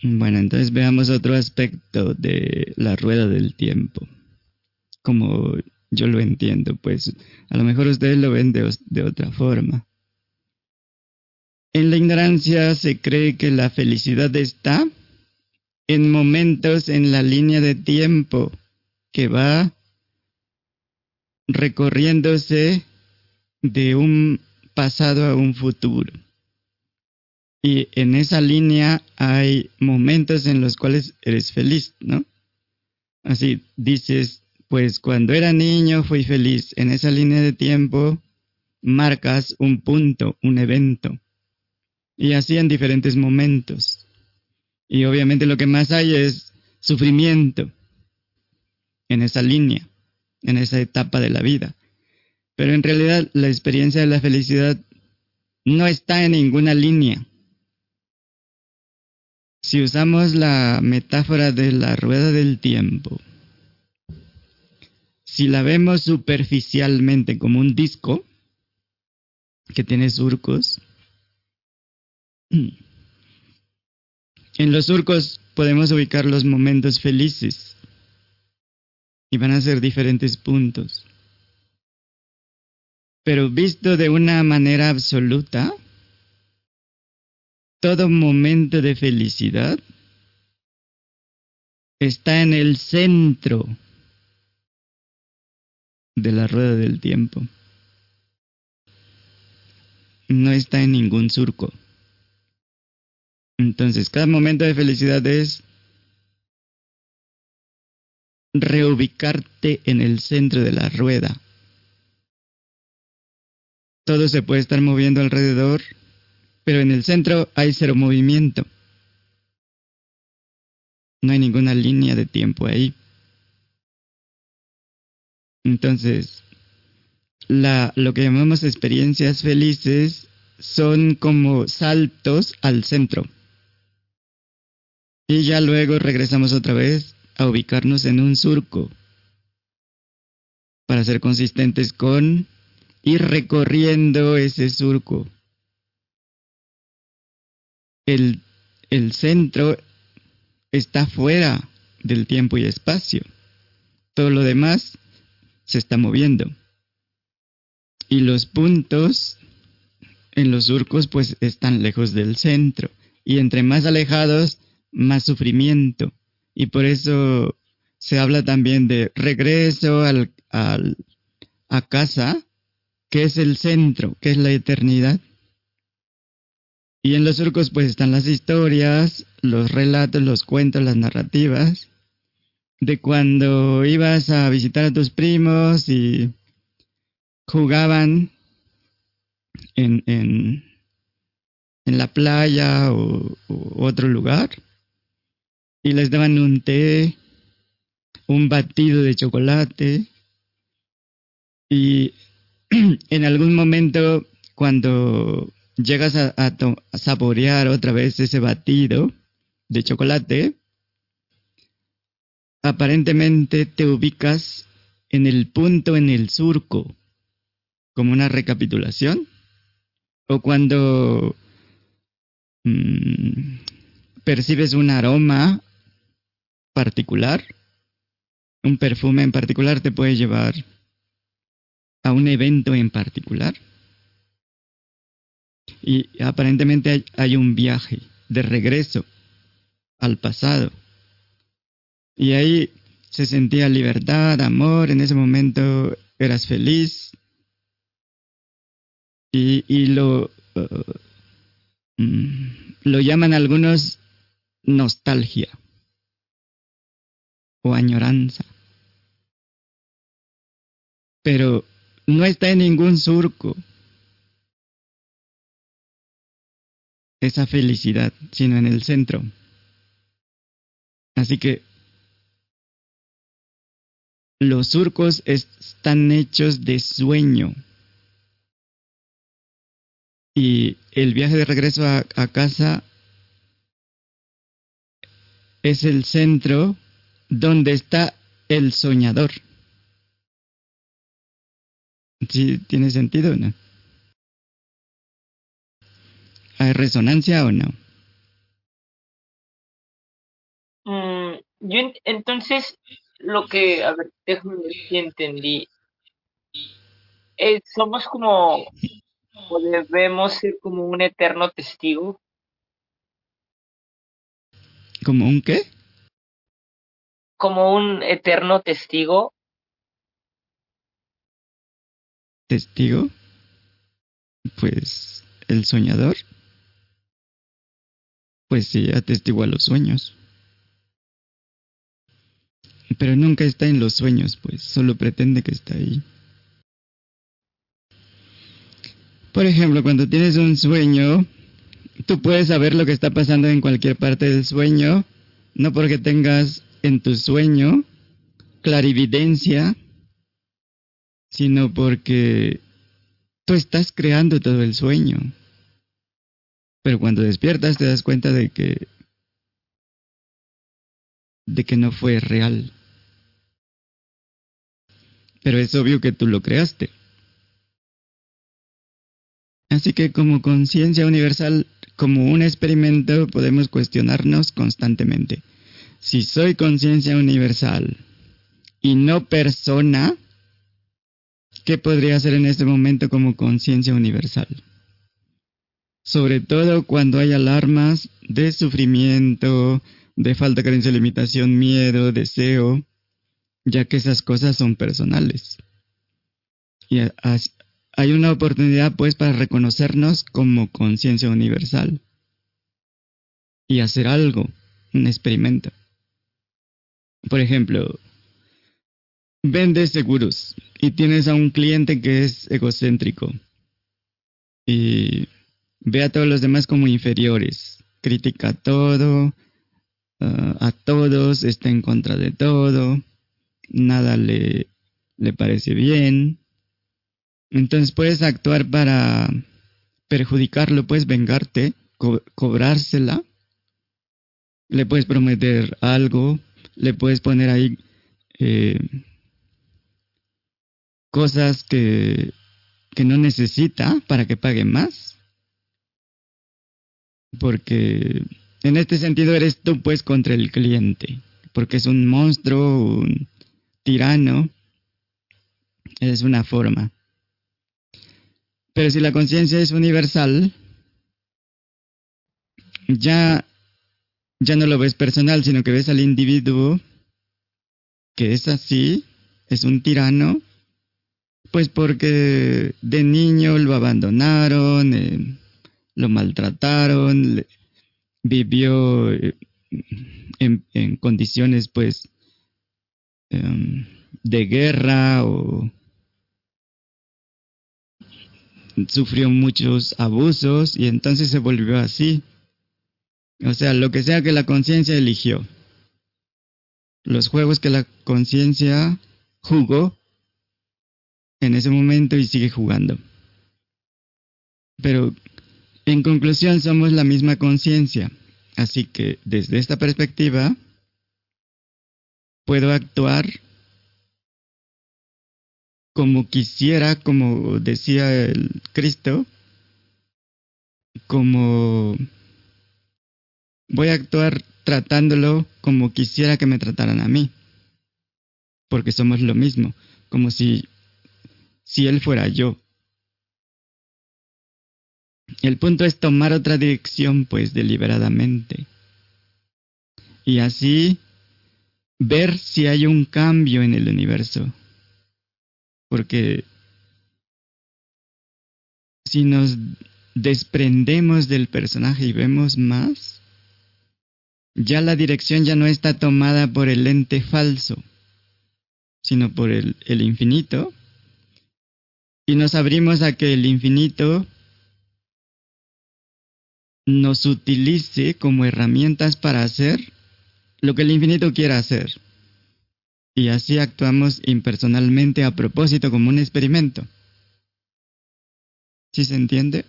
Bueno, entonces veamos otro aspecto de la rueda del tiempo. Como yo lo entiendo, pues a lo mejor ustedes lo ven de, de otra forma. En la ignorancia se cree que la felicidad está en momentos en la línea de tiempo que va recorriéndose de un pasado a un futuro. Y en esa línea hay momentos en los cuales eres feliz, ¿no? Así dices, pues cuando era niño fui feliz. En esa línea de tiempo marcas un punto, un evento. Y así en diferentes momentos. Y obviamente lo que más hay es sufrimiento en esa línea, en esa etapa de la vida. Pero en realidad la experiencia de la felicidad no está en ninguna línea. Si usamos la metáfora de la rueda del tiempo, si la vemos superficialmente como un disco que tiene surcos, en los surcos podemos ubicar los momentos felices y van a ser diferentes puntos. Pero visto de una manera absoluta, todo momento de felicidad está en el centro de la rueda del tiempo. No está en ningún surco. Entonces, cada momento de felicidad es reubicarte en el centro de la rueda. Todo se puede estar moviendo alrededor, pero en el centro hay cero movimiento. No hay ninguna línea de tiempo ahí. Entonces, la, lo que llamamos experiencias felices son como saltos al centro. Y ya luego regresamos otra vez a ubicarnos en un surco para ser consistentes con ir recorriendo ese surco. El, el centro está fuera del tiempo y espacio. Todo lo demás se está moviendo. Y los puntos en los surcos pues están lejos del centro. Y entre más alejados, más sufrimiento. Y por eso se habla también de regreso al, al, a casa, que es el centro, que es la eternidad. Y en los surcos pues están las historias, los relatos, los cuentos, las narrativas, de cuando ibas a visitar a tus primos y jugaban en, en, en la playa o, o otro lugar y les daban un té, un batido de chocolate. Y en algún momento cuando llegas a, saborear otra vez ese batido, de chocolate, aparentemente te ubicas en el punto en el surco, como una recapitulación, o cuando mm, percibes un aroma particular, un perfume en particular te puede llevar a un evento en particular. Y aparentemente hay, un viaje de regreso al pasado. Y ahí se sentía libertad, amor, en ese momento eras feliz. Y, lo, uh, mm, lo llaman algunos nostalgia o añoranza. Pero no está en ningún surco esa felicidad, sino en el centro. Así que los surcos están hechos de sueño. Y el viaje de regreso a, casa es el centro donde está el soñador. ¿Sí tiene sentido o no? ¿Hay resonancia o no? Mm, yo entonces lo que, a ver, déjame ver si entendí. Eh, somos como, o debemos ser como un eterno testigo. ¿Como un qué? Como un eterno testigo. ¿Testigo? Pues el soñador. Pues sí, atestigua los sueños. Pero nunca está en los sueños, pues solo pretende que está ahí. Por ejemplo, cuando tienes un sueño, tú puedes saber lo que está pasando en cualquier parte del sueño, no porque tengas en tu sueño clarividencia, sino porque tú estás creando todo el sueño. Pero cuando despiertas te das cuenta de que de que no fue real. Pero es obvio que tú lo creaste. Así que como conciencia universal, como un experimento, podemos cuestionarnos constantemente. Si soy conciencia universal y no persona, ¿qué podría hacer en este momento como conciencia universal? Sobre todo cuando hay alarmas de sufrimiento, de falta, carencia, limitación, miedo, deseo, ya que esas cosas son personales. Y hay una oportunidad pues para reconocernos como conciencia universal y hacer algo, un experimento. Por ejemplo, vendes seguros y tienes a un cliente que es egocéntrico y ve a todos los demás como inferiores, critica todo, ah, a todos, está en contra de todo nada le, le parece bien. Entonces puedes actuar para perjudicarlo, puedes vengarte, cobrársela. Le puedes prometer algo, le puedes poner ahí eh, cosas que, que no necesita para que pague más. Porque en este sentido eres tú pues contra el cliente, porque es un monstruo, un, tirano es una forma. Pero si la conciencia es universal, ya, ya no lo ves personal, sino que ves al individuo que es así, es un tirano, pues porque de niño lo abandonaron, eh, lo maltrataron, vivió eh, en, en condiciones pues Em, de guerra o sufrió muchos abusos y entonces se volvió así. O sea, lo que sea que la conciencia eligió. Los juegos que la conciencia jugó en ese momento y sigue jugando. Pero en conclusión somos la misma conciencia. Así que desde esta perspectiva puedo actuar como quisiera, como decía el Cristo, como voy a actuar tratándolo como quisiera que me trataran a mí, porque somos lo mismo, como si, si él fuera yo. El punto es tomar otra dirección, pues, deliberadamente. Y así ver si hay un cambio en el universo. Porque si nos desprendemos del personaje y vemos más, ya la dirección ya no está tomada por el ente falso, sino por el, infinito. Y nos abrimos a que el infinito nos utilice como herramientas para hacer lo que el infinito quiera hacer. Y así actuamos impersonalmente a propósito como un experimento. ¿Sí se entiende?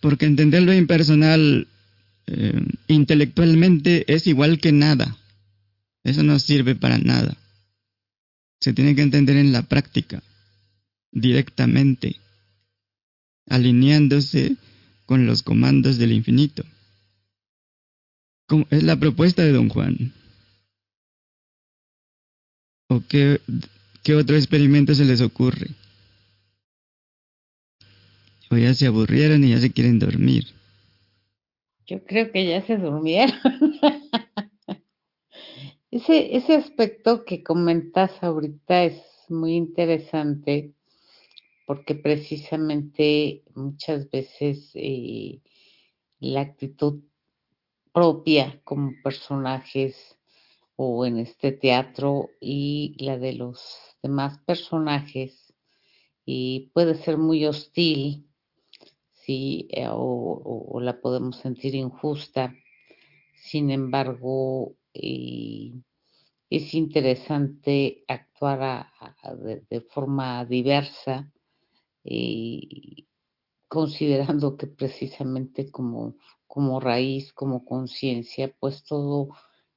Porque entender lo impersonal eh, intelectualmente es igual que nada. Eso no sirve para nada. Se tiene que entender en la práctica, directamente alineándose con los comandos del infinito. Es la propuesta de don Juan. ¿O qué, qué otro experimento se les ocurre? O ya se aburrieron y ya se quieren dormir. Yo creo que ya se durmieron. ese, ese aspecto que comentas ahorita es muy interesante porque precisamente muchas veces eh, la actitud propia como personajes o en este teatro y la de los demás personajes y puede ser muy hostil sí eh, o, la podemos sentir injusta sin embargo eh, es interesante actuar de, forma diversa y considerando que precisamente como, como raíz, como conciencia, pues todo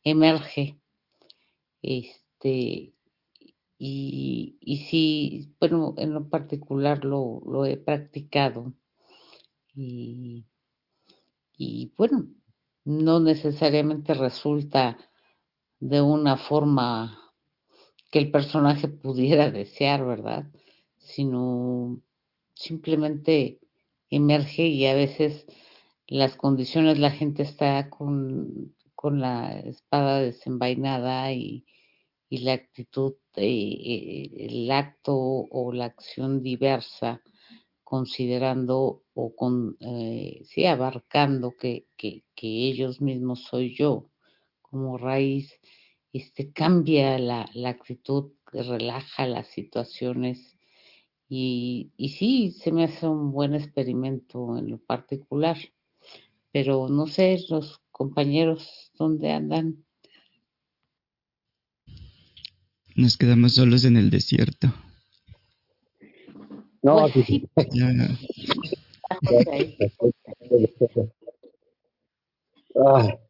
emerge. Este, y, y sí, bueno, en lo particular lo, lo he practicado. Y, y bueno, no necesariamente resulta de una forma que el personaje pudiera desear, ¿verdad? Sino simplemente emerge y a veces las condiciones, la gente está con, con la espada desenvainada y, y la actitud, eh, el acto o la acción diversa, considerando o con, eh, sí, abarcando que, que, que, ellos mismos soy yo como raíz, este, cambia la, la actitud, relaja las situaciones y, y sí, se me hace un buen experimento en lo particular, pero no sé los compañeros dónde andan. Nos quedamos solos en el desierto. No, pues sí.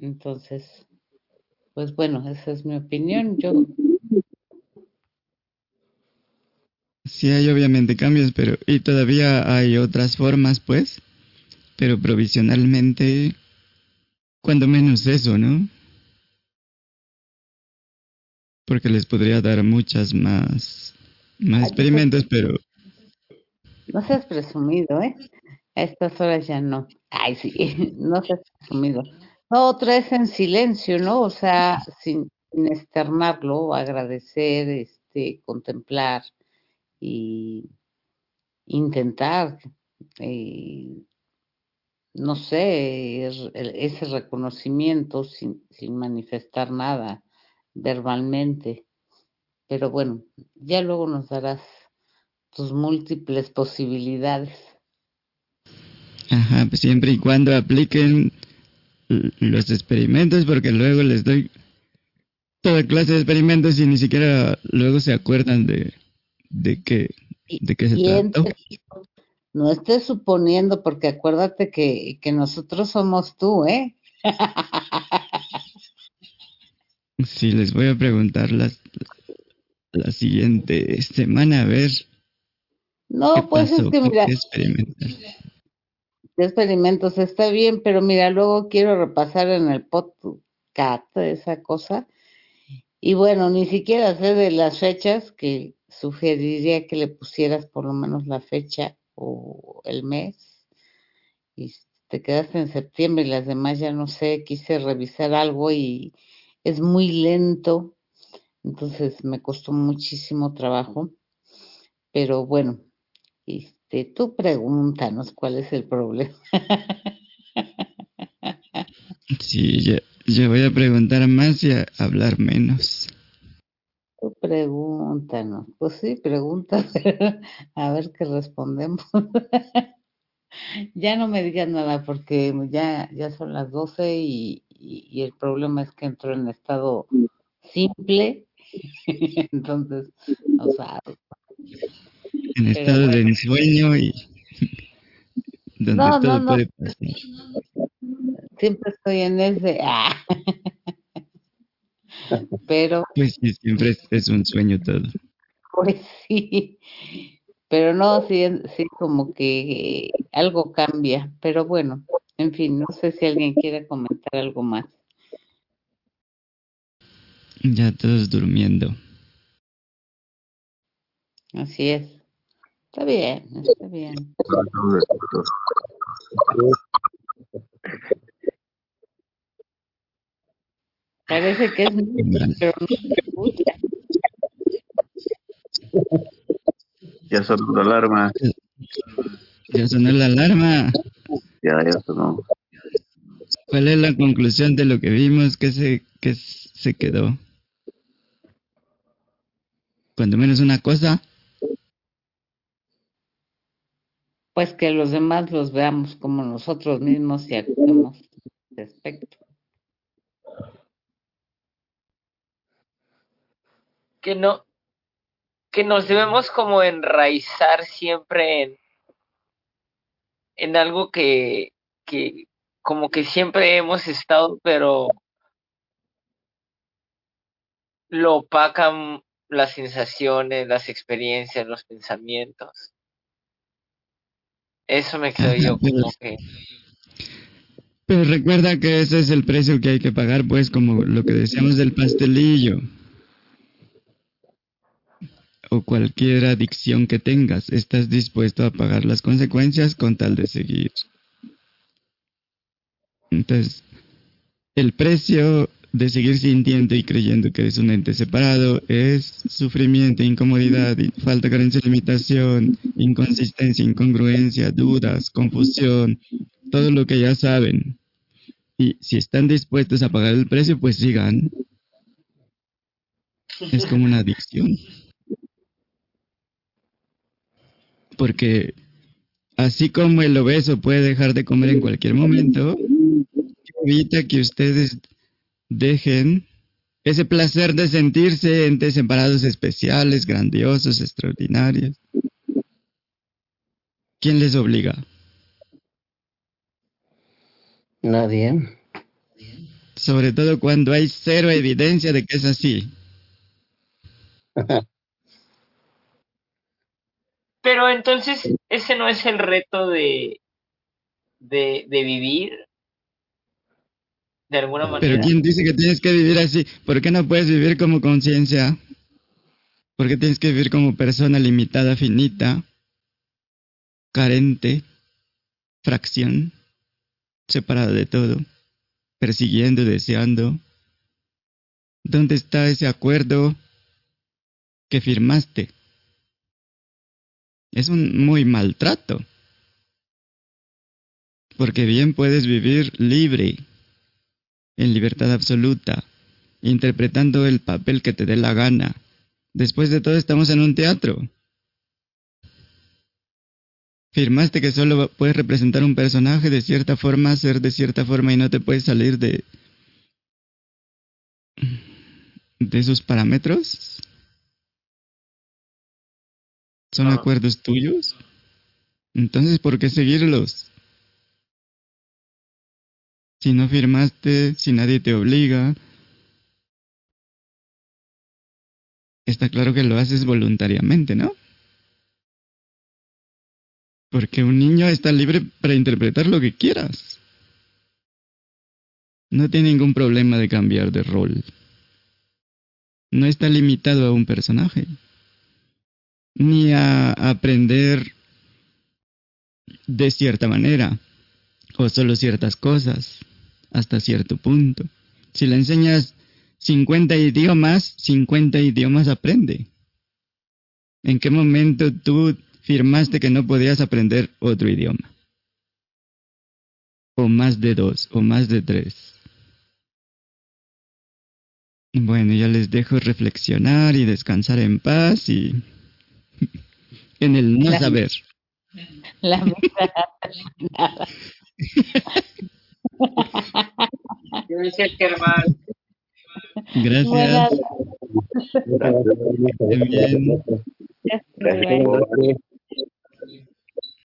Entonces, pues bueno, esa es mi opinión. Yo Sí hay obviamente cambios, pero y todavía hay otras formas, pues, pero provisionalmente, cuando menos eso, ¿no? Porque les podría dar muchas más, más experimentos, pero... No seas presumido, ¿eh? A estas horas ya no. Ay, sí, no seas presumido. Otra es en silencio, ¿no? O sea, sin, sin externarlo, agradecer, este, contemplar, y intentar, eh, no sé, ese reconocimiento sin, sin manifestar nada verbalmente. Pero bueno, ya luego nos darás tus múltiples posibilidades. Ajá, pues siempre y cuando apliquen los experimentos, porque luego les doy toda clase de experimentos y ni siquiera luego se acuerdan de, de qué, de qué se trata. No estés suponiendo, porque acuérdate que, que nosotros somos tú, ¿eh? Sí, les voy a preguntar las, la siguiente semana a ver No, qué pues pasó, es que mira, experimentar. experimentos está bien, pero mira, luego quiero repasar en el podcast esa cosa. Y bueno, ni siquiera sé de las fechas, que sugeriría que le pusieras por lo menos la fecha o el mes. Y te quedaste en septiembre y las demás ya no sé, quise revisar algo y es muy lento, entonces me costó muchísimo trabajo. Pero bueno, este, tú pregúntanos cuál es el problema. Sí, yo, yo voy a preguntar más y a hablar menos. Tú pregúntanos. Pues sí, pregunta, a ver qué respondemos. Ya no me digas nada porque ya, ya son las 12 y, y, y el problema es que entro en estado simple. Entonces, o sea, En estado de ensueño y donde No, no, todo no, puede pasar. siempre estoy en ese. ah. Pero, Pues sí, siempre es, es un sueño todo. pues sí. Pero no, sí, sí, como que algo cambia. Pero bueno, en fin, no sé si alguien quiere comentar algo más. Ya todos durmiendo. Así es. Está bien, está bien. Parece que es mucho, Bueno, pero no. Ya sonó la alarma. Ya sonó la alarma. Ya. ¿Cuál es la conclusión de lo que vimos? ¿Qué se, qué se quedó? Cuando menos una cosa. Pues que los demás los veamos como nosotros mismos y actuemos al respecto. que no, que nos debemos como enraizar siempre en, en algo que, que como que siempre hemos estado, pero lo opacan las sensaciones, las experiencias, los pensamientos. Eso me quedo Ajá, yo como que, pero recuerda que ese es el precio que hay que pagar, pues como lo que decíamos del pastelillo. O cualquier adicción que tengas, estás dispuesto a pagar las consecuencias con tal de seguir. Entonces, el precio de seguir sintiendo y creyendo que eres un ente separado es sufrimiento, incomodidad, falta, carencia, limitación, inconsistencia, incongruencia, dudas, confusión, todo lo que ya saben. Y si están dispuestos a pagar el precio, pues sigan. Es como una adicción. Porque así como el obeso puede dejar de comer en cualquier momento, evita que ustedes dejen ese placer de sentirse entes separados especiales, grandiosos, extraordinarios. ¿Quién les obliga? Nadie. Sobre todo cuando hay cero evidencia de que es así. pero entonces ese no es el reto de, de, de vivir de alguna Pero manera. ¿quién dice que tienes que vivir así? ¿Por qué no puedes vivir como conciencia? ¿Por qué tienes que vivir como persona limitada, finita, carente, fracción, separada de todo, persiguiendo, deseando? ¿Dónde está ese acuerdo que firmaste? Es un muy maltrato. Porque bien puedes vivir libre, en libertad absoluta, interpretando el papel que te dé la gana. Después de todo estamos en un teatro. Firmaste que solo puedes representar un personaje de cierta forma, ser de cierta forma y no te puedes salir de de esos parámetros. ¿Son Ah. acuerdos tuyos? Entonces, ¿por qué seguirlos? Si no firmaste, si nadie te obliga, está claro que lo haces voluntariamente, ¿no? Porque un niño está libre para interpretar lo que quieras. No tiene ningún problema de cambiar de rol. No está limitado a un personaje. Ni a aprender de cierta manera. O solo ciertas cosas. Hasta cierto punto. Si le enseñas 50 idiomas, 50 idiomas aprende. ¿En qué momento tú firmaste que no podías aprender otro idioma? O más de dos, o más de tres. Bueno, ya les dejo reflexionar y descansar en paz y en el no La- saber. La nada. Gracias, Germán. Gracias. Buenas Estén bien. noches. Gracias.